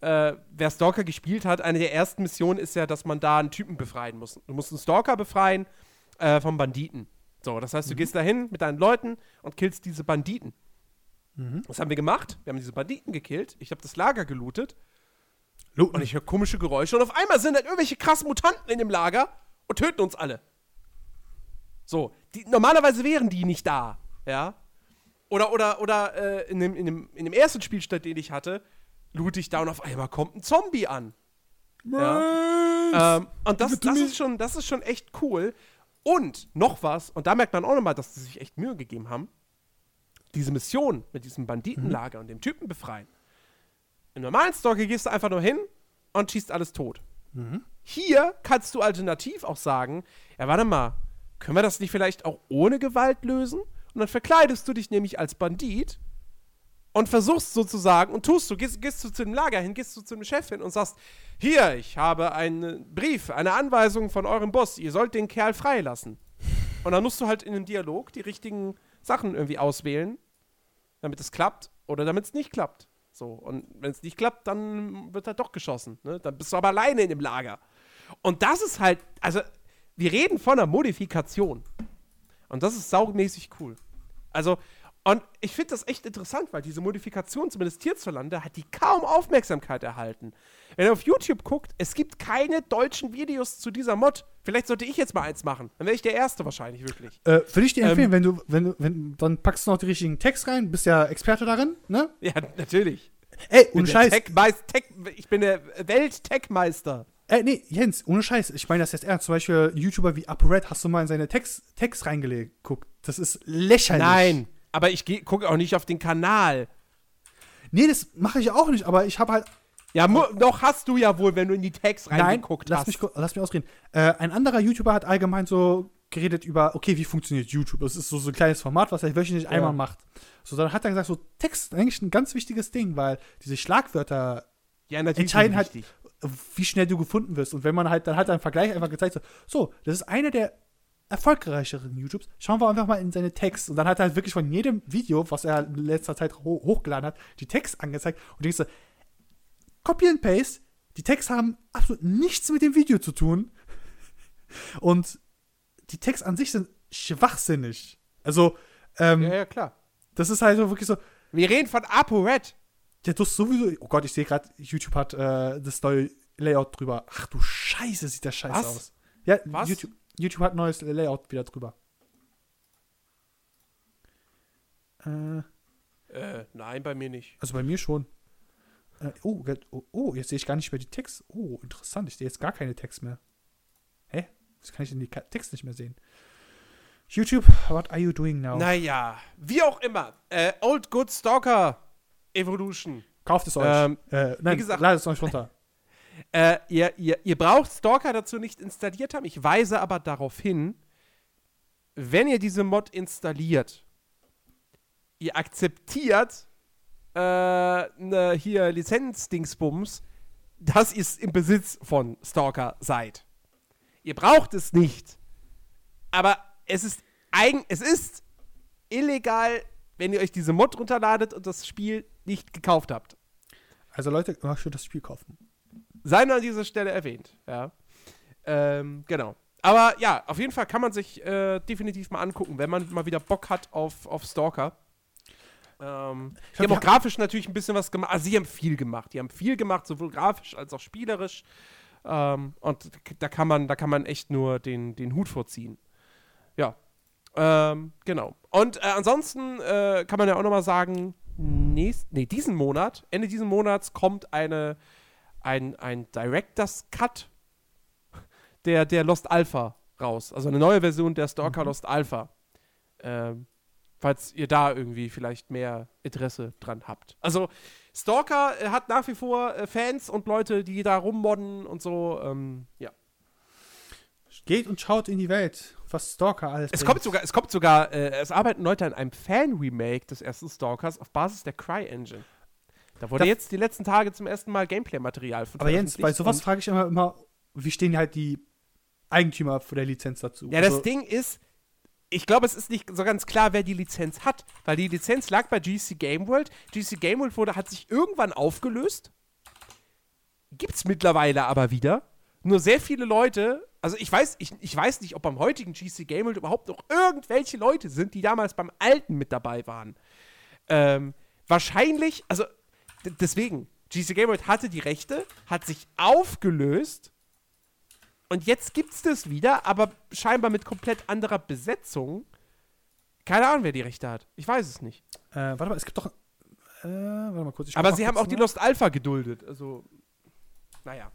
äh, wer Stalker gespielt hat, eine der ersten Missionen ist ja, dass man da einen Typen befreien muss. Du musst einen Stalker befreien äh, vom Banditen. So, das heißt, du gehst da hin mit deinen Leuten und killst diese Banditen. Was haben wir gemacht? Wir haben diese Banditen gekillt. Ich habe das Lager gelootet und ich höre komische Geräusche und auf einmal sind dann irgendwelche krassen Mutanten in dem Lager und töten uns alle. So, die, normalerweise wären die nicht da, ja. Oder, oder, oder äh, in, dem, in, dem, in dem ersten Spielstand, den ich hatte, loot ich da und auf einmal kommt ein Zombie an. Ja. Ähm, und das, das, ist schon, das ist schon echt cool. Und noch was, und da merkt man auch nochmal, dass sie sich echt Mühe gegeben haben. Diese Mission mit diesem Banditenlager und dem Typen befreien. Im normalen Stalker gehst du einfach nur hin und schießt alles tot. Hier kannst du alternativ auch sagen, ja, warte mal, können wir das nicht vielleicht auch ohne Gewalt lösen? Und dann verkleidest du dich nämlich als Bandit und versuchst sozusagen und tust du, gehst, gehst du zu dem Lager hin, gehst du zu dem Chef hin und sagst, hier, ich habe einen Brief, eine Anweisung von eurem Boss, ihr sollt den Kerl freilassen. Und dann musst du halt in einem Dialog die richtigen Sachen irgendwie auswählen, damit es klappt oder damit es nicht klappt. So, und wenn es nicht klappt, dann wird halt doch geschossen. Ne? Dann bist du aber alleine in dem Lager. Und das ist halt, also, wir reden von einer Modifikation. Und das ist saumäßig cool. Also, und ich finde das echt interessant, weil diese Modifikation, zumindest hierzulande, hat die kaum Aufmerksamkeit erhalten. Wenn ihr auf YouTube guckt, es gibt keine deutschen Videos zu dieser Mod. Vielleicht sollte ich jetzt mal eins machen. Dann wäre ich der Erste wahrscheinlich, wirklich. Äh, Würde ich dir Ähm, empfehlen, wenn du, wenn du, wenn, dann packst du noch die richtigen Text rein, bist ja Experte darin, ne? Ja, natürlich. Ey, ohne Scheiß. Tech-Meist- Tech, ich bin der Welt-Tech-Meister. Ey, nee, Jens, ohne Scheiß. Ich meine das jetzt ernst. Zum Beispiel YouTuber wie ApoRed, hast du mal in seine Text, Text reingelegt? Guck, das ist lächerlich. Nein, aber ich gucke auch nicht auf den Kanal. Nee, das mache ich auch nicht, aber ich habe halt. Ja, doch hast du ja wohl, wenn du in die Tags Nein, reingeguckt lass hast. mich, lass mich ausreden. Äh, ein anderer YouTuber hat allgemein so geredet über, okay, wie funktioniert YouTube? Das ist so, so ein kleines Format, was er wöchentlich einmal macht. So, dann hat er gesagt, so Text ist eigentlich ein ganz wichtiges Ding, weil diese Schlagwörter ja, entscheiden halt, wie schnell du gefunden wirst. Und wenn man halt, dann hat er einen Vergleich einfach gezeigt, so, so das ist einer der erfolgreicheren YouTubes. Schauen wir einfach mal in seine Texte. Und dann hat er halt wirklich von jedem Video, was er in letzter Zeit ho hochgeladen hat, die Texte angezeigt. Und denkst du, Copy and Paste, die Texte haben absolut nichts mit dem Video zu tun. *laughs* Und die Texte an sich sind schwachsinnig. Also, ähm, Ja, ja, klar. das ist halt so wirklich so, Wir reden von ApoRed. der du sowieso. Oh Gott, ich sehe gerade, YouTube hat äh, das neue Layout drüber. Ach du Scheiße, sieht das scheiße Was? aus. Ja, Was? YouTube, YouTube hat ein neues Layout wieder drüber. Äh, Äh, nein, bei mir nicht. also bei mir schon. Äh, oh, oh, oh, jetzt sehe ich gar nicht mehr die Text. Oh, interessant. Ich sehe jetzt gar keine Text mehr. Hä? Wieso kann ich denn die Text nicht mehr sehen? YouTube, what are you doing now? Naja, wie auch immer. Äh, Old Good Stalker Evolution. Kauft es euch. Ähm, äh, nein, gesagt- ladet es euch runter. Äh, ihr, ihr, ihr braucht Stalker dazu nicht installiert haben. Ich weise aber darauf hin, wenn ihr diese Mod installiert, ihr akzeptiert äh, ne, hier Lizenzdingsbums, dass ihr im Besitz von Stalker seid. Ihr braucht es nicht. Aber es ist eigen, es ist illegal, wenn ihr euch diese Mod runterladet und das Spiel nicht gekauft habt. Also Leute, mach schon das Spiel kaufen. Sei nur an dieser Stelle erwähnt. Ja. Ähm, genau. Aber ja, auf jeden Fall kann man sich äh, definitiv mal angucken, wenn man mal wieder Bock hat auf, auf Stalker. Ähm, die glaub, haben auch grafisch natürlich ein bisschen was gemacht. Also, sie haben viel gemacht. Die haben viel gemacht, sowohl grafisch als auch spielerisch. Ähm, und da kann man, da kann man echt nur den, den Hut vorziehen. Ja. Ähm, genau. Und äh, ansonsten äh, kann man ja auch nochmal sagen, nächst, nee, diesen Monat, Ende diesen Monats kommt eine, ein, ein Director's Cut der, der Lost Alpha raus. Also eine neue Version der Stalker Lost Alpha. Ähm, falls ihr da irgendwie vielleicht mehr Interesse dran habt. Also Stalker äh, hat nach wie vor äh, Fans und Leute, die da rummodden und so. Ähm, ja. Geht und schaut in die Welt, was Stalker alles Es bringt. kommt sogar, es kommt sogar, äh, es arbeiten Leute an einem Fan-Remake des ersten Stalkers auf Basis der Cry-Engine. Da wurde Da- jetzt die letzten Tage zum ersten Mal Gameplay-Material von Aber Jens, bei sowas frage ich immer, immer, wie stehen halt die Eigentümer von der Lizenz dazu? Ja, das Also, Ding ist, ich glaube, es ist nicht so ganz klar, wer die Lizenz hat, weil die Lizenz lag bei GC Game World. GC Game World wurde, hat sich irgendwann aufgelöst. gibt's mittlerweile aber wieder. Nur sehr viele Leute, also ich weiß, ich, ich weiß nicht, ob beim heutigen GC Game World überhaupt noch irgendwelche Leute sind, die damals beim alten mit dabei waren. Ähm, wahrscheinlich, also deswegen, GC Game World hatte die Rechte, hat sich aufgelöst und jetzt gibt's das wieder, aber scheinbar mit komplett anderer Besetzung. Keine Ahnung, wer die Rechte hat. Ich weiß es nicht. Äh, warte mal, es gibt doch. Äh, warte mal kurz. ich Aber sie haben auch die nach. Lost Alpha geduldet. Also, naja.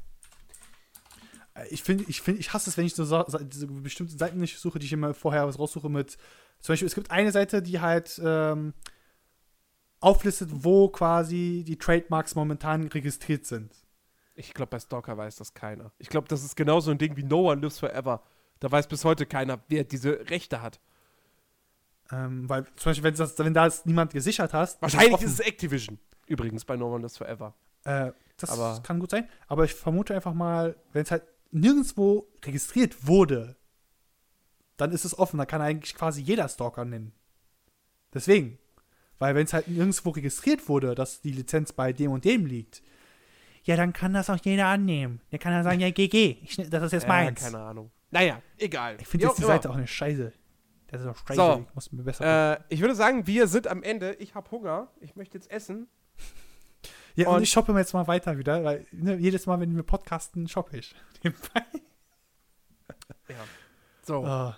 Äh, Ich finde, ich, find, ich hasse es, wenn ich so, diese bestimmte Seiten nicht suche, die ich immer vorher was raussuche mit. Zum Beispiel, es gibt eine Seite, die halt ähm, auflistet, wo quasi die Trademarks momentan registriert sind. Ich glaube, bei Stalker weiß das keiner. Ich glaube, das ist genauso ein Ding wie No One Lives Forever. Da weiß bis heute keiner, wer diese Rechte hat. Ähm, weil zum Beispiel, wenn, das, wenn da es niemand gesichert hast. Wahrscheinlich ist es Activision. Übrigens bei No One Lives Forever. Äh, das Aber- kann gut sein. Aber ich vermute einfach mal, wenn es halt nirgendwo registriert wurde, dann ist es offen. Da kann eigentlich quasi jeder Stalker nennen. Deswegen. Weil wenn es halt nirgendwo registriert wurde, dass die Lizenz bei dem und dem liegt, ja, dann kann das auch jeder annehmen. Der kann dann sagen, ja, GG, ich, das ist jetzt Ja, meins. keine Ahnung. Naja, egal. Ich finde jetzt die immer. Seite auch eine Scheiße. Das ist auch scheiße. So. Ich muss mir besser. Äh, ich würde sagen, wir sind am Ende. Ich habe Hunger. Ich möchte jetzt essen. ja, und, und- ich shoppe jetzt mal weiter wieder, weil ne, jedes Mal, wenn wir podcasten, shoppe ich. *laughs* Nebenbei. Ja. So. Oh.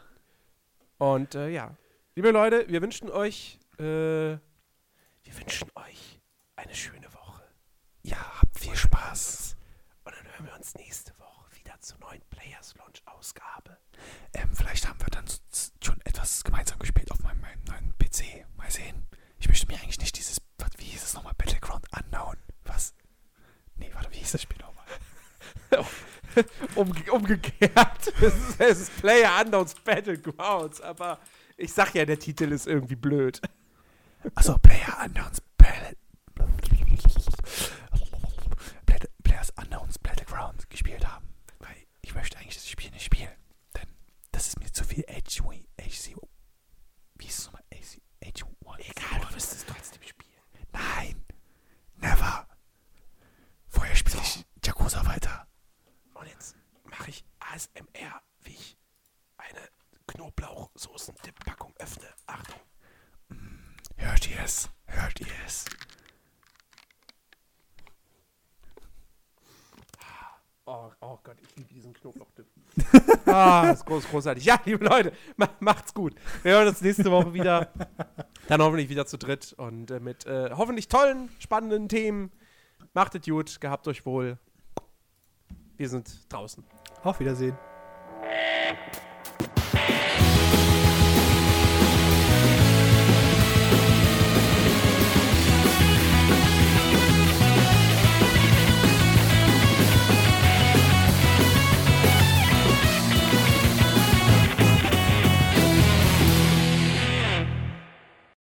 Und äh, ja. Liebe Leute, wir wünschen euch, äh, wir wünschen euch eine schöne Woche. Ja, habt viel Spaß. Und dann hören wir uns nächste Woche wieder zur neuen Players Launch Ausgabe. Ähm, vielleicht haben wir dann schon etwas gemeinsam gespielt auf meinem, meinem neuen PC. Mal sehen. Ich möchte mir eigentlich nicht dieses, wie hieß es nochmal, Battleground Unknown. Was? Nee, warte, wie hieß das Spiel nochmal? *laughs* Umge umgekehrt. *laughs* es, ist, es ist Player Unknowns Battlegrounds, aber ich sag ja, der Titel ist irgendwie blöd. Achso, Player Unknowns Players Unknowns Battleground gespielt haben. Weil ich möchte eigentlich das Spiel nicht spielen. Denn das ist mir zu viel HC. HC wie hieß es nochmal? HC, H1. Egal, du wirst es trotzdem spielen. Nein. Never. Vorher spiele ich Yakuza weiter. Und jetzt mache ich ASMR, wie ich eine Knoblauchsoßen-Dip-Packung öffne. Achtung. Hört ihr es? Hört ihr es? Oh, oh Gott, ich liebe diesen Knoblauchdip. *laughs* ah, das ist groß, großartig. Ja, liebe Leute, ma macht's gut. Wir hören uns nächste Woche wieder. Dann hoffentlich wieder zu dritt und äh, mit äh, hoffentlich tollen, spannenden Themen. Macht es gut, gehabt euch wohl. Wir sind draußen. Auf Wiedersehen.